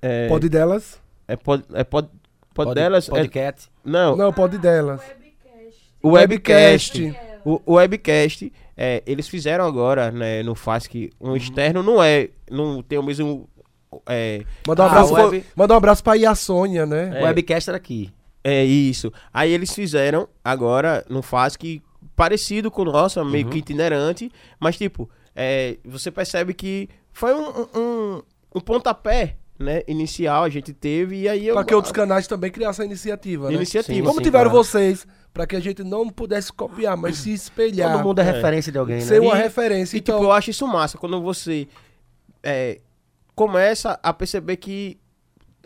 Speaker 1: É,
Speaker 3: Pode delas?
Speaker 1: é pod, é pod, pod
Speaker 2: Pod-
Speaker 1: delas? É-
Speaker 2: Podcast.
Speaker 1: não,
Speaker 3: Não, pode delas.
Speaker 1: o webcast.
Speaker 3: Webcast.
Speaker 1: O, o webcast, é, eles fizeram agora, né, no FASC, um externo, não é, não tem o mesmo, é,
Speaker 3: Manda um
Speaker 2: Ah,
Speaker 3: abraço,
Speaker 2: web-
Speaker 3: pra, manda um abraço pra Ia Sônia, né?
Speaker 2: O webcast era aqui.
Speaker 1: é isso. Aí eles fizeram agora no FASC parecido com o nosso, meio
Speaker 3: Uhum.
Speaker 1: que itinerante, mas tipo, é, você percebe que foi um, um, um- um pontapé, né, inicial a gente teve, e aí eu...
Speaker 3: Pra que outros canais também criassem essa iniciativa, né?
Speaker 1: Iniciativa.
Speaker 2: Sim,
Speaker 3: Como
Speaker 2: sim,
Speaker 3: tiveram
Speaker 2: claro.
Speaker 3: vocês, pra que a gente não pudesse copiar, mas se espelhar.
Speaker 2: Todo mundo é,
Speaker 1: É.
Speaker 2: referência de alguém, né?
Speaker 3: Ser uma
Speaker 1: E-
Speaker 3: referência.
Speaker 1: E,
Speaker 3: Então,
Speaker 1: tipo, eu acho isso massa, quando você é, começa a perceber que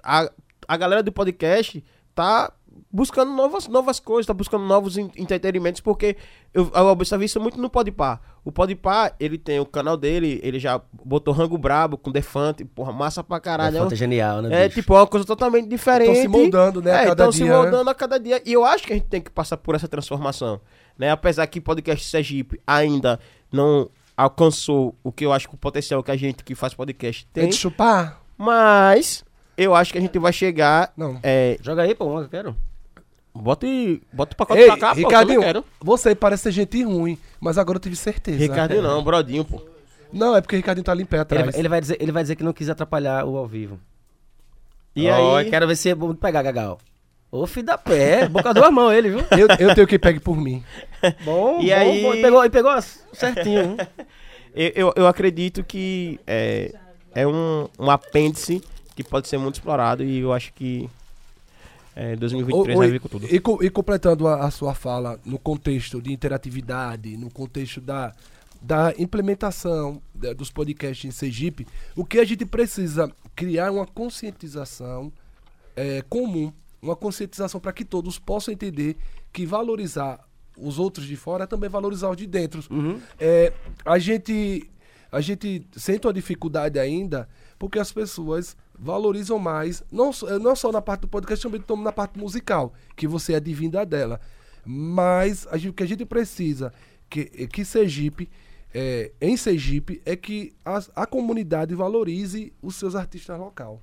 Speaker 1: a, a galera do podcast tá buscando novas, novas coisas, tá buscando novos en- entretenimentos, porque eu, eu observei isso muito no Podpah. O Podpah, ele tem o canal dele, ele já botou Rango Brabo com Defante, porra, massa pra caralho.
Speaker 2: É,
Speaker 1: É, um-
Speaker 2: é genial, né,
Speaker 1: é
Speaker 2: bicho?
Speaker 1: tipo, é uma coisa totalmente diferente.
Speaker 3: Tão se moldando, né, a
Speaker 1: É,
Speaker 3: cada
Speaker 1: tão se
Speaker 3: dia, né?
Speaker 1: moldando a cada dia. E eu acho que a gente tem que passar por essa transformação. Né? Apesar que o podcast Sergipe ainda não alcançou o que eu acho que o potencial que a gente que faz podcast
Speaker 3: tem
Speaker 1: tem.
Speaker 3: de chupar?
Speaker 1: Mas eu acho que a gente vai chegar.
Speaker 3: Não.
Speaker 1: É,
Speaker 2: Joga aí, pô, eu quero.
Speaker 1: Bota, e- bota o pacote
Speaker 3: Ei,
Speaker 1: pra cá, pô, que eu
Speaker 3: Ricardinho,
Speaker 1: quero.
Speaker 3: você parece ser gente ruim, mas agora eu tive certeza.
Speaker 1: Ricardinho não, Brodinho, pô.
Speaker 3: Não, é porque o Ricardinho tá ali em pé
Speaker 2: Ele,
Speaker 3: atrás.
Speaker 2: ele vai dizer, ele vai dizer que não quis atrapalhar o ao vivo.
Speaker 1: E
Speaker 2: Ó,
Speaker 1: aí.
Speaker 2: Quero ver se é bom pegar, Gagal. Ô, filho da pé. Boca duas mãos ele, viu?
Speaker 3: Eu, eu tenho que pegue por mim.
Speaker 2: Bom,
Speaker 1: E
Speaker 2: bom,
Speaker 1: aí-
Speaker 2: bom. E pegou, e pegou certinho.
Speaker 1: Eu, eu, eu acredito que é, é um, um apêndice que pode ser muito explorado e eu acho que é, 2023
Speaker 3: Ô,
Speaker 1: vai vir com tudo.
Speaker 3: E, e completando a, a sua fala no contexto de interatividade, no contexto da, da implementação da- dos podcasts em Sergipe, o que a gente precisa criar uma conscientização é, comum, uma conscientização para que todos possam entender que valorizar os outros de fora é também valorizar os de dentro. É, a gente a gente sente uma dificuldade ainda porque as pessoas valorizam mais, não, só- não só na parte do podcast, também na parte musical, que você é divina dela. Mas a gente- o que a gente precisa, que, que Sergipe, é, em Sergipe, é que as- a comunidade valorize os seus artistas local.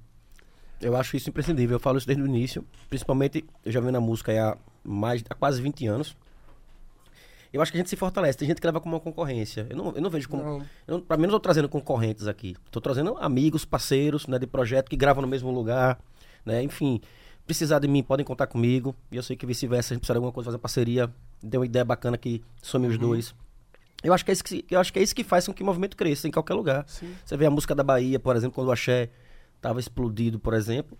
Speaker 2: Eu acho isso imprescindível. Eu falo isso desde o início. Principalmente, eu já venho na música há, mais, há quase 20 anos. Eu acho que a gente se fortalece. Tem gente que leva como uma concorrência. Eu não, eu não vejo como.
Speaker 3: Não.
Speaker 2: Eu, pra mim, não tô trazendo concorrentes aqui. Tô trazendo amigos, parceiros né, de projeto que gravam no mesmo lugar. Né? Enfim, precisar de mim, podem contar comigo. E eu sei que vice-versa, a gente precisar de alguma coisa, fazer parceria. Deu uma ideia bacana que some
Speaker 3: Uhum.
Speaker 2: os dois. Eu acho, que é isso que, eu acho que é isso que faz com que o movimento cresça em qualquer lugar. Você vê a música da Bahia, por exemplo, quando o Axé tava explodido, por exemplo.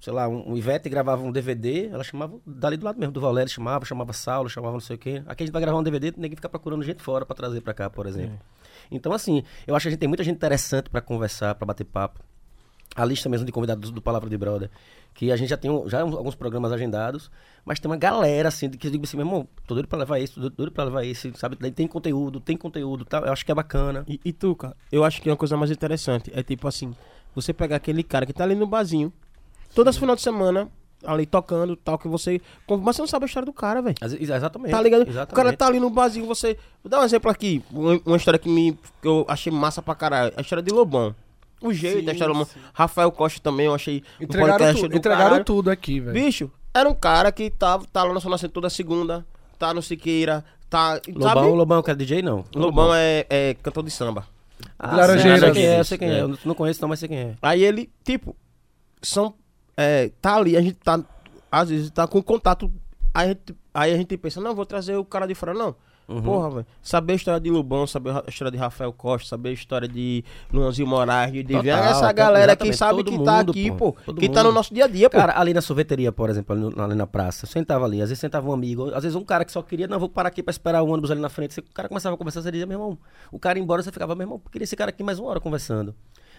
Speaker 2: Sei lá, um, um Ivete gravava um DVD, ela chamava dali do lado mesmo do Valério, chamava, chamava Saulo, chamava não sei o quê. Aqui a gente vai gravar um DVD, ninguém fica procurando gente fora pra trazer pra cá, por exemplo. Então, assim, eu acho que a gente tem muita gente interessante pra conversar, pra bater papo. A lista mesmo de convidados do Palavra de Brother, que a gente já tem um- já uns- alguns programas agendados, mas tem uma galera, assim, que eu digo assim, meu irmão, tô doido pra levar esse, tô doido pra levar esse, sabe? Daí tem conteúdo, tem conteúdo, tá? eu acho que é bacana.
Speaker 1: E, e tu, cara, eu acho que uma coisa mais interessante é tipo assim, você pegar aquele cara que tá ali no barzinho, todas as final de semana, ali tocando, tal, que você. Mas você não sabe a história do cara, velho.
Speaker 2: Exatamente.
Speaker 1: Tá ligado?
Speaker 2: Exatamente.
Speaker 1: O cara tá ali no barzinho, você. Vou dar um exemplo aqui. Uma, história que, me, que eu achei massa pra caralho. A história de Lobão. O jeito, a história do Lobão. Rafael Costa também, eu achei.
Speaker 3: Entregaram,
Speaker 1: podcast
Speaker 3: tu-
Speaker 1: do
Speaker 3: entregaram
Speaker 1: caralho.
Speaker 3: tudo aqui, velho.
Speaker 1: Bicho, era um cara que tava, tá lá na Zona Centro toda segunda, tá no Siqueira, Tá,
Speaker 2: Lobão,
Speaker 1: sabe?
Speaker 2: Lobão é o cara DJ, não.
Speaker 1: Lobão é, é cantor de samba.
Speaker 2: Ah,
Speaker 3: Laranjeiras.
Speaker 2: sei, sei quem é, sei quem é.
Speaker 1: é.
Speaker 2: Eu não conheço não, mas sei quem é.
Speaker 1: Aí ele, tipo, são. É, tá ali, a gente tá. Às vezes tá com contato. Aí a gente, aí a gente pensa, não, vou trazer o cara de fora, não.
Speaker 2: Uhum.
Speaker 1: Porra, velho. Saber a história de Lubão, saber a história de Rafael Costa, saber a história de Luanzinho Moraes, de Devian, essa galera que sabe
Speaker 2: todo
Speaker 1: que tá
Speaker 2: mundo,
Speaker 1: aqui,
Speaker 2: pô.
Speaker 1: que tá no
Speaker 2: mundo.
Speaker 1: nosso dia a dia, pô.
Speaker 2: Cara, ali na sorveteria, por exemplo, ali, no- ali na praça, eu sentava ali, às vezes sentava um amigo, às vezes um cara que só queria, não, vou parar aqui pra esperar o ônibus ali na frente. Você- O cara começava a conversar, você dizia, meu irmão, o cara ia embora, você ficava, meu irmão, queria esse cara aqui mais uma hora conversando.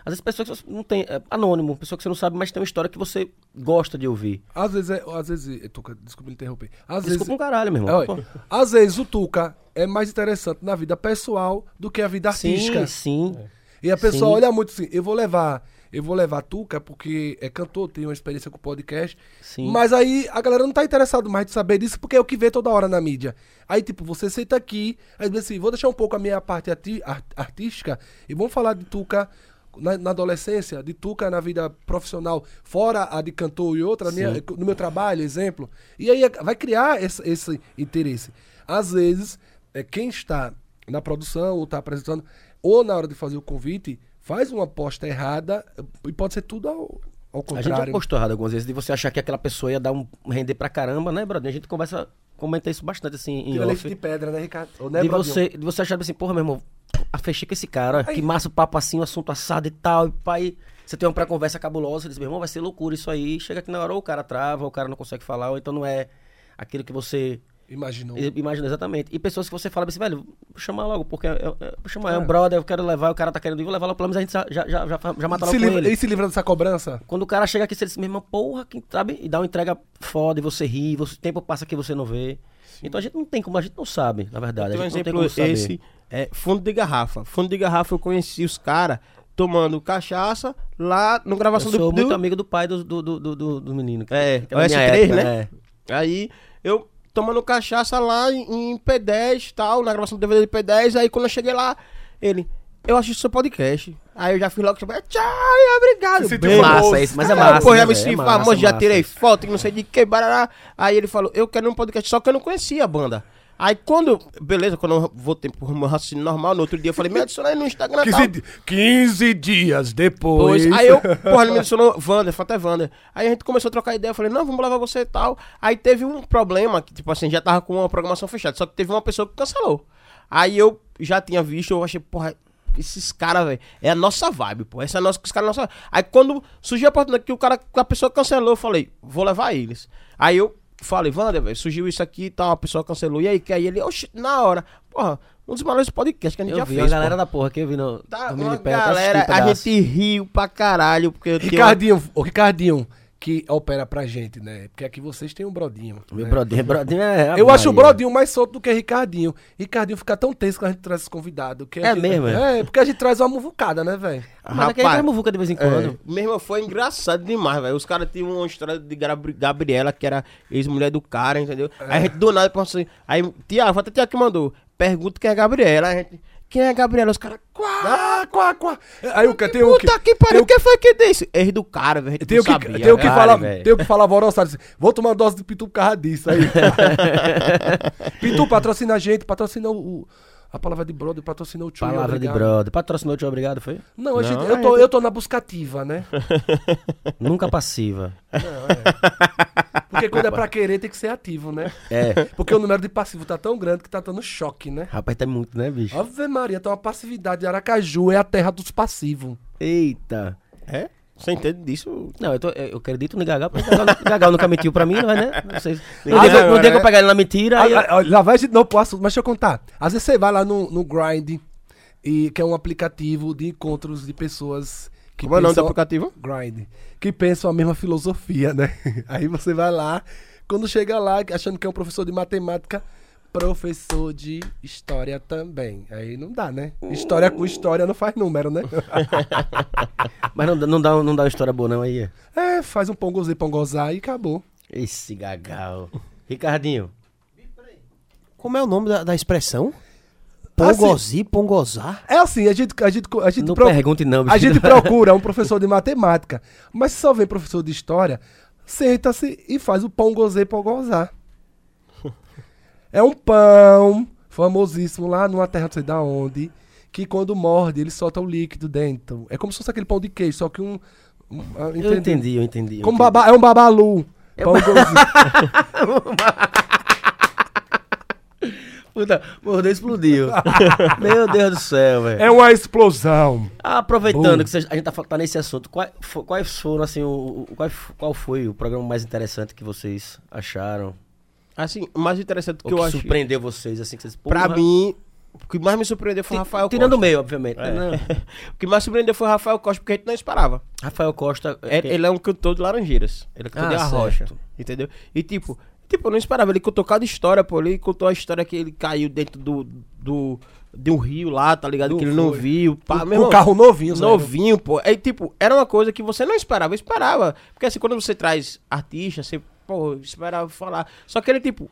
Speaker 2: Às vezes pessoas que você não tem, é anônimo, pessoa que você não sabe, mas tem uma história que você gosta de ouvir.
Speaker 3: Às vezes, é, às vezes, Tuca, desculpa me interromper. Às vezes,
Speaker 2: Desculpa um caralho, meu
Speaker 3: É,
Speaker 2: irmão.
Speaker 3: olha,
Speaker 2: Pô.
Speaker 3: às vezes o Tuca é mais interessante na vida pessoal do que a vida artística.
Speaker 2: Sim, sim.
Speaker 3: E a pessoa
Speaker 2: Sim.
Speaker 3: olha muito assim, eu vou levar, eu vou levar Tuca porque é cantor, tem uma experiência com podcast.
Speaker 2: Sim.
Speaker 3: Mas aí a galera não tá interessado mais de saber disso porque é o que vê toda hora na mídia. Aí, tipo, você senta aqui, aí diz assim, vou deixar um pouco a minha parte arti- ar- artística e vamos falar de Tuca na, na adolescência, de Tuca na vida profissional, fora a de cantor e outra, minha- no meu trabalho, exemplo. E aí vai criar esse, esse interesse. Às vezes, é, quem está na produção ou está apresentando, ou na hora de fazer o convite, faz uma aposta errada e pode ser tudo ao, ao
Speaker 2: A gente já
Speaker 3: contrário.
Speaker 2: postou errado algumas vezes de você achar que aquela pessoa ia dar um render pra caramba, né, brother? A gente conversa, comenta isso bastante assim em
Speaker 3: Tira leite
Speaker 2: off.
Speaker 3: de pedra, né, Ricardo? Ou, né,
Speaker 2: de você, de você achar assim, porra, meu irmão, a fechei com esse cara, que massa o papo assim, o assunto assado e tal, e pai, você tem uma pré-conversa cabulosa, você diz, meu irmão, vai ser loucura isso aí, chega aqui na hora, ou o cara trava, ou o cara não consegue falar, ou então não é aquilo que você
Speaker 3: Imaginou.
Speaker 2: i- imagina exatamente. E pessoas que você fala assim, velho, vou chamar logo, porque é, é, vou chamar, é um
Speaker 3: É.
Speaker 2: brother, eu quero levar, o cara tá querendo ir, vou levar logo, pelo menos a gente já, já, já, já, já mata logo
Speaker 3: se livra,
Speaker 2: ele.
Speaker 3: e se livra dessa cobrança?
Speaker 2: Quando o cara chega aqui, você diz, meu irmão, porra, quem sabe? E dá uma entrega foda, e você ri, você, o tempo passa que você não vê. Então a gente não tem como, a gente não sabe, na verdade.
Speaker 1: Tem um
Speaker 2: a gente não tem
Speaker 1: exemplo
Speaker 2: como saber.
Speaker 1: esse, é fundo de garrafa. Fundo de garrafa eu conheci os caras tomando cachaça lá no
Speaker 2: Eu
Speaker 1: gravação
Speaker 2: sou
Speaker 1: do,
Speaker 2: muito
Speaker 1: do-
Speaker 2: amigo do pai do, do, do, do- do, menino. que-
Speaker 1: É,
Speaker 2: que minha
Speaker 1: S3,
Speaker 2: época,
Speaker 1: né? Aí eu tomando cachaça lá em, em P10 e tal, na gravação do DVD de P10, aí quando eu cheguei lá, ele, eu assisto seu podcast. Aí eu já fui logo, tipo, tchau, obrigado.
Speaker 3: Se
Speaker 1: bem.
Speaker 2: Massa isso, mas é massa.
Speaker 1: Pô, já
Speaker 2: né,
Speaker 1: me senti
Speaker 2: É massa,
Speaker 1: famoso, já tirei foto, que não sei de que, barará. Aí ele falou, eu quero um podcast, só que eu não conhecia a banda. Aí quando, beleza, quando eu voltei pro meu raciocínio normal, no outro dia eu falei, me adiciona aí no Instagram e tal.
Speaker 3: 15, di- 15 dias depois.
Speaker 1: Pois, aí eu, porra, ele me adicionou Wander, foi até Wander. Aí a gente começou a trocar ideia, eu falei, não, vamos levar você e tal. Aí teve um problema, que tipo assim, já tava com uma programação fechada, só que teve uma pessoa que cancelou. Aí eu já tinha visto, eu achei, porra, esses caras, velho, é a nossa vibe, pô. Essa é a nossa, os caras nossa. Aí quando surgiu a oportunidade que o cara, que a pessoa cancelou, eu falei, vou levar eles. Aí eu falei, Wander, velho, surgiu isso aqui e tal, a pessoa cancelou. E aí, que aí ele, oxi, na hora, porra, um dos maiores podcasts que a gente
Speaker 2: Eu
Speaker 1: já
Speaker 2: vi
Speaker 1: fez.
Speaker 2: a galera
Speaker 1: pô.
Speaker 2: da porra que eu vi no,
Speaker 1: Tá,
Speaker 2: no
Speaker 1: uma galera, a gente riu pra caralho, porque
Speaker 3: Ricardinho, o Ricardinho, que opera pra gente, né? Porque aqui vocês têm um Brodinho.
Speaker 2: Meu
Speaker 3: né?
Speaker 2: brodinho, brodinho é...
Speaker 3: Eu acho o. Brodinho mais solto do que Ricardinho. Ricardinho fica tão tenso quando a gente traz esse convidado. que
Speaker 2: É
Speaker 3: gente-
Speaker 2: mesmo, é?
Speaker 3: É, porque a gente traz uma muvucada, né, velho?
Speaker 2: Mas aqui é muvuca de vez em quando.
Speaker 1: É, mesmo foi engraçado demais, velho. Os caras tinham uma história de Gabri- Gabriela, que era ex-mulher do cara, entendeu? Aí a gente do nada pensou assim. Aí, Tiago, até Tiago que mandou. Pergunta quem é a Gabriela. Aí a gente, quem é a Gabriela? Os caras, quá,
Speaker 3: Ah, quá, quá. Aí o que tem o que.
Speaker 1: puta que pariu, quem foi que disse? Ex do cara, velho.
Speaker 3: Tem o que,
Speaker 1: sabia.
Speaker 3: tem o que falar, tem o que falar Vou tomar uma dose de Pitu por causa disso aí. Pitu patrocina a gente, patrocina o- a palavra de brother, patrocina o tio.
Speaker 2: Palavra de
Speaker 3: obrigado.
Speaker 2: brother. Patrocinou o tio, obrigado, foi?
Speaker 3: Não, a gente,
Speaker 1: Não,
Speaker 3: eu,
Speaker 1: é,
Speaker 3: tô, eu tô na buscativa, né?
Speaker 2: Nunca passiva.
Speaker 3: Porque quando é pra querer tem que ser ativo, né?
Speaker 2: É.
Speaker 3: Porque o número de passivo tá tão grande que tá dando choque, né?
Speaker 2: Rapaz, tá muito, né, bicho?
Speaker 3: Ave Maria, tá uma passividade. Aracaju é a terra dos passivos.
Speaker 2: Eita.
Speaker 1: É? Você entende disso?
Speaker 2: Não, eu, tô, eu acredito no Gagal, porque o Gagal, nunca mentiu pra mim, não é, né? Não sei.
Speaker 1: Ah,
Speaker 2: que eu
Speaker 1: né?
Speaker 2: pegar ele na mentira, aí eu-
Speaker 3: Ah, ah, Lá vai a gente não pro assunto, mas deixa eu contar. Às vezes você vai lá no, no Grind, e, que é um aplicativo de encontros de pessoas que
Speaker 1: Como é o nome do
Speaker 3: pensam-
Speaker 1: aplicativo?
Speaker 3: Grind. Que pensam a mesma filosofia, né? Aí você vai lá, quando chega lá, achando que é um professor de matemática, professor de história também. Aí não dá, né? História com história não faz número, né?
Speaker 2: Mas não, dá- não, dá, não dá uma história boa, não, aí.
Speaker 3: é, faz um pongozê, pongozar e acabou.
Speaker 2: Esse Gagal. Ricardinho.
Speaker 4: Como é o nome da, da expressão?
Speaker 3: Ah, sim.
Speaker 4: Pongozir, pongozar?
Speaker 3: É assim, a gente, a gente, a gente,
Speaker 2: Não
Speaker 3: pro-
Speaker 2: pergunte não, bicho.
Speaker 3: a gente procura um professor de matemática, mas se só vem professor de história, senta-se e faz o pão gozê pão gozar. É um pão famosíssimo lá numa terra não sei da onde, que quando morde, ele solta o líquido dentro. É como se fosse aquele pão de queijo, só que um. um ah,
Speaker 2: Eu entendi, eu entendi. eu
Speaker 3: Como
Speaker 2: entendi.
Speaker 3: baba, é um babalu. Pão igualzinho.
Speaker 2: Puta, mordeu explodiu. Meu Deus do céu, velho.
Speaker 3: é uma explosão.
Speaker 2: Aproveitando
Speaker 3: Bom.
Speaker 2: que a gente tá, tá nesse assunto, quais, quais foram, assim, o, o- qual, qual foi o programa mais interessante que vocês acharam?
Speaker 1: Assim, o mais interessante que
Speaker 2: Ou
Speaker 1: eu
Speaker 2: que
Speaker 1: acho.
Speaker 2: surpreendeu vocês, assim, que vocês...
Speaker 1: Pra
Speaker 2: porra,
Speaker 1: mim, o que mais me surpreendeu foi o Rafael
Speaker 2: Tirando o
Speaker 1: Costa.
Speaker 2: meio, obviamente.
Speaker 1: É.
Speaker 2: né?
Speaker 1: o que mais surpreendeu foi o Rafael Costa, porque a gente não esperava.
Speaker 2: Rafael Costa...
Speaker 1: É- Ele é um cantor de Laranjeiras. Ele é cantor
Speaker 2: Ah,
Speaker 1: de Arrocha.
Speaker 2: certo.
Speaker 1: Entendeu? E tipo, tipo, eu não esperava. Ele contou cada história, pô. Ele contou a história que ele caiu dentro do. do de um rio lá, tá ligado?
Speaker 3: Do
Speaker 1: que ele não
Speaker 3: foi.
Speaker 1: viu. Pá, meu irmão,
Speaker 3: carro novinho, Zé.
Speaker 1: Novinho, pô. Aí, tipo, era uma coisa que você não esperava. Eu esperava. Porque assim, quando você traz artista, você, pô, esperava falar. Só que ele, tipo,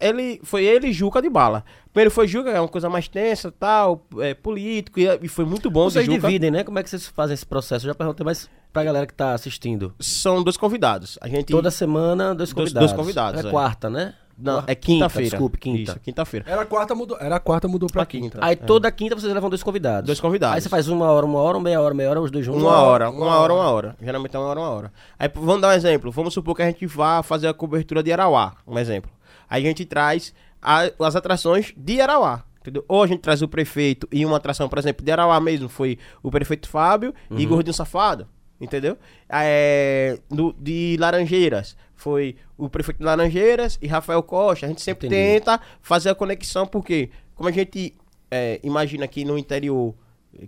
Speaker 1: ele foi ele e Juca de bala. Primeiro foi Juca, é uma coisa mais tensa, tal, é, político, e, e foi muito bom. de
Speaker 2: Vocês dividem, né? Como é que vocês fazem esse processo? Eu já perguntei mais pra galera que tá assistindo.
Speaker 1: São dois convidados. A gente.
Speaker 2: Toda semana, dois
Speaker 1: Dois-
Speaker 2: convidados.
Speaker 1: dois convidados,
Speaker 2: É
Speaker 1: é.
Speaker 2: quarta, né?
Speaker 1: Não, é quinta-feira.
Speaker 2: Desculpe, quinta.
Speaker 1: Isso, quinta-feira.
Speaker 3: Era a quarta, mudou, era a quarta, mudou pra
Speaker 1: Pra
Speaker 3: quinta.
Speaker 1: quinta.
Speaker 2: Aí toda quinta vocês levam dois convidados.
Speaker 1: Dois convidados.
Speaker 2: Aí você faz uma hora, uma hora, meia hora, meia hora, os dois juntos.
Speaker 1: Uma hora,
Speaker 3: uma
Speaker 1: uma hora,
Speaker 3: hora.
Speaker 1: uma hora. Geralmente é uma hora, uma hora. Aí vamos dar um exemplo. Vamos supor que a gente vá fazer a cobertura de Arauá, um exemplo. Aí a gente traz a- as atrações de Arauá. Entendeu? Ou a gente traz o prefeito e uma atração, por exemplo, de Arauá mesmo, foi o prefeito Fábio e Gordinho Safado. Entendeu? É, de Laranjeiras, foi o prefeito de Laranjeiras e Rafael Costa. A gente sempre
Speaker 2: Entendi.
Speaker 1: tenta fazer a conexão, porque como a gente é, imagina aqui no interior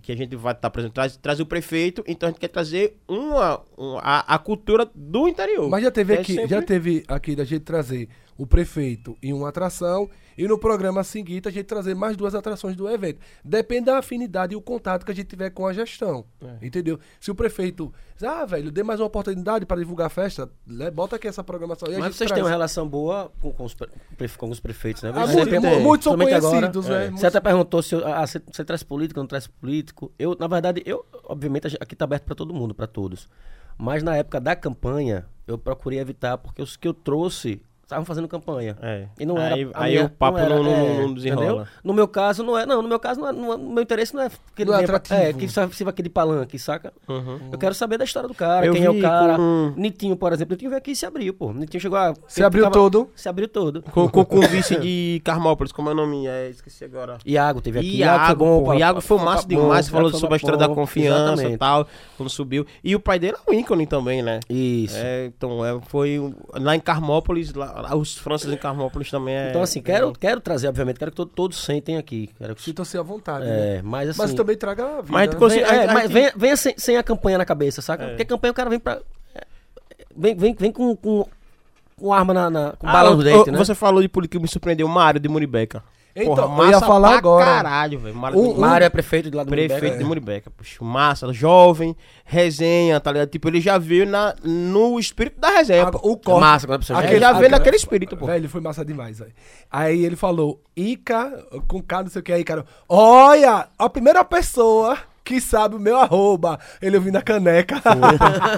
Speaker 1: que a gente vai estar apresentando, traz, traz o prefeito, então a gente quer trazer uma, uma- a, a cultura do interior.
Speaker 3: Mas já teve
Speaker 1: É
Speaker 3: aqui,
Speaker 1: sempre-
Speaker 3: já teve aqui da gente trazer o prefeito em uma atração e no programa seguinte a gente trazer mais duas atrações do evento. Depende da afinidade e o contato que a gente tiver com a gestão.
Speaker 1: É.
Speaker 3: Entendeu? Se o prefeito diz, ah, velho, dê mais uma oportunidade para divulgar a festa, né, bota aqui essa programação. E a
Speaker 2: Mas
Speaker 3: gente
Speaker 2: vocês
Speaker 3: traz.
Speaker 2: têm uma relação boa com, com os, com os prefeitos, né?
Speaker 3: Ah,
Speaker 2: Você
Speaker 3: muito- mu- muitos são
Speaker 2: principalmente agora,
Speaker 3: conhecidos, né?
Speaker 2: Você até perguntou se eu- ah, você, você traz político, não traz político. Eu, na verdade, eu, obviamente, aqui tá aberto para todo mundo, para todos. Mas na época da campanha, eu procurei evitar, porque os que eu trouxe estavam fazendo campanha.
Speaker 1: É.
Speaker 2: E não
Speaker 1: Aí-
Speaker 2: era. a
Speaker 1: aí
Speaker 2: minha-
Speaker 1: o papo
Speaker 2: era,
Speaker 1: não- não-
Speaker 2: é,
Speaker 1: não desenrola.
Speaker 2: entendeu? No meu caso, não é. Não, no meu caso, não é, não é- no meu interesse não é que ele
Speaker 3: Não é
Speaker 2: venha pra-
Speaker 3: atrativo.
Speaker 2: É, que sirva aqui de palanque, saca?
Speaker 1: Uhum.
Speaker 2: Eu quero saber da história do cara,
Speaker 1: Eu
Speaker 2: quem é o cara.
Speaker 1: com-
Speaker 2: Nitinho, por exemplo. Nitinho veio aqui e se abriu, pô. Nitinho chegou a.
Speaker 3: Se abriu todo.
Speaker 2: Se abriu todo.
Speaker 1: Com, com, com o vice de Carmópolis, como é o nome? É, esqueci agora.
Speaker 2: Iago teve aqui.
Speaker 1: Iago,
Speaker 2: bom,
Speaker 1: pô,
Speaker 2: pá,
Speaker 1: Iago foi massa demais, falou sobre a história da confiança e tal, quando subiu. E o pai dele é um ícone também, né?
Speaker 2: Isso.
Speaker 1: É, então, é, foi lá em Carmópolis, lá os Franças em Carmópolis também é...
Speaker 2: Então, assim, quero, quero trazer, obviamente, quero que to- todos sentem aqui. Quero que,
Speaker 3: Sintam-se à vontade. né?
Speaker 2: é, mas assim.
Speaker 3: Mas também traga a vida.
Speaker 1: Mas
Speaker 3: né?
Speaker 2: Venha, é,
Speaker 1: a- a
Speaker 2: mas venha, venha sem, sem a campanha na cabeça, saca?
Speaker 1: É.
Speaker 2: Porque campanha o cara vem pra. é, Vem, vem, vem com, com, com arma na. na com
Speaker 1: Ah,
Speaker 2: bala no dente, né?
Speaker 1: Você falou de política que me surpreendeu, Mário de Muribeca.
Speaker 3: Então,
Speaker 1: Porra,
Speaker 3: eu ia
Speaker 1: massa
Speaker 3: falar
Speaker 1: pra
Speaker 3: agora.
Speaker 1: caralho, velho. Mário
Speaker 3: Um-
Speaker 1: Muribeca.
Speaker 2: Mário é prefeito de lá do
Speaker 1: Prefeito
Speaker 2: Muribeca.
Speaker 1: de Muribeca, puxa, massa, jovem, resenha, tá ligado? Tipo, ele já veio na, no espírito da resenha. Pô.
Speaker 3: o corte,
Speaker 2: massa quando a pessoa
Speaker 1: Ele
Speaker 2: Aquele-
Speaker 1: já veio
Speaker 3: aquele-
Speaker 1: naquele espírito, pô.
Speaker 3: Velho, foi massa demais, velho. Aí ele falou, Ica, com K, não sei o que aí, cara. Olha, a primeira pessoa que sabe o meu arroba. Ele ouviu na caneca.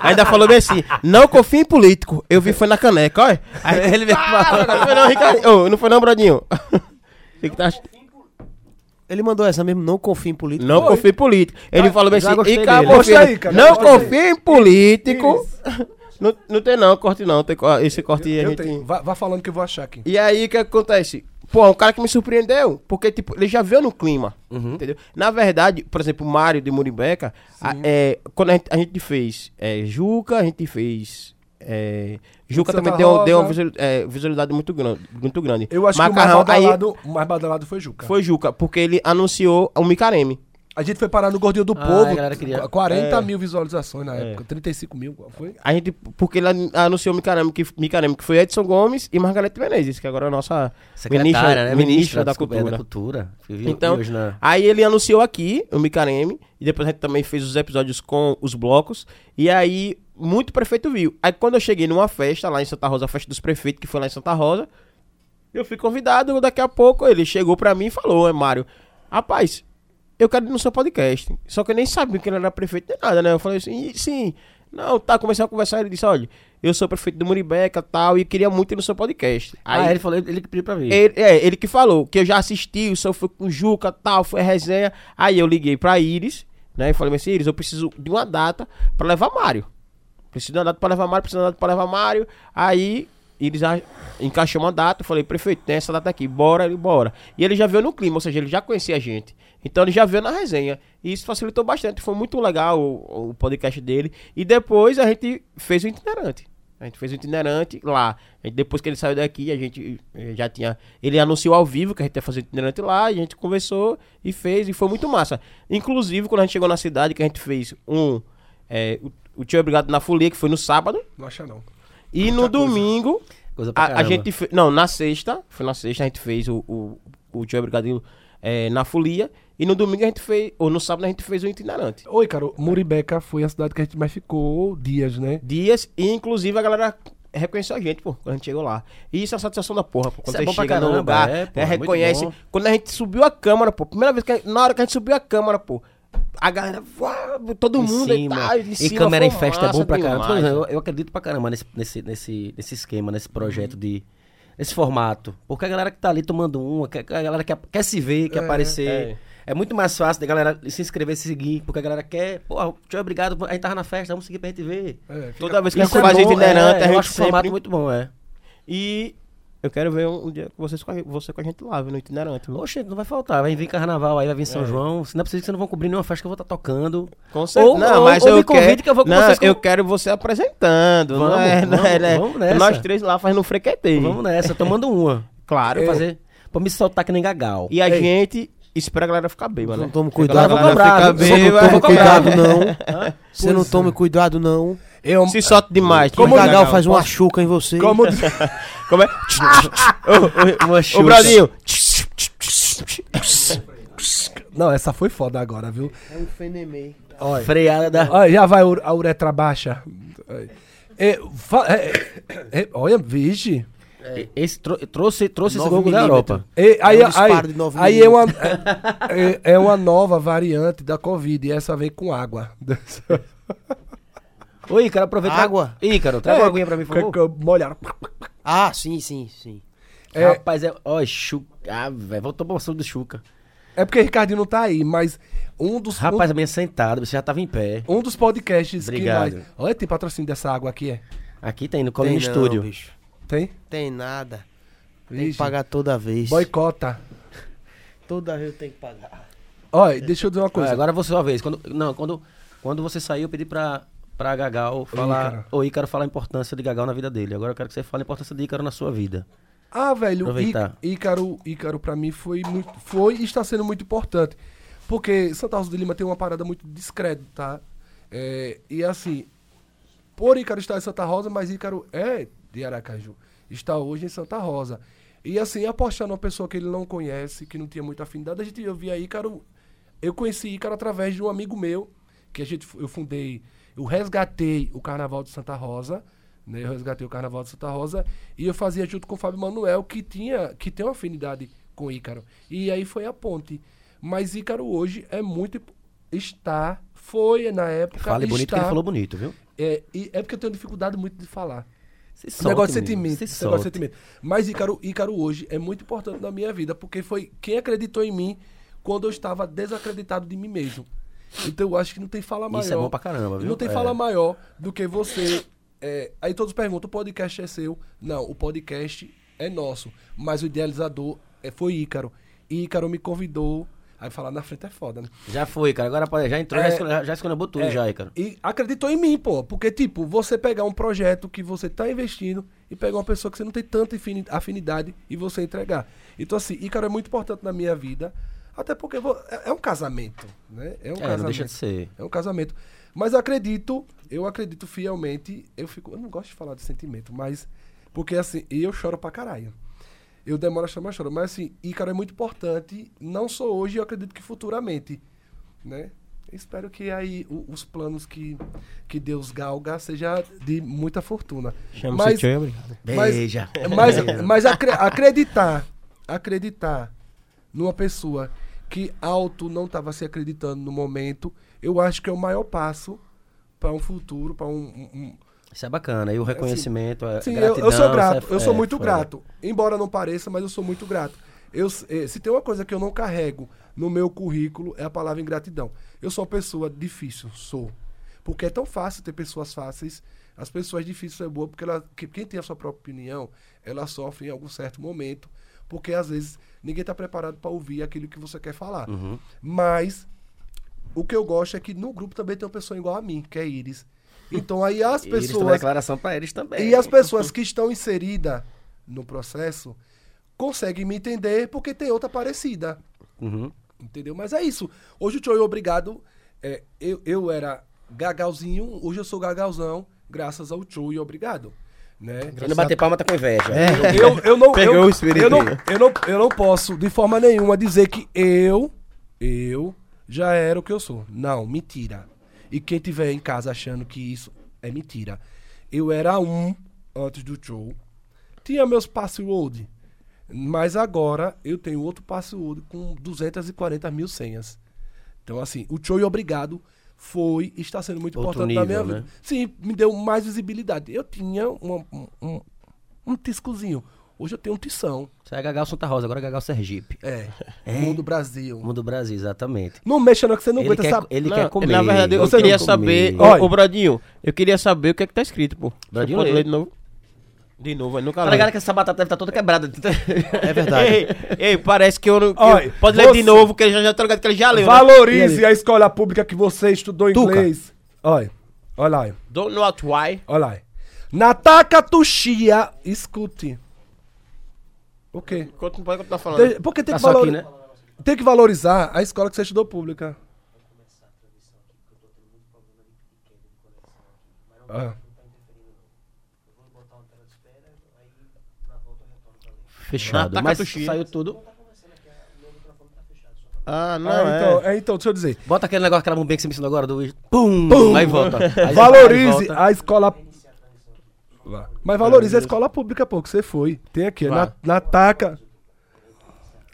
Speaker 1: Ainda falou bem assim, não confia em político. Eu vi foi na caneca, olha. Aí ele veio falar, não foi não, Ricardo. Ô, não foi não, Brodinho. Que tá
Speaker 4: Ele mandou essa mesmo, não confia em político.
Speaker 1: Não
Speaker 3: Foi.
Speaker 1: confia em político. Ele
Speaker 3: Já-
Speaker 1: falou assim, e filho,
Speaker 3: cara,
Speaker 1: não confia em político. Não, não tem não, corte não. Tem, esse corte aí a
Speaker 3: Eu
Speaker 1: gente...
Speaker 3: tenho. Vá, vá falando que eu vou achar aqui.
Speaker 1: E aí, o que acontece? Pô, um cara que me surpreendeu, porque, tipo, ele já veio no clima,
Speaker 2: Uhum.
Speaker 1: entendeu? Na verdade, por exemplo, o Mário de Muribeca, a- é, quando a gente, a gente fez é, Juca, a gente fez... é, Juca também deu, deu uma é, visualidade muito grande, muito grande.
Speaker 3: Eu acho
Speaker 1: Macarrão,
Speaker 3: que o mais
Speaker 1: aí
Speaker 3: badalado, o mais badalado foi Juca.
Speaker 1: foi Juca, porque ele anunciou o Micareme.
Speaker 3: A gente foi parar no Gordinho do
Speaker 2: Ah,
Speaker 3: Povo.
Speaker 2: queria-
Speaker 3: qu- 40
Speaker 1: É.
Speaker 3: mil visualizações na
Speaker 1: É.
Speaker 3: época. 35 mil, qual foi?
Speaker 1: A gente, porque ele an- anunciou o Micareme, que, Micareme, que foi Edson Gomes e Margarete Menezes, que agora é a nossa
Speaker 2: Secretária, né?
Speaker 1: ministra da
Speaker 2: é,
Speaker 1: Cultura.
Speaker 2: da cultura.
Speaker 1: Então,
Speaker 2: na-
Speaker 1: aí ele anunciou aqui o Micareme, e depois a gente também fez os episódios com os blocos, e aí muito prefeito viu. Aí quando eu cheguei numa festa lá em Santa Rosa, a festa dos prefeitos, que foi lá em Santa Rosa, eu fui convidado, daqui a pouco ele chegou pra mim e falou, é Mário, rapaz, eu quero ir no seu podcast. Só que eu nem sabia que ele era prefeito nem nada, né? Eu falei assim, "E- sim. Não, tá, comecei a conversar, ele disse, olha, eu sou prefeito do Muribeca tal, e queria muito ir no seu podcast. Aí,
Speaker 2: ah, ele falou, ele que pediu pra vir.
Speaker 1: ele, é, ele que falou, que eu já assisti, o senhor foi com o Juca tal, foi resenha. Aí eu liguei pra Iris, né? E falei assim, Iris, eu preciso de uma data pra levar Mário. Preciso de uma data pra levar Mário, preciso de uma data pra levar Mário. Aí já encaixou uma data, eu falei, prefeito, tem essa data aqui, bora, ele bora. E ele já veio no clima, ou seja, ele já conhecia a gente. Então ele já veio na resenha. E isso facilitou bastante. Foi muito legal o, o podcast dele. E depois a gente fez o itinerante. A gente fez o itinerante lá. Gente- depois que ele saiu daqui, a gente eh, já tinha. Ele anunciou ao vivo que a gente ia fazer o itinerante lá. A gente conversou e fez. E foi muito massa. Inclusive, quando a gente chegou na cidade, que a gente fez um. Eh, o, o Tio Obrigado na Folia, que foi no sábado.
Speaker 3: Não acha não.
Speaker 1: E no domingo,
Speaker 2: Coisa pra
Speaker 1: a, a gente fez. Não, na sexta. Foi na sexta, a gente fez o, o, o Tio Obrigado eh, na Folia. E no domingo a gente fez. Ou no sábado a gente fez o itinerante.
Speaker 3: Oi, cara, Muribeca foi a cidade que a gente mais ficou dias, né?
Speaker 1: dias e inclusive a galera reconheceu a gente, pô, quando a gente chegou lá. E isso é a satisfação da porra, pô. Quando
Speaker 2: Isso é
Speaker 1: você
Speaker 2: bom pra
Speaker 1: chega no
Speaker 2: caramba,
Speaker 1: lugar,
Speaker 2: é,
Speaker 1: né,
Speaker 2: é muito
Speaker 1: reconhece. Quando a gente subiu a câmera, pô, primeira vez que a gente- na hora que a gente subiu a câmera, pô, a galera, todo
Speaker 2: Em
Speaker 1: mundo
Speaker 2: cima.
Speaker 1: e,
Speaker 2: E câmera em festa é bom pra caramba. Eu, eu acredito pra caramba nesse, nesse, nesse, nesse esquema, nesse projeto de. Nesse formato. Porque a galera que tá ali tomando uma, a galera quer, quer se ver, quer aparecer. É. muito mais fácil da galera se inscrever, se seguir, porque a galera quer. Pô, tchau, obrigado. A gente tava na festa, vamos seguir pra gente ver.
Speaker 3: É,
Speaker 1: Toda vez que a gente
Speaker 2: é
Speaker 1: faz
Speaker 2: bom,
Speaker 1: itinerante,
Speaker 2: é,
Speaker 1: a
Speaker 2: eu
Speaker 1: gente
Speaker 2: acho o formato
Speaker 1: sempre...
Speaker 2: muito bom, é.
Speaker 1: E eu quero ver um, um dia vocês com a, você com a gente lá, no itinerante. viu?
Speaker 2: Oxe, não vai faltar. Vai vir carnaval aí, vai vir São João. Se não é possível que vocês não vão cobrir nenhuma festa que eu vou estar tocando.
Speaker 1: Com certeza.
Speaker 2: Ou-
Speaker 1: não,
Speaker 2: ou-
Speaker 1: mas
Speaker 2: ou
Speaker 1: eu
Speaker 2: me convide
Speaker 1: quero,
Speaker 2: que eu vou com
Speaker 1: não,
Speaker 2: vocês com-
Speaker 1: eu quero você apresentando. não
Speaker 2: Vamos,
Speaker 1: é, não é,
Speaker 2: vamos,
Speaker 1: né?
Speaker 2: vamos nessa.
Speaker 1: Nós três lá fazendo um frequetei.
Speaker 2: Vamos nessa, tomando uma.
Speaker 1: Claro.
Speaker 2: Pra fazer. Pra me soltar que nem gagal.
Speaker 1: E a gente espera a galera ficar bêbada,
Speaker 4: Não
Speaker 1: né?
Speaker 4: tome
Speaker 1: Porque
Speaker 4: cuidado,
Speaker 1: a galera
Speaker 2: vou cobrar,
Speaker 1: fica
Speaker 2: viu?
Speaker 4: Você não
Speaker 1: bêbada,
Speaker 4: tome
Speaker 1: fica-
Speaker 4: cuidado, não. Você não
Speaker 3: é.
Speaker 4: tome cuidado, não.
Speaker 3: Eu,
Speaker 1: Se solta demais.
Speaker 4: Como o Gagal faz uma chuca em você.
Speaker 3: como,
Speaker 1: Como é?
Speaker 2: Uma
Speaker 1: Ô, Bradinho.
Speaker 3: não, essa foi foda agora, viu?
Speaker 4: É um fenemei.
Speaker 3: Olha,
Speaker 2: Freada da.
Speaker 3: olha já vai a uretra baixa. É, fa- é, é, olha, vixe.
Speaker 2: Esse tro- trouxe, trouxe esse jogo da. Europa.
Speaker 3: E, aí,
Speaker 4: um disparo
Speaker 3: aí, aí é, uma, é, é uma nova variante da Covid e essa vem com água.
Speaker 2: Ô, Ícaro, aproveita.
Speaker 4: Água?
Speaker 2: Ícaro, traga uma aguinha pra mim, por favor.
Speaker 3: Molharam.
Speaker 4: Ah, sim, sim, sim.
Speaker 3: É-
Speaker 2: Rapaz, é. Ó, Chuca. Ah, velho, vou tomar uma do Chuca.
Speaker 3: É porque Ricardinho não tá aí, mas um dos,
Speaker 2: Rapaz, a minha sentada, você já tava em pé.
Speaker 3: um, um dos podcasts
Speaker 2: Obrigado.
Speaker 3: que mais... Olha, tem patrocínio dessa água aqui, é?
Speaker 2: Aqui tem, no
Speaker 4: Tem não,
Speaker 2: Estúdio.
Speaker 4: bicho.
Speaker 3: Tem?
Speaker 4: Tem nada. Tem
Speaker 3: Vixe.
Speaker 4: que pagar toda vez.
Speaker 3: Boicota.
Speaker 4: Toda vez eu tenho que pagar.
Speaker 3: Olha, deixa eu dizer uma coisa.
Speaker 2: Ah, agora você, uma vez. Quando, não, quando, quando você saiu, eu pedi pra, pra Gagal falar. Ô, Ícaro falar a importância de Gagal na vida dele. Agora eu quero que você fale a importância de Ícaro na sua vida.
Speaker 3: Ah, velho,
Speaker 2: Aproveitar.
Speaker 3: Ícaro, Ícaro pra mim foi muito, foi e está sendo muito importante. Porque Santa Rosa de Lima tem uma parada muito discreta, tá? É, e assim, por Ícaro estar em Santa Rosa, mas Ícaro é de Aracaju. Está hoje em Santa Rosa. E assim, apostar numa pessoa que ele não conhece, que não tinha muita afinidade, a gente eu via Ícaro. Eu conheci Ícaro através de um amigo meu, que a gente, eu fundei, eu resgatei o Carnaval de Santa Rosa, né? Eu resgatei o Carnaval de Santa Rosa e eu fazia junto com o Fábio Manuel, que tinha, que tem uma afinidade com Ícaro. E aí foi a ponte. Mas Ícaro hoje é muito está, foi na época,
Speaker 2: Fale bonito
Speaker 3: está,
Speaker 2: que ele falou bonito, viu?
Speaker 3: é, e é porque eu tenho dificuldade muito de falar.
Speaker 2: Se
Speaker 3: Esse negócio de
Speaker 2: solte,
Speaker 3: sentimento.
Speaker 2: se
Speaker 3: negócio de
Speaker 2: solte.
Speaker 3: sentimento. Mas Ícaro, Ícaro hoje é muito importante na minha vida, porque foi quem acreditou em mim quando eu estava desacreditado de mim mesmo. Então eu acho que não tem fala maior.
Speaker 2: Isso é bom pra caramba, viu?
Speaker 3: Não tem
Speaker 2: É.
Speaker 3: fala maior do que você. é, aí todos perguntam: o podcast é seu? Não, o podcast é nosso. Mas o idealizador é, foi Ícaro. E Ícaro me convidou. Aí falar na frente é foda, né?
Speaker 2: Já foi, cara. Agora pode- já entrou,
Speaker 3: É.
Speaker 2: já escolheu, já escolheu tudo
Speaker 3: É,
Speaker 2: já, Ícaro.
Speaker 3: E acreditou em mim, pô. Porque, tipo, você pegar um projeto que você tá investindo e pegar uma pessoa que você não tem tanta afini- afinidade e você entregar. Então, assim, Ícaro é muito importante na minha vida. Até porque é, é um casamento, né? É um
Speaker 2: É,
Speaker 3: casamento.
Speaker 2: não deixa de ser.
Speaker 3: É um casamento. Mas eu acredito, eu acredito fielmente. Eu fico. Eu não gosto de falar de sentimento, mas. Porque assim, eu choro pra caralho. Eu demoro a chorar, mas choro. Mas assim, Ícaro é muito importante, não só hoje, eu acredito que futuramente. Né? Espero que aí o- os planos que, que Deus galga seja de muita fortuna.
Speaker 1: Chama
Speaker 3: Mas-
Speaker 1: seu tio, obrigado.
Speaker 3: mas-
Speaker 2: Beija.
Speaker 3: Mas, mas acre- acreditar, acreditar numa pessoa que alto não estava se acreditando no momento, eu acho que é o maior passo para um futuro, para um, um-
Speaker 2: Isso é bacana. E o reconhecimento, a
Speaker 3: Sim, eu,
Speaker 2: gratidão,
Speaker 3: eu sou
Speaker 2: isso
Speaker 3: grato,
Speaker 2: é-
Speaker 3: eu sou
Speaker 2: é
Speaker 3: muito grato. Embora não pareça, mas eu sou muito grato. Eu, eh, se tem uma coisa que eu não carrego no meu currículo, é a palavra ingratidão. Eu sou uma pessoa difícil, sou. Porque é tão fácil ter pessoas fáceis. As pessoas difíceis são boas, porque ela, que, quem tem a sua própria opinião, ela sofre em algum certo momento. Porque às vezes ninguém está preparado para ouvir aquilo que você quer falar.
Speaker 2: Uhum.
Speaker 3: Mas o que eu gosto é que no grupo também tem uma pessoa igual a mim, que é Iris. Então aí as
Speaker 2: eles têm uma
Speaker 3: pessoas.
Speaker 2: declaração pra eles também.
Speaker 3: E as pessoas que estão inseridas no processo conseguem me entender porque tem outra parecida.
Speaker 2: Uhum.
Speaker 3: Entendeu? Mas é isso. Hoje o Tio Obrigado, é, eu, eu era gagalzinho, hoje eu sou gagalzão, graças ao Tio e Obrigado. Né?
Speaker 2: Quem não bater palma tá com inveja.
Speaker 3: Eu, eu não,
Speaker 1: Pegou
Speaker 3: eu,
Speaker 1: o espírito
Speaker 3: eu, não, eu, não, eu não posso, de forma nenhuma, dizer que eu, eu, já era o que eu sou. Não, mentira. E quem tiver em casa achando que isso é mentira. Eu era um antes do show. Tinha meus password. Mas agora eu tenho outro password com 240 mil senhas. Então, assim, o show e obrigado foi e está sendo muito
Speaker 2: Outro
Speaker 3: importante na minha
Speaker 2: nível,
Speaker 3: vida.
Speaker 2: né?
Speaker 3: Sim, me deu mais visibilidade. Eu tinha uma- um, um, tiscozinho. Hoje eu tenho um tição.
Speaker 2: Isso é Gagal Santa Rosa, agora é Gagal Sergipe.
Speaker 3: É. Mundo Brasil.
Speaker 2: Mundo Brasil, exatamente.
Speaker 3: Não mexa não que você não
Speaker 2: Ele,
Speaker 3: aguenta
Speaker 2: quer,
Speaker 3: saber.
Speaker 2: ele
Speaker 1: Não,
Speaker 2: quer comer.
Speaker 1: Na verdade, eu
Speaker 3: Você não
Speaker 1: queria saber. Ô, Brodinho, eu queria saber o que é que tá escrito, pô.
Speaker 2: Brodinho
Speaker 1: Você pode
Speaker 2: lê.
Speaker 1: ler de novo? De novo, nunca
Speaker 2: Tá ligado que essa batata deve estar toda quebrada.
Speaker 4: É verdade.
Speaker 1: Ei, ei, parece que eu não. que
Speaker 3: Olha,
Speaker 1: eu- pode ler
Speaker 3: você-
Speaker 1: de novo, que ele já, já tá ligado que ele já leu. né?
Speaker 3: Valorize a escola pública que você estudou
Speaker 4: Tuca.
Speaker 3: inglês. Olha, olha lá.
Speaker 1: Don't know what why.
Speaker 3: Olha lá. Nataka Tuxia, escute. O quê?
Speaker 1: Continua- Pode continuar falando.
Speaker 3: Tem- Porque tem
Speaker 2: Tá
Speaker 3: que,
Speaker 2: só aqui, né?
Speaker 3: tem que valorizar a escola que você estudou pública. Ah.
Speaker 2: Fechado.
Speaker 1: Ah,
Speaker 2: Mas
Speaker 1: Takatushi.
Speaker 2: saiu tudo.
Speaker 1: Ah, não,
Speaker 3: Ah,
Speaker 1: é.
Speaker 3: então, é, então, deixa eu dizer.
Speaker 2: Bota aquele negócio, aquela bombinha que você me ensinou agora do Pum! Aí volta. Aí
Speaker 3: Valorize
Speaker 2: volta.
Speaker 3: a escola. Mas valorize a escola pública, pô, que você foi. Tem aqui,
Speaker 1: Vá.
Speaker 3: na, Nataka.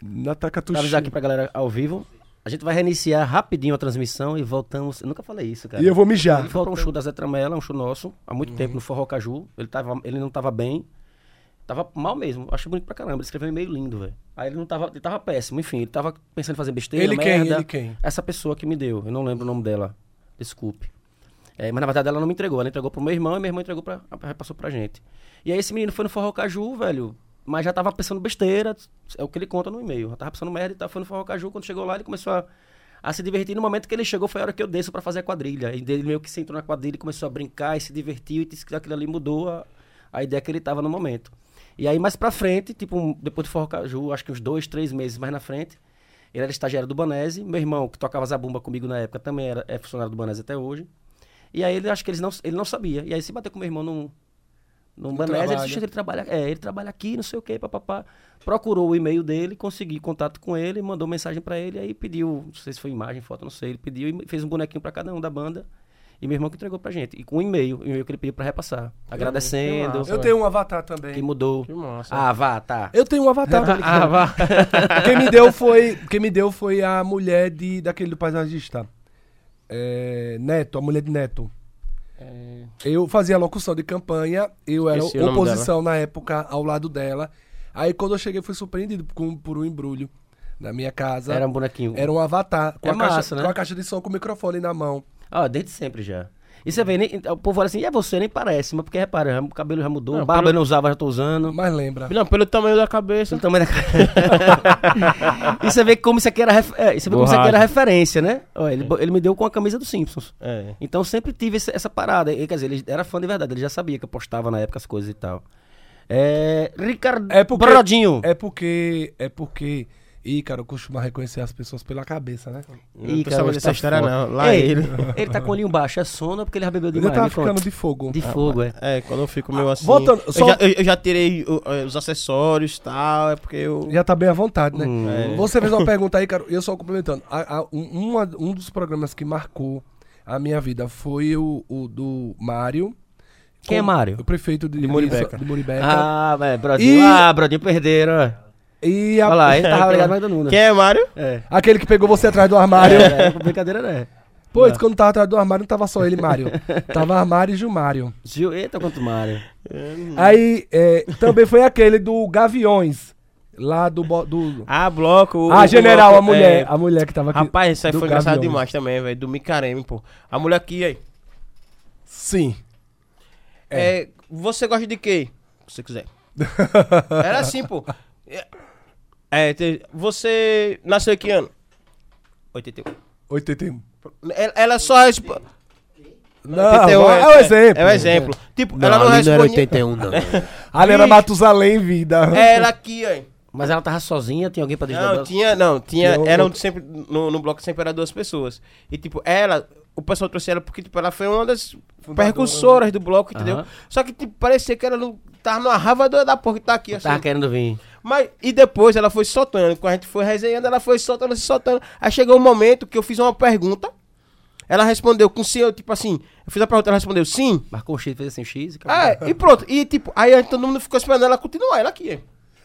Speaker 3: Nataka
Speaker 2: Pra avisar aqui pra galera ao vivo. A gente vai reiniciar rapidinho a transmissão e voltamos. Eu nunca falei isso, cara.
Speaker 3: E eu vou mijar.
Speaker 2: Ele foi pra um show da Zé Tramela, um show nosso, há muito tempo no Forró Caju. Ele, tava, ele não tava bem. Tava mal mesmo. Acho bonito pra caramba. Ele escreveu um e-mail lindo, velho. Aí ele não tava. Ele tava péssimo. Enfim, ele tava pensando em fazer besteira.
Speaker 3: Ele quem?
Speaker 2: merda.
Speaker 3: Ele quem?
Speaker 2: Essa pessoa que me deu. Eu não lembro o nome dela. Desculpe. É, mas na verdade ela não me entregou. Ela entregou pro meu irmão e meu irmão entregou pra. repassou pra gente. E aí esse menino foi no Forró Caju, velho. Mas já tava pensando besteira. É o que ele conta no e-mail. Já tava pensando merda e tal. Foi no Forró Caju. Quando chegou lá, ele começou a, a se divertir. No momento que ele chegou, foi a hora que eu desço pra fazer a quadrilha. E ele meio que se entrou na quadrilha e começou a brincar e se divertiu. E disse que aquilo ali mudou a, a ideia que ele tava no momento. E aí, mais pra frente, tipo, depois do Forró Caju, acho que uns dois, três meses mais na frente, ele era estagiário do Banese. Meu irmão, que tocava zabumba comigo na época, também era, é funcionário do Banese até hoje. E aí, ele acho que eles não, ele não sabia. E aí, se bateu com meu irmão num, num Banese, ele disse, ele trabalha, é, ele trabalha aqui, não sei o quê, papapá. Procurou o e-mail dele, consegui contato com ele, mandou mensagem pra ele, aí pediu, não sei se foi imagem, foto, não sei, ele pediu e fez um bonequinho pra cada um da banda. E meu irmão que entregou pra gente. E com um e-mail, o e-mail que ele pediu pra repassar. Agradecendo.
Speaker 3: Eu tenho um avatar também.
Speaker 2: Que mudou.
Speaker 1: Que massa.
Speaker 2: Ah, tá.
Speaker 3: Eu tenho um avatar.
Speaker 1: Ah, vá.
Speaker 3: quem me deu foi, quem me deu foi a mulher de daquele do paisagista. É, Neto, a mulher de Neto. Eu fazia locução de campanha, eu era
Speaker 1: Esqueci
Speaker 3: oposição na época ao lado dela. Aí quando eu cheguei fui surpreendido com, por um embrulho na minha casa.
Speaker 2: Era um bonequinho.
Speaker 3: Era um avatar com,
Speaker 2: É
Speaker 3: a, caixa,
Speaker 2: massa, né?
Speaker 3: com a caixa de som com o microfone na mão.
Speaker 2: Ó, desde sempre já. E você vê, nem, o povo olha assim, e é você, nem parece, mas porque repara, o cabelo já mudou,
Speaker 1: Não,
Speaker 2: barba
Speaker 1: pelo-
Speaker 2: eu não usava, já tô usando.
Speaker 3: Mas lembra.
Speaker 1: Não, pelo tamanho da cabeça.
Speaker 2: Pelo tamanho da cara. e você vê como isso aqui era, ref... é, você vê como isso aqui era referência, né? Ó, ele, bo- ele me deu com a camisa dos Simpsons.
Speaker 1: É.
Speaker 2: Então eu sempre tive esse- essa parada. E, quer dizer, ele era fã de verdade, ele já sabia que eu postava na época as coisas e tal. É. Ricardo
Speaker 3: É porque-
Speaker 2: Brodinho.
Speaker 3: É porque. É porque. Ícaro costuma reconhecer as pessoas pela cabeça, né?
Speaker 1: Não
Speaker 2: Ih,
Speaker 1: precisava
Speaker 2: hoje
Speaker 1: dessa
Speaker 2: tá
Speaker 1: história,
Speaker 2: foda.
Speaker 1: não. Lá
Speaker 2: Ei,
Speaker 1: ele.
Speaker 2: ele tá com o olhinho baixo, é sono porque ele já bebeu
Speaker 3: Ele
Speaker 2: demais. me conta.
Speaker 3: ficando de fogo.
Speaker 2: De fogo, é.
Speaker 1: É, quando eu fico meio assim.
Speaker 3: voltando,
Speaker 1: eu,
Speaker 3: só-
Speaker 1: já, eu, eu já tirei o- eh, os acessórios e tal, é porque eu.
Speaker 3: Já tá bem à vontade, né?
Speaker 2: Hum.
Speaker 1: É.
Speaker 3: Você fez uma pergunta aí, cara, e eu só complementando. A- a- um, uma- um dos programas que marcou a minha vida foi o, o do Mário.
Speaker 2: Quem é Mário?
Speaker 3: O prefeito de,
Speaker 1: De Muribeca.
Speaker 3: de Muribeca.
Speaker 2: Ah, velho, Brodinho.
Speaker 3: E-
Speaker 2: Ah, Brodinho perderam, ó.
Speaker 3: E a-
Speaker 2: Olha lá, ele tava ligado mais do Nuno.
Speaker 1: Quem é Mário?
Speaker 2: É.
Speaker 3: aquele que pegou você atrás do armário.
Speaker 2: É, é, brincadeira, né?
Speaker 3: Pois, quando tava atrás do armário, não tava só ele Mário. tava armário e Gilmário.
Speaker 2: Gil, eita, quanto Mário.
Speaker 3: Aí, é, também foi aquele do Gaviões. Lá do. do...
Speaker 1: Ah, bloco.
Speaker 3: Ah, general,
Speaker 1: bloco,
Speaker 3: a mulher.
Speaker 1: é,
Speaker 3: A mulher que tava aqui.
Speaker 1: Rapaz, isso aí foi engraçado
Speaker 3: Gaviões.
Speaker 1: demais também, velho. Do Micareme, pô. A mulher aqui, aí.
Speaker 3: Sim.
Speaker 1: É. você gosta de quê? Se você quiser. Era assim, pô. É, É, te- você nasceu em que ano? 81.
Speaker 3: 81.
Speaker 1: Ela, ela só responde.
Speaker 3: Não,
Speaker 1: 81,
Speaker 3: é, o exemplo.
Speaker 1: É o exemplo. Tipo,
Speaker 4: Não,
Speaker 1: ela não
Speaker 4: ali não era
Speaker 1: responde.
Speaker 4: 81, não.
Speaker 3: Ali era Matusalém vida.
Speaker 1: É ela aqui, aí.
Speaker 2: Mas ela tava sozinha, tinha alguém pra
Speaker 1: Não,
Speaker 2: desdobrar?
Speaker 1: tinha, não, tinha,
Speaker 3: Tinha um
Speaker 1: eram sempre, no, no bloco sempre eram duas pessoas. E tipo, ela, o pessoal trouxe ela porque, tipo, ela foi uma das percussoras do bloco, entendeu?
Speaker 2: Aham.
Speaker 1: Só que, tipo, parecia que ela não tava numa raiva da da porra que tá aqui, assim.
Speaker 2: Tava querendo vir.
Speaker 1: Mas, e depois ela foi soltando, quando a gente foi resenhando, ela foi soltando, se soltando. Aí chegou um momento que eu fiz uma pergunta, ela respondeu com sim, eu, tipo assim, eu fiz a pergunta, ela respondeu sim.
Speaker 2: Marcou um X, fez assim, X e acabou.
Speaker 1: é, e pronto. E tipo, aí todo mundo ficou esperando ela continuar, ela aqui.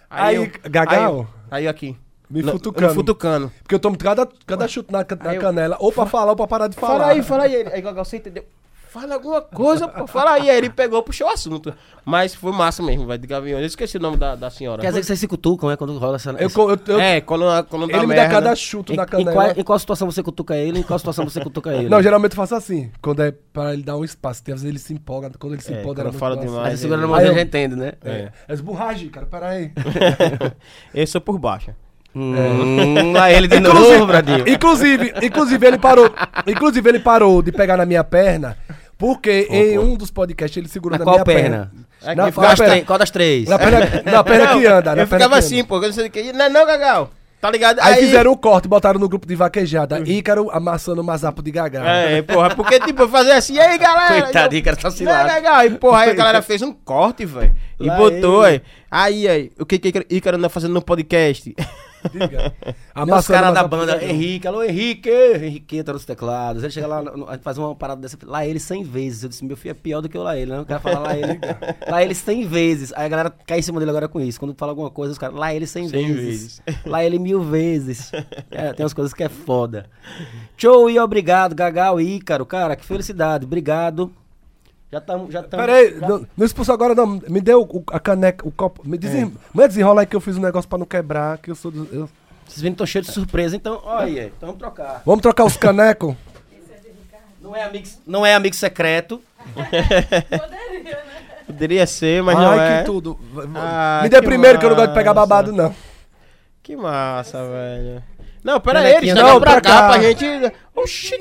Speaker 3: Aí,
Speaker 1: eu-
Speaker 3: Gagal?
Speaker 1: Aí, aí aqui.
Speaker 3: Me
Speaker 1: No-
Speaker 3: futucando.
Speaker 1: no futucando.
Speaker 3: Porque eu tomo cada, cada chute na, na
Speaker 1: eu-
Speaker 3: canela, ou pra falar ou pra parar de falar.
Speaker 1: Fala aí, fala aí. Ele- Aí Gagal, você entendeu? Fala alguma coisa, pô. Fala aí. Aí ele pegou, puxou o assunto. Mas foi massa mesmo, vai de Gaviões. Eu esqueci o nome da, da senhora.
Speaker 2: Quer dizer que vocês se cutucam, é? Quando rola essa...
Speaker 3: Eu, eu, eu-
Speaker 1: É, quando, quando dá
Speaker 3: ele me
Speaker 1: merda.
Speaker 3: dá cada chute
Speaker 2: Em,
Speaker 3: na
Speaker 2: em
Speaker 3: canela.
Speaker 2: qual, em qual situação você cutuca ele em qual situação você cutuca ele?
Speaker 3: Não, geralmente eu faço assim. Quando é pra ele dar um espaço. Tem às vezes ele se empolga. Quando ele se
Speaker 1: É,
Speaker 3: empolga,
Speaker 1: quando
Speaker 3: era
Speaker 1: fala demais.
Speaker 2: Mas você segura na
Speaker 1: Aí
Speaker 2: mão
Speaker 3: eu-
Speaker 2: já entende, né?
Speaker 3: É. É esburragem, cara. Pera aí.
Speaker 1: Eu sou por baixo.
Speaker 2: Hum, lá ele de
Speaker 3: Inclusive-
Speaker 2: novo, Bradinho.
Speaker 3: Inclusive, inclusive ele parou. Inclusive ele parou de pegar na minha perna. Porque em um dos podcasts ele segurou
Speaker 2: Na
Speaker 3: na,
Speaker 2: qual
Speaker 3: minha
Speaker 2: perna?
Speaker 3: perna.
Speaker 1: É
Speaker 3: Na,
Speaker 1: que
Speaker 3: na
Speaker 2: Qual das,
Speaker 3: perna,
Speaker 2: três, qual das três?
Speaker 3: na perna, na perna que anda. Na
Speaker 1: eu
Speaker 3: perna
Speaker 1: ficava
Speaker 3: que
Speaker 1: assim,
Speaker 3: anda.
Speaker 1: pô. Eu não sei o que. Não, não, Gagal. Tá ligado?
Speaker 3: Aí, fizeram um corte, botaram no grupo de vaquejada. Ícaro amassando o mazapo de Gagal.
Speaker 1: É, porra, porque, tipo, fazia assim, e aí, galera?
Speaker 2: Coitadinho, cara, tá
Speaker 1: Não,
Speaker 2: cilado.
Speaker 1: legal. E, porra, aí a galera fez um corte, velho. E
Speaker 2: Lá
Speaker 1: botou, aí. Aí, aí, o que que Ícaro- Ícaro anda fazendo no podcast?
Speaker 3: Diga.
Speaker 2: Os caras da banda. Henrique, alô Henrique, Henrique tá nos teclados. Ele chega lá, a gente faz uma parada dessa, lá ele 100 vezes. Eu disse, meu filho é pior do que o lá ele, né? O cara fala lá ele, lá ele 100 vezes. Aí a galera cai em cima dele agora com isso. Quando fala alguma coisa, os caras, lá ele 100,
Speaker 1: 100
Speaker 2: vezes. Lá ele mil vezes. É, tem umas coisas que é foda. Show e obrigado, Gagal e Ícaro. Cara, que felicidade. Obrigado. Já estamos. Já tamo,
Speaker 3: Pera aí,
Speaker 2: já-
Speaker 3: não, não expulsou agora não. Me deu o- a caneca, o copo. Me desen... Manda desenrola aí que eu fiz um negócio pra não quebrar, que eu sou do... eu-
Speaker 2: Vocês viram que estão cheios de surpresa, então, olha aí. Então vamos trocar.
Speaker 3: Vamos trocar os canecos?
Speaker 2: Não é amigo, não é amigo secreto.
Speaker 5: Poderia, né?
Speaker 1: Poderia ser, mas não
Speaker 3: Ai,
Speaker 1: é.
Speaker 3: que tudo.
Speaker 1: Ah,
Speaker 3: Me dê
Speaker 1: que
Speaker 3: primeiro que eu não gosto de pegar
Speaker 1: massa.
Speaker 3: babado, não.
Speaker 1: Que massa, velho. Não, pera aí, eles
Speaker 3: não,
Speaker 1: não, pra
Speaker 3: pra
Speaker 1: cá,
Speaker 3: cá.
Speaker 1: pra gente... Oxi!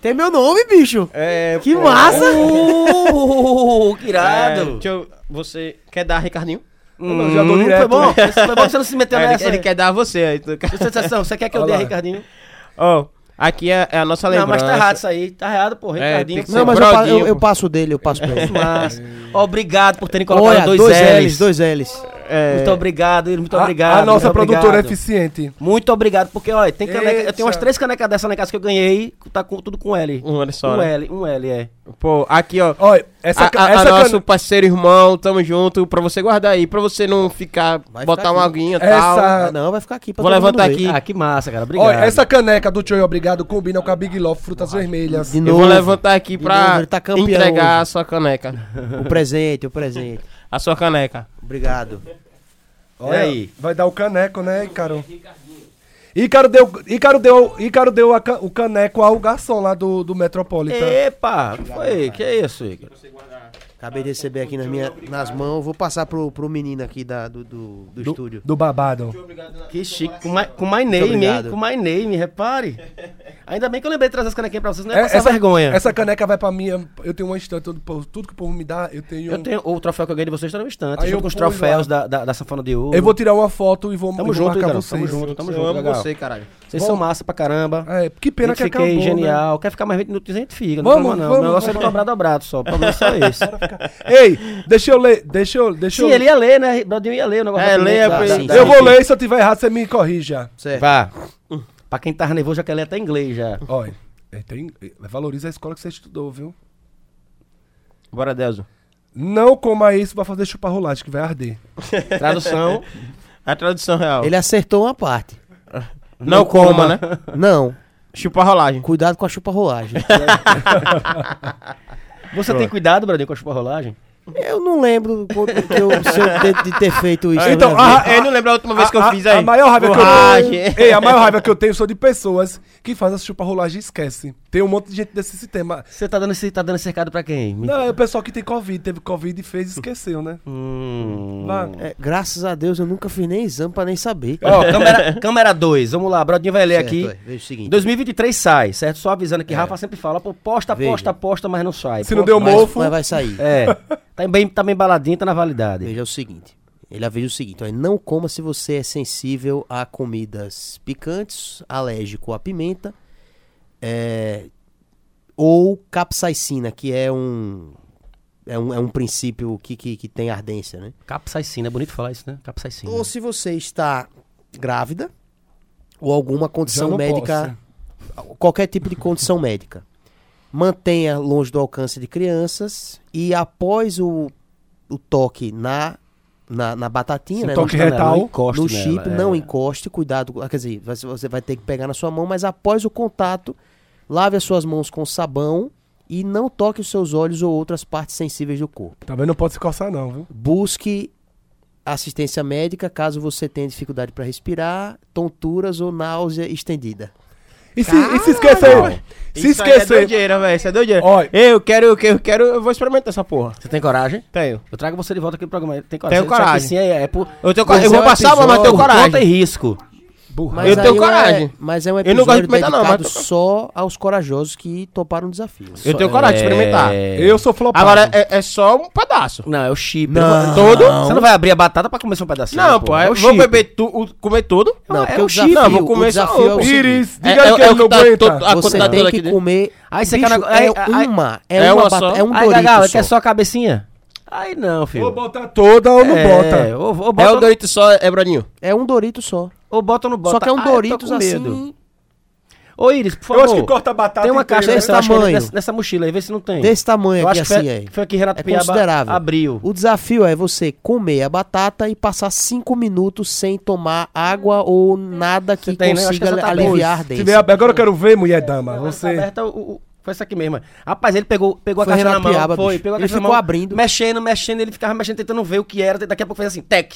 Speaker 4: Tem meu nome, bicho.
Speaker 1: É,
Speaker 4: Que
Speaker 1: pô.
Speaker 4: massa.
Speaker 2: Uh, que
Speaker 1: É,
Speaker 2: irado.
Speaker 1: deixa eu- você quer dar, Ricardinho?
Speaker 2: Hum,
Speaker 3: já dou direto.
Speaker 2: Foi bom. Foi bom que você não se meteu
Speaker 1: É, ele,
Speaker 2: nessa.
Speaker 1: ele quer dar a você. aí tu-
Speaker 2: Sensação, você quer que eu
Speaker 3: Olha
Speaker 2: dê,
Speaker 3: lá.
Speaker 2: Ricardinho?
Speaker 1: Ó, aqui é, é a nossa
Speaker 2: Não,
Speaker 1: lembrança.
Speaker 2: mas tá errado isso aí. Tá errado, pô.
Speaker 1: É,
Speaker 2: Ricardinho.
Speaker 1: tem que
Speaker 2: Não,
Speaker 4: Não, mas eu,
Speaker 1: Brodinho,
Speaker 4: eu, eu passo dele, eu passo pra ele.
Speaker 2: mas... Obrigado por terem colocado
Speaker 4: Olha,
Speaker 2: dois,
Speaker 4: dois
Speaker 2: L's.
Speaker 4: L's, dois L's.
Speaker 1: É,
Speaker 2: Muito obrigado, muito
Speaker 3: A-
Speaker 2: obrigado.
Speaker 3: A, nossa produtora é
Speaker 2: obrigado.
Speaker 3: eficiente.
Speaker 2: Muito obrigado, porque, olha, tem caneca, eu tenho umas três canecas dessa na casa que eu ganhei, tá com, tudo com L.
Speaker 1: Um L só,
Speaker 2: Um
Speaker 1: né?
Speaker 2: L, um L, é.
Speaker 1: Pô, aqui, ó.
Speaker 3: Olha, essa,
Speaker 1: a, a- a
Speaker 3: essa
Speaker 1: nosso
Speaker 3: cane-
Speaker 1: parceiro irmão, tamo junto, pra você guardar aí, pra você não ficar,
Speaker 4: Vai
Speaker 1: botar
Speaker 4: ficar
Speaker 1: uma aguinha e
Speaker 3: Essa-
Speaker 1: tal.
Speaker 4: Ah, não, vai ficar aqui pra
Speaker 1: Vou
Speaker 4: todo mundo
Speaker 1: levantar
Speaker 4: ver.
Speaker 1: aqui.
Speaker 2: Ah, que massa, cara. Obrigado.
Speaker 3: Olha, essa caneca do Tio Obrigado combina com a Big Love Frutas Vermelhas.
Speaker 4: De
Speaker 1: Eu
Speaker 4: novo.
Speaker 1: vou levantar aqui
Speaker 4: De
Speaker 1: pra
Speaker 4: novo, tá campeão
Speaker 1: entregar
Speaker 4: hoje.
Speaker 1: a sua caneca.
Speaker 4: O presente, o presente.
Speaker 1: A sua caneca.
Speaker 4: Obrigado.
Speaker 3: Olha,
Speaker 2: aí?
Speaker 3: Vai dar o caneco, né, Ícaro? Ícaro deu, Ícaro deu, Ícaro deu a o caneco ao garçom lá do, do Metropolitan.
Speaker 2: Epa, que foi? Que é isso, Igor?
Speaker 4: Acabei de receber aqui na minha, nas mãos. Vou passar pro, pro menino aqui da, do, do, do
Speaker 3: do,
Speaker 4: estúdio.
Speaker 3: do babado.
Speaker 2: Que chique. Com my, com my name, hein? Com my name, repare. Ainda bem que eu lembrei de trazer as canequinhas pra vocês, não é,
Speaker 3: É,
Speaker 2: passar
Speaker 3: essa,
Speaker 2: vergonha.
Speaker 3: essa caneca vai pra minha. Eu tenho uma estante, tudo que o povo me dá, eu tenho.
Speaker 2: Eu tenho o troféu que eu ganhei de vocês tá no instante,
Speaker 3: Aí
Speaker 2: junto
Speaker 3: eu
Speaker 2: com os troféus da, da, da Sanfona de Ouro.
Speaker 3: Eu vou tirar uma foto e vou,
Speaker 2: Tamo
Speaker 3: eu vou
Speaker 2: junto,
Speaker 3: marcar
Speaker 2: Ícaro,
Speaker 3: vocês.
Speaker 2: tamo junto, tamo
Speaker 1: Eu
Speaker 2: junto,
Speaker 1: amo
Speaker 2: legal.
Speaker 1: você, caralho.
Speaker 2: Vocês são massa pra caramba.
Speaker 3: É, que pena que
Speaker 2: Fiquei
Speaker 3: acabou. né?
Speaker 2: genial. Quer ficar mais 20 minutos, a gente fica. Não
Speaker 3: Vamos,
Speaker 2: vamos, não.
Speaker 3: vamos,
Speaker 2: o negócio é dobrar dobrado só. O problema é só
Speaker 3: Ei, deixa eu ler, deixa eu, deixa
Speaker 2: Sim,
Speaker 3: eu.
Speaker 2: ele ia ler, né? Brodinho ia ler o negócio.
Speaker 1: É, leia
Speaker 2: pimenta,
Speaker 1: pra
Speaker 2: da-
Speaker 1: ele.
Speaker 2: da-
Speaker 3: Eu vou ler e se eu tiver errado, você me corrija.
Speaker 4: Certo.
Speaker 2: Vá. Pra quem tá nervoso, já quer ler até inglês já.
Speaker 3: Olha, é, tem- é, valoriza a escola que você estudou, viu?
Speaker 1: Bora, Delzo.
Speaker 3: Não coma isso pra fazer chupar rolagem, que vai arder.
Speaker 2: Tradução.
Speaker 1: A tradução real.
Speaker 4: Ele acertou uma parte.
Speaker 1: Não, coma, né?
Speaker 4: Não.
Speaker 1: Chupa a rolagem.
Speaker 4: Cuidado com a chupa-rolagem.
Speaker 2: Você tem cuidado, Bradinho, com a chupa rolagem?
Speaker 4: Eu não lembro quando que eu, eu de, de ter feito isso.
Speaker 3: Então, a-
Speaker 1: Eu não lembro a última vez que eu
Speaker 3: a,
Speaker 1: fiz
Speaker 3: a-
Speaker 1: aí.
Speaker 3: A maior raiva que eu tenho. Ei, a maior raiva que eu tenho sou de pessoas que fazem essa chupa-rolagem e esquece. Tem um monte de gente desse sistema.
Speaker 2: Você tá dando esse, tá dando esse recado pra quem?
Speaker 3: Não, é o pessoal que tem Covid, teve Covid e fez e esqueceu, né?
Speaker 2: Hum.
Speaker 4: É, graças a Deus eu nunca fiz nem exame pra nem saber.
Speaker 2: Ó, câmera, câmera 2, vamos lá, Bradinho vai ler
Speaker 4: Certo,
Speaker 2: aqui.
Speaker 4: é, veja o seguinte.
Speaker 2: 2023 sai, certo? Só avisando que Rafa sempre fala, pô, posta,
Speaker 4: Veja.
Speaker 2: posta, posta, mas não sai.
Speaker 3: Se não
Speaker 2: Posta,
Speaker 3: deu
Speaker 2: mas-
Speaker 3: mofo.
Speaker 4: Mas vai sair.
Speaker 2: É, tá bem, tá bem baladinho, tá na validade.
Speaker 4: Veja o seguinte. Ele avisa o seguinte: ó, não coma se você é sensível a comidas picantes, alérgico à pimenta, é, ou capsaicina, que é um, é um, é um princípio que, que, que tem ardência, né?
Speaker 2: Capsaicina, é bonito falar isso, né? Capsaicina.
Speaker 4: Ou se você está grávida, ou alguma condição médica, qualquer tipo de condição médica. Mantenha longe do alcance de crianças e após o, o toque na, na, na batatinha, né,
Speaker 3: toque retal,
Speaker 2: não encoste
Speaker 4: no
Speaker 2: nela,
Speaker 4: chip,
Speaker 2: é.
Speaker 4: não encoste, cuidado, quer dizer, você vai ter que pegar na sua mão, mas após o contato, lave as suas mãos com sabão e não toque os seus olhos ou outras partes sensíveis do corpo.
Speaker 3: Também não pode se coçar, não, viu?
Speaker 4: Busque assistência médica caso você tenha dificuldade para respirar, tonturas ou náusea estendida.
Speaker 3: E se, e se esquecer? Se
Speaker 1: Isso aí é
Speaker 3: esquecer.
Speaker 1: doideira, velho. Isso é doideira.
Speaker 3: Olha.
Speaker 1: Eu quero, eu quero, eu quero, eu vou experimentar essa porra.
Speaker 2: Você tem coragem?
Speaker 1: Tenho.
Speaker 2: Eu trago você de volta aqui pro programa. Tem coragem?
Speaker 1: Tenho coragem.
Speaker 2: Sim, é, é por,
Speaker 1: Eu, tenho,
Speaker 4: Mas
Speaker 1: cora- eu vou
Speaker 4: é
Speaker 1: passar, mas eu tenho coragem.
Speaker 2: conta e risco.
Speaker 3: Burra.
Speaker 1: Eu tenho
Speaker 4: é-
Speaker 1: coragem.
Speaker 4: mas é um
Speaker 1: Eu não gosto de
Speaker 4: episódio
Speaker 1: pimenta, não,
Speaker 4: dedicado
Speaker 1: mas
Speaker 4: só aos corajosos que toparam o desafio.
Speaker 1: Eu tenho coragem de experimentar.
Speaker 2: É...
Speaker 3: Eu sou flopado.
Speaker 1: Agora é, é só um pedaço.
Speaker 2: Não, é o chip.
Speaker 4: Não.
Speaker 2: Todo? Você não vai abrir a batata pra comer só um pedacinho.
Speaker 1: Não, pô,
Speaker 2: é
Speaker 1: eu
Speaker 2: o
Speaker 1: vou
Speaker 2: chip.
Speaker 1: beber tu, o- comer tudo.
Speaker 4: Não,
Speaker 2: é
Speaker 4: porque
Speaker 2: o
Speaker 4: o
Speaker 2: chip.
Speaker 1: Não, vou comer
Speaker 4: o
Speaker 1: só
Speaker 4: desafio é o
Speaker 3: Iris,
Speaker 1: É-
Speaker 3: diga
Speaker 1: é-
Speaker 3: que
Speaker 1: é o
Speaker 3: não
Speaker 1: que tá
Speaker 3: aguenta.
Speaker 1: todo- a
Speaker 4: Você
Speaker 1: quantidade
Speaker 4: tem que comer.
Speaker 2: Aí você
Speaker 4: é uma, é,
Speaker 1: é
Speaker 4: uma
Speaker 1: uma
Speaker 4: bata-
Speaker 1: só?
Speaker 4: é um
Speaker 2: Aí,
Speaker 4: Dorito
Speaker 2: Gagal,
Speaker 4: só.
Speaker 2: quer só a cabecinha? Aí não, filho.
Speaker 3: Ou bota toda ou não
Speaker 2: É,
Speaker 3: bota.
Speaker 2: Ou, ou
Speaker 1: É
Speaker 2: bota,
Speaker 1: o Dorito só, é Bradinho.
Speaker 4: É um Dorito só.
Speaker 2: Ou bota não bota.
Speaker 4: Só que é um
Speaker 2: Ah, eu
Speaker 4: Doritos assim,
Speaker 2: Ô, Iris, por
Speaker 3: Eu
Speaker 2: favor.
Speaker 3: acho que corta a batata
Speaker 2: Tem uma
Speaker 3: inteira,
Speaker 2: caixa
Speaker 3: né?
Speaker 4: desse
Speaker 2: eu
Speaker 4: tamanho.
Speaker 2: nessa, nessa mochila aí, vê se não tem.
Speaker 4: desse tamanho
Speaker 2: eu
Speaker 4: aqui
Speaker 2: acho que
Speaker 4: assim
Speaker 2: foi,
Speaker 4: aí.
Speaker 2: foi aqui Renato
Speaker 4: É
Speaker 2: Piaba
Speaker 4: considerável.
Speaker 2: abriu.
Speaker 4: O desafio é você comer a batata e passar 5 minutos sem tomar água ou nada que
Speaker 2: tem, né? Eu acho que
Speaker 4: consiga
Speaker 2: essa tá
Speaker 4: aliviar a
Speaker 3: Se
Speaker 4: ardência.
Speaker 3: vier- agora eu quero ver, mulher dama.
Speaker 2: Tá
Speaker 3: Você.
Speaker 2: aberta, o, o- foi essa aqui mesmo. Rapaz, ele pegou, pegou
Speaker 4: Foi
Speaker 2: a caixa
Speaker 4: Renato
Speaker 2: na mão.
Speaker 4: Piaba,
Speaker 2: foi,
Speaker 4: bicho.
Speaker 2: pegou a
Speaker 4: Ele
Speaker 2: caixa na
Speaker 4: ficou
Speaker 2: mão,
Speaker 4: abrindo.
Speaker 2: Mexendo, mexendo, ele ficava mexendo, tentando ver o que era. Daqui a pouco fez assim, tec.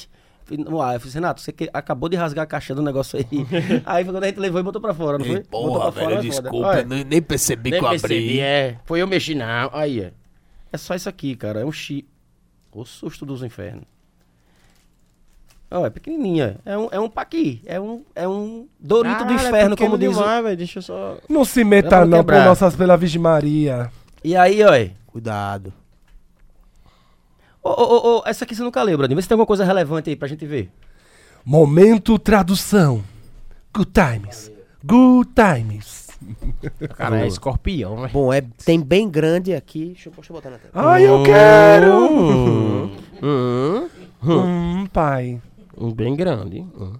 Speaker 2: No ar, eu falei, Renato, você que acabou de rasgar a caixa do negócio aí. aí foi quando a gente levou e botou pra fora, não foi? botou pra fora, é foda. Olha,
Speaker 4: nem percebi
Speaker 2: nem percebi, é. Foi eu mexi, não. Aí, é. É só isso aqui, cara. É um chi. O susto dos infernos. Ó, é pequenininha. É um, é um paqui. É um, é um Dorito do inferno, como diz o...
Speaker 1: demais, velho. Deixa eu só...
Speaker 3: Não se
Speaker 2: Eu
Speaker 3: meta
Speaker 2: vou
Speaker 3: não por nossas pela Virgem Maria.
Speaker 2: E aí, ó.
Speaker 4: Cuidado.
Speaker 2: Ô, ô, ô, ô, essa aqui você nunca leu, Bradinho. Vê se tem alguma coisa relevante aí pra gente ver.
Speaker 3: Momento tradução. Good times. Good times.
Speaker 1: Cara, é escorpião, velho.
Speaker 4: Bom, é, tem bem grande aqui. Deixa eu, deixa eu botar na tela.
Speaker 3: Ai, eu quero!
Speaker 1: Hum, hum,
Speaker 3: Hum, pai.
Speaker 1: hum, bem grande. Hum.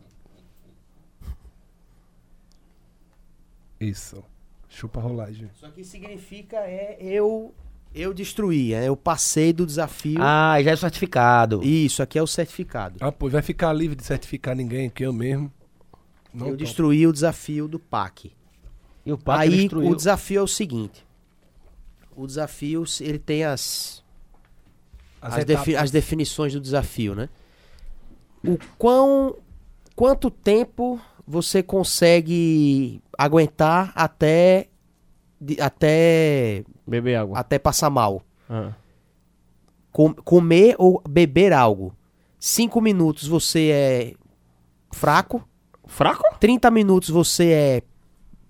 Speaker 3: Isso. Chupa a rolagem.
Speaker 4: Isso aqui significa é eu eu destruí, é, eu passei do desafio.
Speaker 2: Ah, já é certificado.
Speaker 4: Isso aqui é o certificado.
Speaker 3: Ah, pô, vai ficar livre de certificar ninguém, que eu mesmo. Não
Speaker 4: eu
Speaker 3: topo.
Speaker 4: destruí o desafio do PAC.
Speaker 2: E o Pato
Speaker 4: Aí
Speaker 2: destruiu.
Speaker 4: o desafio é o seguinte. O desafio, ele tem as,
Speaker 3: As
Speaker 4: as, defi- as definições do desafio, né? O quão, quanto tempo você consegue aguentar até, de- até,
Speaker 1: Beber água.
Speaker 4: até passar mal?
Speaker 1: Ah.
Speaker 4: Com- comer ou beber algo. Cinco minutos você é fraco.
Speaker 1: Fraco?
Speaker 4: 30 minutos você é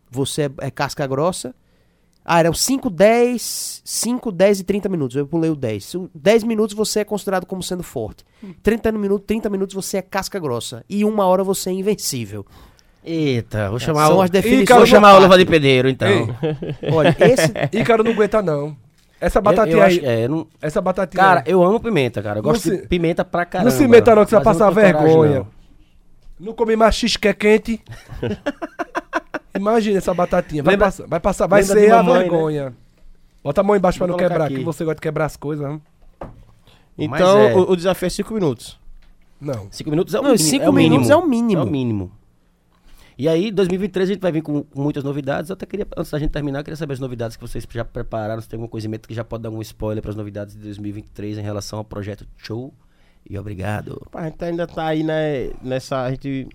Speaker 4: você é, é casca grossa. Ah, eram 5, 10, 5, 10 e 30 minutos. Eu pulei o 10. O 10 minutos você é considerado como sendo forte. 30 minutos, 30 minutos você é casca grossa. E uma hora você é invencível.
Speaker 2: Eita, vou chamar
Speaker 4: São
Speaker 2: o...
Speaker 4: as definições.
Speaker 2: Vou chamar o luva de pedreiro, então.
Speaker 3: Ei,
Speaker 4: Olha, esse
Speaker 3: Ícaro não aguenta, não. Essa
Speaker 2: Eu-
Speaker 3: batatinha
Speaker 2: eu
Speaker 3: aí.
Speaker 2: acho- é, não-
Speaker 3: Essa batatinha
Speaker 2: Cara,
Speaker 3: aí.
Speaker 2: eu amo pimenta, cara. Eu gosto
Speaker 3: se-
Speaker 2: de pimenta pra caramba.
Speaker 3: Não se meta não que você vai passar
Speaker 2: tenho coragem,
Speaker 3: vergonha.
Speaker 2: não.
Speaker 3: Não come mais X que é quente. Imagina essa batatinha. Vai
Speaker 2: Lembra-
Speaker 3: passar, vai, passar, vai ser
Speaker 2: de
Speaker 3: a
Speaker 2: mamãe, né?
Speaker 3: vergonha. Bota a mão embaixo pra não quebrar,
Speaker 2: aqui.
Speaker 3: que você gosta de quebrar as coisas. né?
Speaker 1: Então,
Speaker 2: é-
Speaker 1: o, o desafio é 5 minutos.
Speaker 3: Não.
Speaker 2: Cinco minutos é o
Speaker 4: Não,
Speaker 2: mínimo.
Speaker 4: cinco
Speaker 2: é o mínimo.
Speaker 4: minutos é o mínimo.
Speaker 2: É o mínimo. E aí, 2023 a gente vai vir com, muitas novidades. Eu até queria, antes da gente terminar, eu queria saber as novidades que vocês já prepararam. Se tem algum conhecimento que já pode dar algum spoiler para as novidades de 2023 em relação ao projeto Show. E obrigado.
Speaker 1: A gente ainda tá aí né, nessa. A gente.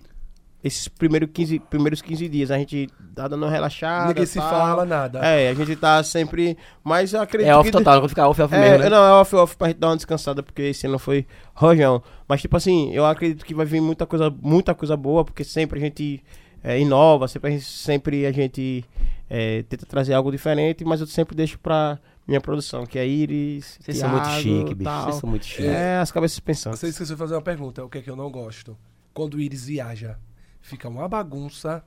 Speaker 1: Esses primeiros 15, primeiros 15 dias a gente tá dando uma relaxada.
Speaker 3: Ninguém se
Speaker 1: tal.
Speaker 3: fala nada.
Speaker 1: É, a gente tá sempre. Mas eu acredito
Speaker 2: É off
Speaker 1: que.
Speaker 2: total, vou ficar off off
Speaker 1: É,
Speaker 2: mesmo, né?
Speaker 1: Não, é off off pra gente dar uma descansada, porque esse ano foi rojão. Mas, tipo assim, eu acredito que vai vir muita coisa, muita coisa boa, porque sempre a gente é, inova, sempre a gente, sempre a gente é, tenta trazer algo diferente, mas eu sempre deixo pra minha produção, que é Iris.
Speaker 2: Vocês são muito chique, bicho.
Speaker 1: tal.
Speaker 2: Vocês são muito chique.
Speaker 1: É, as cabeças pensantes.
Speaker 3: Você esqueceu de fazer uma pergunta, o que é que eu não gosto? Quando o Iris viaja, fica uma bagunça.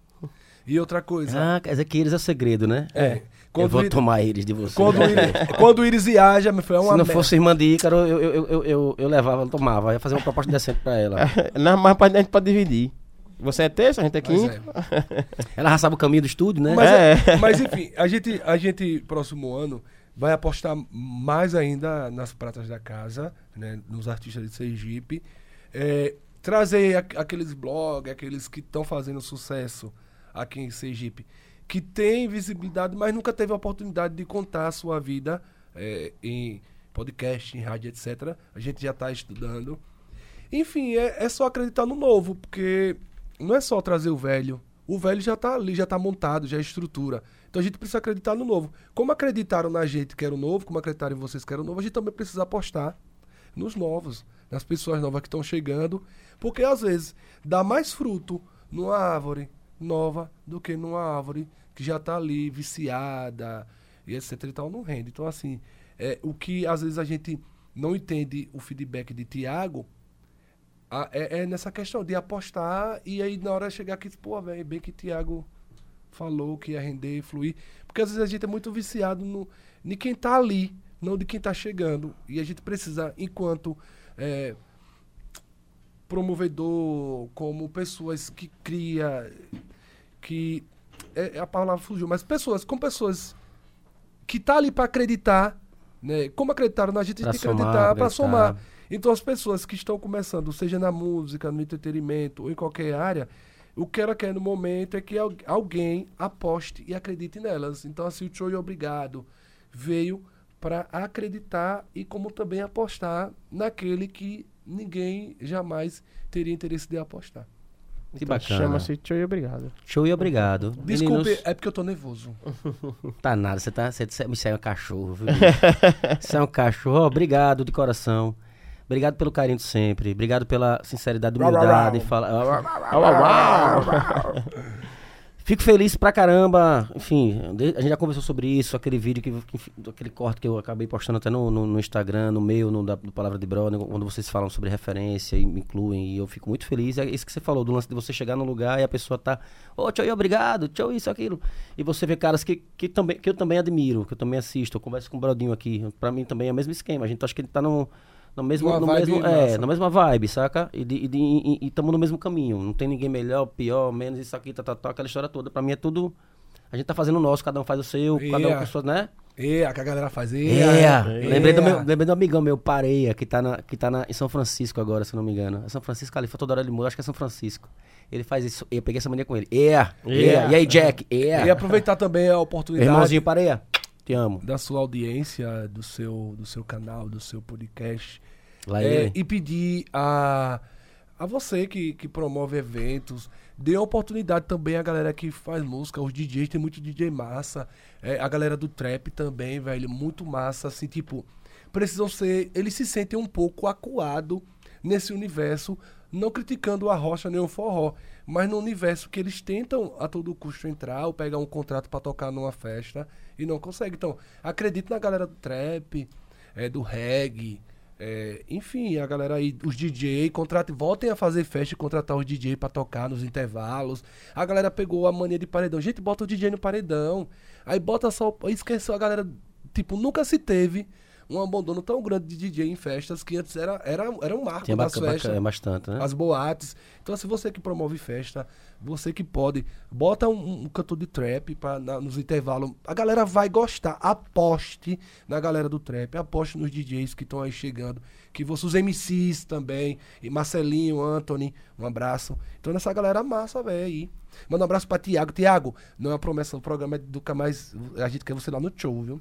Speaker 3: E outra coisa,
Speaker 2: Ah, quer dizer que eles é o segredo, né?
Speaker 3: é,
Speaker 2: Eu
Speaker 3: quando,
Speaker 2: vou
Speaker 3: o Iris-
Speaker 2: tomar eles de você.
Speaker 3: quando, o Iris, quando o Iris viaja, me foi uma
Speaker 2: Se não fosse irmã de Ícaro, eu, eu, eu, eu, eu, eu levava, eu tomava. Eu ia fazer uma proposta decente pra ela.
Speaker 1: Não, mas a gente pode dividir. Você é terça, a gente é quinta.
Speaker 3: é.
Speaker 2: Ela já sabe o caminho do estúdio, né?
Speaker 3: Mas,
Speaker 1: É.
Speaker 3: é- mas enfim, a gente, a gente, próximo ano, vai apostar mais ainda nas pratas da casa, né, nos artistas de Sergipe. É, trazer a- aqueles blogs, aqueles que estão fazendo sucesso aqui em Sergipe, que tem visibilidade, mas nunca teve a oportunidade de contar a sua vida é, em podcast, em rádio, etc. A gente já está estudando. Enfim, é, é só acreditar no novo, porque não é só trazer o velho. O velho já tá ali, já tá montado, já é estrutura. Então a gente precisa acreditar no novo. Como acreditaram na gente que era o novo, como acreditaram em vocês que era o novo, a gente também precisa apostar nos novos, nas pessoas novas que estão chegando, porque às vezes dá mais fruto numa árvore nova do que numa árvore que já tá ali viciada e etc e tal, não rende. Então assim, é, o que às vezes a gente não entende o feedback de Tiago, a- é, é nessa questão de apostar e aí na hora chegar aqui, pô, velho, bem que Thiago falou que ia render e fluir. Porque às vezes a gente é muito viciado no, de quem tá ali, não de quem tá chegando. E a gente precisa, enquanto é, promovedor, como pessoas que cria, que é, a palavra fugiu, mas pessoas, com pessoas que tá ali para acreditar, né? Como acreditaram na gente, a gente tem que acreditar para somar. Então as pessoas que estão começando, seja na música, no entretenimento ou em qualquer área, o que ela quer no momento é que al- alguém aposte e acredite nelas. Então assim, o Choy Obrigado veio para acreditar e como também apostar naquele que ninguém jamais teria interesse de apostar.
Speaker 2: Que
Speaker 1: Então,
Speaker 2: bacana.
Speaker 1: Chama-se Tchau e obrigado.
Speaker 2: Show e obrigado.
Speaker 3: Desculpe,
Speaker 2: Meninos,
Speaker 3: é porque eu tô nervoso.
Speaker 2: tá nada, você tá. Você, você, você é um cachorro, viu? Você é um cachorro. Obrigado de coração. Obrigado pelo carinho de sempre. Obrigado pela sinceridade e humildade. Fala... Fico feliz pra caramba. Enfim, a gente já conversou sobre isso, aquele vídeo, que, que- aquele corte que eu acabei postando até no, no- no Instagram, no meu, no da, do Palavra de Brother, quando vocês falam sobre referência e me incluem. E eu fico muito feliz. É isso que você falou, do lance de você chegar no lugar e a pessoa tá. Ô, tchau, obrigado, tchau, isso, aquilo. E você vê caras que, que, também, que eu também admiro, que eu também assisto. Eu converso com o Brodinho aqui. Pra mim também é o mesmo esquema. A gente acha que ele tá no. No mesmo,
Speaker 3: Uma
Speaker 2: no mesmo, é, na mesma vibe, saca? E de- e de- e- e estamos no mesmo caminho. Não tem ninguém melhor, pior, menos, isso aqui, tá, tá, tá, aquela história toda. Pra mim é tudo. A gente tá fazendo o nosso, cada um faz o seu, cada um
Speaker 3: Yeah.
Speaker 2: com suas, né?
Speaker 3: É, a que a galera faz. É,
Speaker 2: É. Lembrei, do meu, lembrei do amigão meu, Pareia, que tá, na, que tá na, em São Francisco agora, se eu não me engano. É São Francisco ali, foi toda hora ele muda, acho que é São Francisco. Ele faz isso, eu peguei essa mania com ele. É, é. E aí, Jack? É.
Speaker 3: E aproveitar também a oportunidade
Speaker 2: Irmãozinho Pareia, te amo.
Speaker 3: da sua audiência, do seu, do seu canal, do seu podcast.
Speaker 2: Lá
Speaker 3: É, e pedir a, a você que, que promove eventos, dê oportunidade também à galera que faz música, os DJs, tem muito DJ massa, é, a galera do trap também, velho, muito massa, assim, tipo, precisam ser, eles se sentem um pouco acuado nesse universo, não criticando a rocha nem o forró, mas no universo que eles tentam a todo custo entrar ou pegar um contrato pra tocar numa festa e não conseguem. Então, acredito na galera do trap, é, do reggae, é, enfim, a galera aí, os DJ, contrate, voltem a fazer festa e contratar os DJ pra tocar nos intervalos. A galera pegou a mania de paredão. Gente, bota o DJ no paredão. Aí bota só. Esqueceu a galera. Tipo, nunca se teve um abandono tão grande de DJ em festas que antes era, era, era um marco
Speaker 2: Tinha
Speaker 3: das
Speaker 2: baca-
Speaker 3: festas
Speaker 2: baca- bastante, né?
Speaker 3: as boates. Então, assim, você que promove festa, você que pode, bota um, um cantor de trap pra, na- nos intervalos. A galera vai gostar. Aposte na galera do trap, aposte nos DJs que estão aí chegando. Que você, os MCs também, e Marcelinho, Anthony, um abraço. Então, nessa galera massa, velho, aí. Manda um abraço pra Tiago. Tiago, não é uma promessa do programa, é nunca mais. A gente quer você lá no show, viu?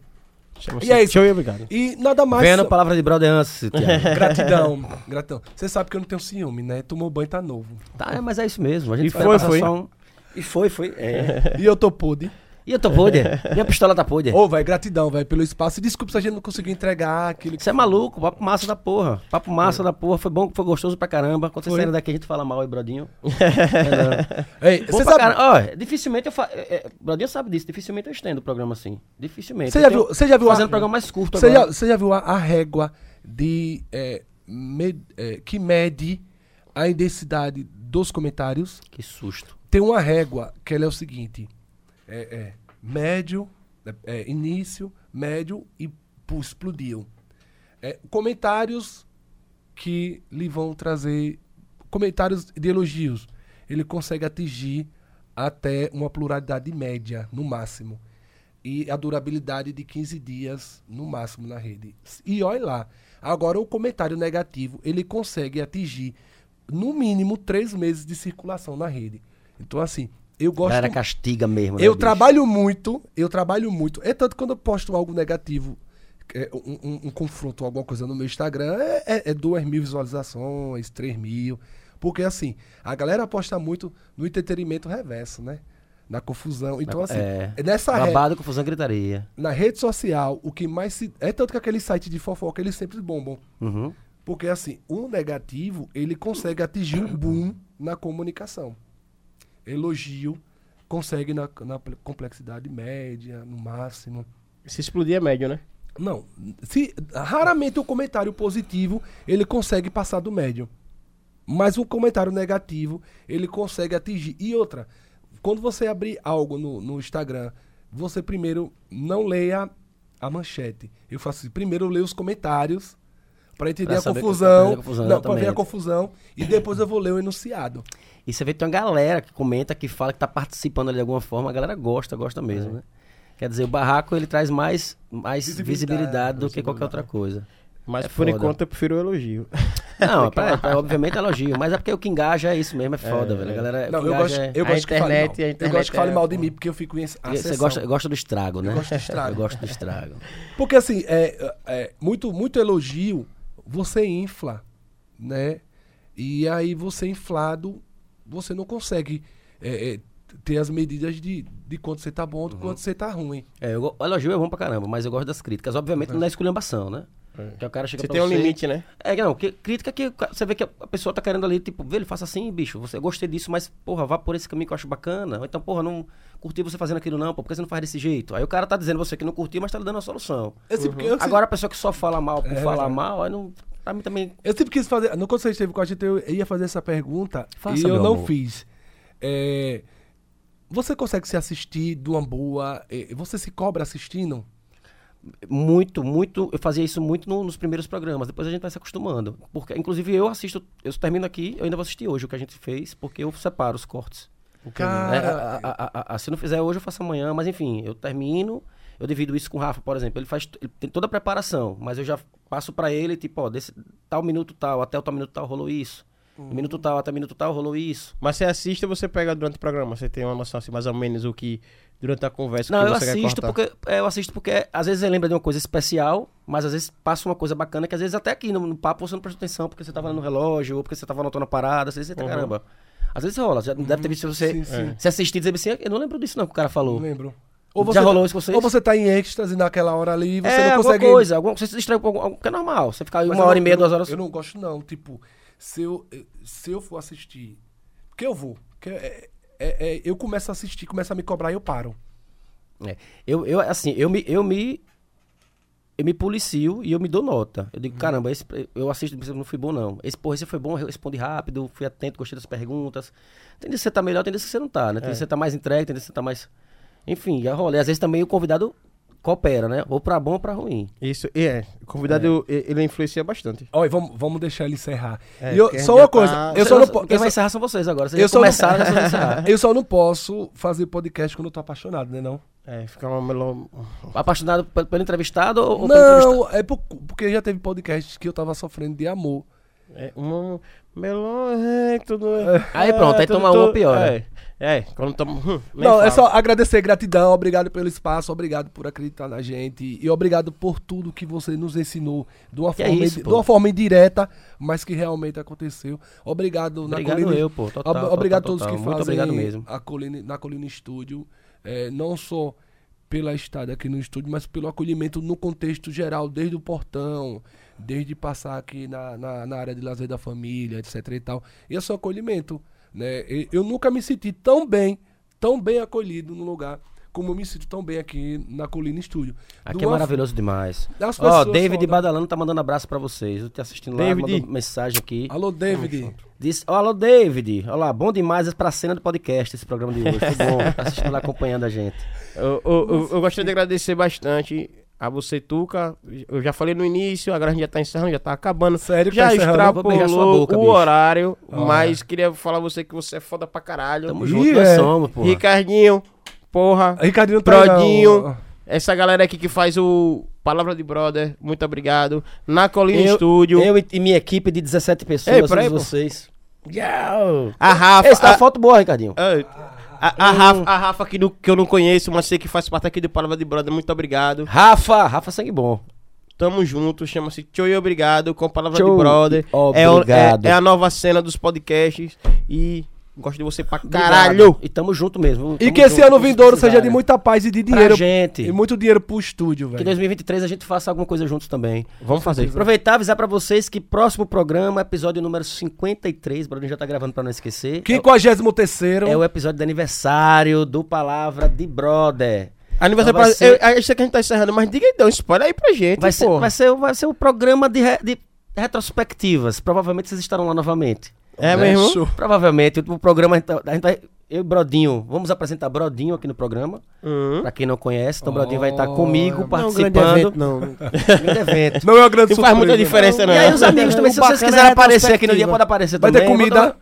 Speaker 3: E é isso.
Speaker 1: Show e obrigado.
Speaker 3: E nada mais.
Speaker 2: Vendo a palavra de brother antes.
Speaker 3: Gratidão, gratidão. Você sabe que eu não tenho ciúme, né? Tomou banho, tá novo.
Speaker 2: tá, é, mas é isso mesmo. A gente
Speaker 1: E
Speaker 2: vai
Speaker 1: foi, foi.
Speaker 2: E foi, foi. É.
Speaker 3: E eu tô podre.
Speaker 2: E eu tô podre. Minha pistola tá podre.
Speaker 3: Ô, velho, gratidão, velho, pelo espaço. Desculpa se a gente não conseguiu entregar aquilo.
Speaker 2: Você é maluco, papo massa da porra. Papo massa da porra. Foi bom, foi gostoso pra caramba. Quando vocês saírem daqui, a gente fala mal aí, brodinho. É,
Speaker 3: Ei, você
Speaker 2: pra
Speaker 3: sabe.
Speaker 2: caramba. Ó, dificilmente eu faço. Brodinho sabe disso, dificilmente eu estendo o programa assim. Dificilmente.
Speaker 3: Você já viu, você já viu
Speaker 2: Fazendo
Speaker 3: a,
Speaker 2: programa mais curto
Speaker 3: você já,
Speaker 2: agora.
Speaker 3: você já viu a, a régua de é, med- é, que mede a intensidade dos comentários?
Speaker 2: Que susto.
Speaker 3: Tem uma régua que ela é o seguinte: é, é médio, é, é, início, médio e pu- explodiu. É, comentários que lhe vão trazer comentários de elogios. Ele consegue atingir até uma pluralidade média, no máximo. E a durabilidade de 15 dias, no máximo, na rede. E olha lá. Agora, o comentário negativo, ele consegue atingir, no mínimo, três meses de circulação na rede. Então, assim, eu gosto...
Speaker 2: Galera castiga mesmo. né,
Speaker 3: Eu
Speaker 2: bicho?
Speaker 3: trabalho muito, eu trabalho muito. É tanto que quando eu posto algo negativo, é, um, um- um confronto, alguma coisa no meu Instagram, é, é, é 2 mil visualizações, 3 mil. Porque assim, a galera aposta muito no entretenimento reverso, né? Na confusão. Então, assim,
Speaker 2: É.
Speaker 3: nessa re-
Speaker 2: Babado, confusão, gritaria.
Speaker 3: na rede social, o que mais se. É tanto que aquele site de fofoca, eles sempre bombam.
Speaker 2: Uhum.
Speaker 3: Porque assim, o negativo, ele consegue atingir um boom na comunicação. Elogio consegue na, na complexidade média, no máximo.
Speaker 1: Se explodir é médio, né?
Speaker 3: Não, se raramente o comentário positivo ele consegue passar do médio. Mas o comentário negativo ele consegue atingir. E outra, quando você abrir algo no, no Instagram, você primeiro não leia a manchete. Eu faço assim, primeiro eu leio os comentários para entender
Speaker 2: Pra
Speaker 3: a confusão.
Speaker 2: pra entender a confusão,
Speaker 3: não, para ver a confusão. E depois eu vou ler o enunciado.
Speaker 2: E você vê que tem uma galera que comenta, que fala que tá participando ali de alguma forma. A galera gosta, gosta mesmo, né? Quer dizer, o barraco ele traz mais, mais
Speaker 3: Visibilidade,
Speaker 2: visibilidade, do que qualquer outra coisa.
Speaker 1: Mas
Speaker 2: É
Speaker 1: por
Speaker 2: foda.
Speaker 1: enquanto eu prefiro o elogio.
Speaker 2: Não, pra, pra- obviamente é elogio, mas é porque o que engaja é isso mesmo, é foda, velho. A galera,
Speaker 3: Não, eu gosto,
Speaker 2: é-
Speaker 3: eu
Speaker 1: A
Speaker 3: gosto que fale mal.
Speaker 1: internet- a
Speaker 3: Eu
Speaker 1: internet
Speaker 3: gosto que fale
Speaker 1: é-
Speaker 3: mal de mim porque eu fico em
Speaker 2: Você gosta, gosta do estrago, né?
Speaker 3: Eu gosto do estrago.
Speaker 2: Eu gosto do estrago.
Speaker 3: Porque assim, é, é, muito, muito elogio, você infla, né? E aí você inflado, você não consegue é, é, ter as medidas de, de quanto você tá bom, de quanto você tá ruim.
Speaker 2: É, eu, o elogio é bom pra caramba, mas eu gosto das críticas. Obviamente não é esculhambação, né? Que o cara chega
Speaker 1: Você tem um
Speaker 2: você...
Speaker 1: limite, né?
Speaker 2: É, não, que, crítica que você vê que a pessoa tá querendo ali, tipo, vê, ele faça assim, bicho, você gostei disso, mas, porra, vá por esse caminho que eu acho bacana. Ou então, porra, não curti você fazendo aquilo não, pô, por que você não faz desse jeito? Aí o cara tá dizendo você que não curtiu, mas tá lhe dando a solução.
Speaker 3: Eu,
Speaker 2: Agora a pessoa que só fala mal por
Speaker 3: É,
Speaker 2: falar
Speaker 3: é.
Speaker 2: mal, aí não. Pra mim também.
Speaker 3: eu sempre quis fazer. No quando você esteve com a gente, eu ia fazer essa pergunta
Speaker 2: Faça,
Speaker 3: e eu não
Speaker 2: amor.
Speaker 3: fiz. É, você consegue se assistir de uma boa. é, Você se cobra assistindo?
Speaker 2: Muito, muito. Eu fazia isso muito no- nos primeiros programas. Depois a gente vai se acostumando. Porque, inclusive, eu assisto. Eu termino aqui, eu ainda vou assistir hoje o que a gente fez, porque eu separo os cortes. É,
Speaker 3: Cara,
Speaker 2: a- a- a- a- se não fizer hoje, eu faço amanhã, mas enfim, eu termino, eu divido isso com o Rafa, por exemplo. Ele faz ele tem toda a preparação, mas eu já passo pra ele, tipo, ó, desse tal minuto tal, até o tal minuto tal rolou isso.
Speaker 3: Uhum.
Speaker 2: Minuto tal, até minuto tal rolou isso.
Speaker 1: Mas você assiste ou você pega durante o programa? Você tem uma noção assim, mais ou menos o que durante a conversa
Speaker 2: Não,
Speaker 1: que
Speaker 2: eu
Speaker 1: você
Speaker 2: assisto porque é, eu assisto porque às vezes você lembra de uma coisa especial, mas às vezes passa uma coisa bacana que às vezes até aqui no, no papo você não presta atenção porque você tava no relógio ou porque você tava anotando a parada, às vezes você tá,
Speaker 1: Uhum.
Speaker 2: caramba. Às vezes rola, já deve ter visto você
Speaker 3: Sim, sim.
Speaker 2: se assistir e dizer assim, eu não lembro disso não que o cara falou.
Speaker 3: Não lembro.
Speaker 2: Já rolou isso com vocês?
Speaker 3: Ou você tá em êxtase naquela hora ali e você
Speaker 2: é,
Speaker 3: não
Speaker 2: alguma
Speaker 3: consegue.
Speaker 2: coisa, alguma, você se distrai com algum, que é normal. Você ficar aí uma
Speaker 3: eu
Speaker 2: hora
Speaker 3: não-
Speaker 2: e meia, duas
Speaker 3: não-
Speaker 2: horas.
Speaker 3: Eu não gosto, não. Tipo, se eu, se eu for assistir. Porque eu vou. Porque é- é- é- eu começo a assistir, começo a me cobrar e eu paro.
Speaker 2: É. Eu, eu, assim, eu me, eu me. Eu me policio e eu me dou nota. Eu
Speaker 3: Uhum.
Speaker 2: digo, caramba, esse, eu assisto, não fui bom, não. Esse, porra, esse foi bom, eu respondi rápido, fui atento, gostei das perguntas. Tem que você tá melhor, tem que você não tá, né? Tem dia que você tá mais entregue, tem que você tá mais. Enfim, já rola. E às vezes também o convidado coopera, né? Ou pra bom ou pra ruim.
Speaker 1: Isso, e é. O convidado, e- ele influencia bastante.
Speaker 3: Olha, vamos, vamos deixar ele encerrar.
Speaker 1: É,
Speaker 3: e eu, só uma coisa,
Speaker 1: tá-
Speaker 3: eu só, não,
Speaker 2: não- Quem
Speaker 3: eu,
Speaker 2: vai
Speaker 3: só,
Speaker 2: encerrar são vocês agora. Vocês
Speaker 3: eu só não-
Speaker 2: começaram, já vão encerrar.
Speaker 3: eu só não posso fazer podcast quando eu tô apaixonado, né não?
Speaker 1: É, fica uma melo...
Speaker 2: Apaixonado pe- pelo entrevistado ou, pelo entrevistado?
Speaker 3: Não, é por- porque já teve podcasts que eu tava sofrendo de amor.
Speaker 1: É, um melão, é, tudo...
Speaker 2: Aí pronto, aí
Speaker 1: tudo-
Speaker 2: toma um ou
Speaker 1: tudo-
Speaker 2: pior,
Speaker 1: É,
Speaker 2: né?
Speaker 1: é quando toma... Hum,
Speaker 3: Não, é só agradecer, gratidão, obrigado pelo espaço, obrigado por acreditar na gente e obrigado por tudo que você nos ensinou de uma,
Speaker 2: Que é
Speaker 3: forma,
Speaker 2: isso,
Speaker 3: de uma forma indireta, mas que realmente aconteceu. Obrigado, na
Speaker 2: Obrigado
Speaker 3: Colina,
Speaker 2: eu, pô. Total,
Speaker 3: Ob-
Speaker 2: total,
Speaker 3: obrigado
Speaker 2: total,
Speaker 3: a todos que
Speaker 2: Muito
Speaker 3: fazem
Speaker 2: obrigado mesmo.
Speaker 3: a Colina, na Colina Estúdio, é, não só pela estada aqui no estúdio, mas pelo acolhimento no contexto geral, desde o portão, desde passar aqui na, na, na área de lazer da família, etc e tal. Esse acolhimento, né? Eu nunca me senti tão bem, tão bem acolhido no lugar como eu me sinto tão bem aqui na Colina Estúdio.
Speaker 2: Aqui
Speaker 3: De
Speaker 2: é maravilhoso demais.
Speaker 3: Das
Speaker 2: Ó,
Speaker 3: pessoas
Speaker 2: David
Speaker 3: foda.
Speaker 2: Badalano tá mandando abraço pra vocês. Eu tô assistindo lá,
Speaker 1: David.
Speaker 2: mandou mensagem aqui.
Speaker 3: Alô, David.
Speaker 2: Diz, ó, alô, David. Olha lá, bom demais pra cena do podcast esse programa de hoje. Foi bom. Tá assistindo lá, acompanhando a gente.
Speaker 1: Eu, eu, eu- eu gostaria de agradecer bastante a você, Tuca. Eu já falei no início, agora a gente já tá encerrando, já tá acabando.
Speaker 3: Sério que
Speaker 1: já
Speaker 3: tá encerrando?
Speaker 2: Vou beijar sua
Speaker 1: extrapolou
Speaker 2: boca,
Speaker 1: o
Speaker 2: bicho.
Speaker 1: horário,
Speaker 3: Ah.
Speaker 1: mas queria falar a você que você é foda pra caralho.
Speaker 2: Tamo junto, nós
Speaker 3: é.
Speaker 2: somos, pô.
Speaker 1: Ricardinho, porra.
Speaker 3: Ricardinho tá aí,
Speaker 1: Brodinho.
Speaker 3: não.
Speaker 1: Essa galera aqui que faz o Palavra de Brother, muito obrigado. Na Colina
Speaker 2: Eu-
Speaker 1: Estúdio,
Speaker 2: Eu e, minha equipe de 17 pessoas,
Speaker 1: Ei, pô.
Speaker 2: vocês. Yau.
Speaker 1: a Rafa.
Speaker 2: Esse tá
Speaker 1: a-
Speaker 2: foto boa, Ricardinho.
Speaker 1: a, a, a Rafa, a Rafa que, que eu não conheço, mas sei que faz parte aqui do Palavra de Brother, muito obrigado.
Speaker 2: Rafa, Rafa Sangue Bom.
Speaker 1: Tamo junto, chama-se Tchau e Obrigado com Palavra
Speaker 2: Tchau
Speaker 1: de Brother. É, o-
Speaker 2: Obrigado.
Speaker 1: é, é a nova cena dos podcasts e gosto de você pra caralho.
Speaker 2: E tamo junto mesmo.
Speaker 3: E
Speaker 2: Tamo
Speaker 3: que esse
Speaker 2: junto,
Speaker 3: ano vindouro seja de muita paz e de
Speaker 2: Pra
Speaker 3: dinheiro.
Speaker 2: gente.
Speaker 3: E muito dinheiro pro estúdio,
Speaker 2: Que em
Speaker 3: velho.
Speaker 2: 2023 a gente faça alguma coisa juntos também.
Speaker 1: Vamos fazer.
Speaker 2: Aproveitar e avisar pra vocês que próximo programa, episódio número 53, o Bruno já tá gravando pra não esquecer. É o-
Speaker 3: 53
Speaker 2: É o episódio de aniversário do Palavra de Brother.
Speaker 1: Aniversário
Speaker 2: Então
Speaker 1: pra...
Speaker 2: ser-
Speaker 1: eu, eu sei que a gente tá encerrando, mas diga aí, dá um spoiler aí pra gente,
Speaker 2: Vai ser, vai, ser, vai ser um programa de, re- de retrospectivas. Provavelmente vocês estarão lá novamente.
Speaker 1: É
Speaker 3: Né?
Speaker 1: mesmo?
Speaker 2: Provavelmente. O programa, a gente, tá- a gente vai. Eu e Brodinho, vamos apresentar Brodinho aqui no programa.
Speaker 1: Hum.
Speaker 2: Pra quem não conhece, então Brodinho vai estar
Speaker 3: Oh,
Speaker 2: comigo
Speaker 3: não
Speaker 4: Não é um grande
Speaker 2: participando.
Speaker 4: evento, não.
Speaker 2: grande evento.
Speaker 3: Não é uma grande
Speaker 1: Não faz muita diferença, não.
Speaker 2: E aí os amigos também, se vocês quiserem
Speaker 4: é
Speaker 2: aparecer aqui no dia, pode aparecer
Speaker 3: Vai ter
Speaker 2: também.
Speaker 3: comida?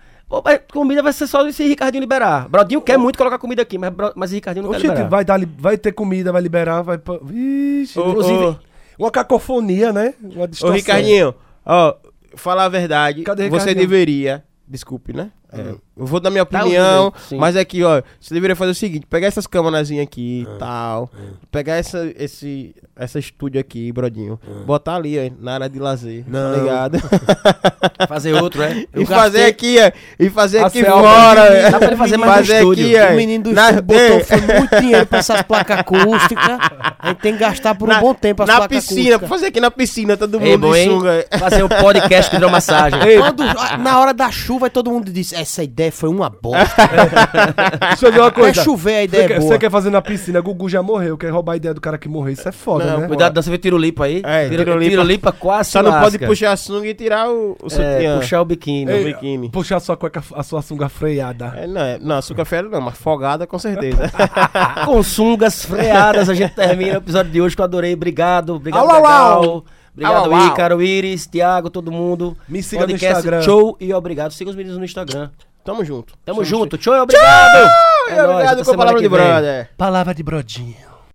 Speaker 2: Vai- comida vai ser só se Ricardinho liberar. Brodinho quer muito colocar comida aqui, mas, mas Ricardinho não quer
Speaker 3: Oxente,
Speaker 2: liberar.
Speaker 3: vai, dar, vai ter comida, vai liberar, vai. Vixe,
Speaker 1: Ô,
Speaker 3: inclusive,
Speaker 1: ô.
Speaker 3: uma cacofonia, né? Uma
Speaker 1: Ô,
Speaker 3: distorção.
Speaker 1: Ricardinho, ó, falar a verdade,
Speaker 3: Cadê
Speaker 1: você deveria, desculpe, né? É, eu vou dar minha
Speaker 2: Tá
Speaker 1: opinião,
Speaker 2: sim.
Speaker 1: mas aqui, ó, você deveria fazer o seguinte, pegar essas câmerazinhas aqui e tal, pegar essa, esse, essa estúdio aqui, brodinho, botar ali, ó, na área de lazer,
Speaker 4: Não.
Speaker 1: tá ligado?
Speaker 2: Fazer outro, é?
Speaker 1: e
Speaker 4: Eu
Speaker 1: fazer
Speaker 4: gastei-
Speaker 1: aqui, ó, e fazer aqui fora.
Speaker 2: Dá pra ele fazer mais
Speaker 1: fazer
Speaker 2: estúdio.
Speaker 1: aqui, ó,
Speaker 4: O menino do
Speaker 1: na-
Speaker 4: estúdio botou
Speaker 1: é,
Speaker 4: foi muito dinheiro pra essas placas acústicas. A gente tem que gastar por um
Speaker 1: na-
Speaker 4: bom tempo as
Speaker 1: Na piscina,
Speaker 4: acústicas.
Speaker 1: fazer aqui na piscina, todo
Speaker 2: Ei,
Speaker 1: mundo
Speaker 2: bom,
Speaker 1: sunga.
Speaker 2: Fazer um podcast de hidromassagem.
Speaker 4: Quando- na hora da chuva, todo mundo disse: Essa ideia foi uma bosta.
Speaker 3: Deixa eu uma
Speaker 4: Até
Speaker 3: coisa.
Speaker 4: chover, a
Speaker 3: Você
Speaker 4: ideia é
Speaker 3: quer,
Speaker 4: boa.
Speaker 3: você quer fazer na piscina, Gugu já morreu. Quer roubar a ideia do cara que morreu. Isso é foda,
Speaker 1: Não,
Speaker 3: né?
Speaker 2: Cuidado, você vê tiro-lipa aí.
Speaker 1: É,
Speaker 2: Tiro-
Speaker 1: tiro-lipa.
Speaker 2: Tiro-lipa quase
Speaker 1: Só não pode puxar a sunga e tirar o, o
Speaker 2: É,
Speaker 1: sutiã.
Speaker 2: puxar o biquíni.
Speaker 1: o
Speaker 3: Ei,
Speaker 1: biquíni.
Speaker 3: Puxar a sua cueca, a sua sunga freada.
Speaker 1: É, não, é, não, açúcar fera não, mas folgada com certeza.
Speaker 2: Com sungas freadas, a gente termina o episódio de hoje que eu adorei. Obrigado, obrigado,
Speaker 3: Au, au,
Speaker 2: Legal. Obrigado,
Speaker 1: au.
Speaker 2: Ícaro, Iris, Thiago, todo mundo.
Speaker 3: Me siga no
Speaker 2: Podcast
Speaker 3: Instagram.
Speaker 2: Show e obrigado. Siga os meninos no Instagram.
Speaker 1: Tamo junto.
Speaker 2: Tamo junto. Tchau obrigado.
Speaker 1: Tchau!
Speaker 2: É
Speaker 1: obrigado com a palavra de brother.
Speaker 3: Palavra de brodinho.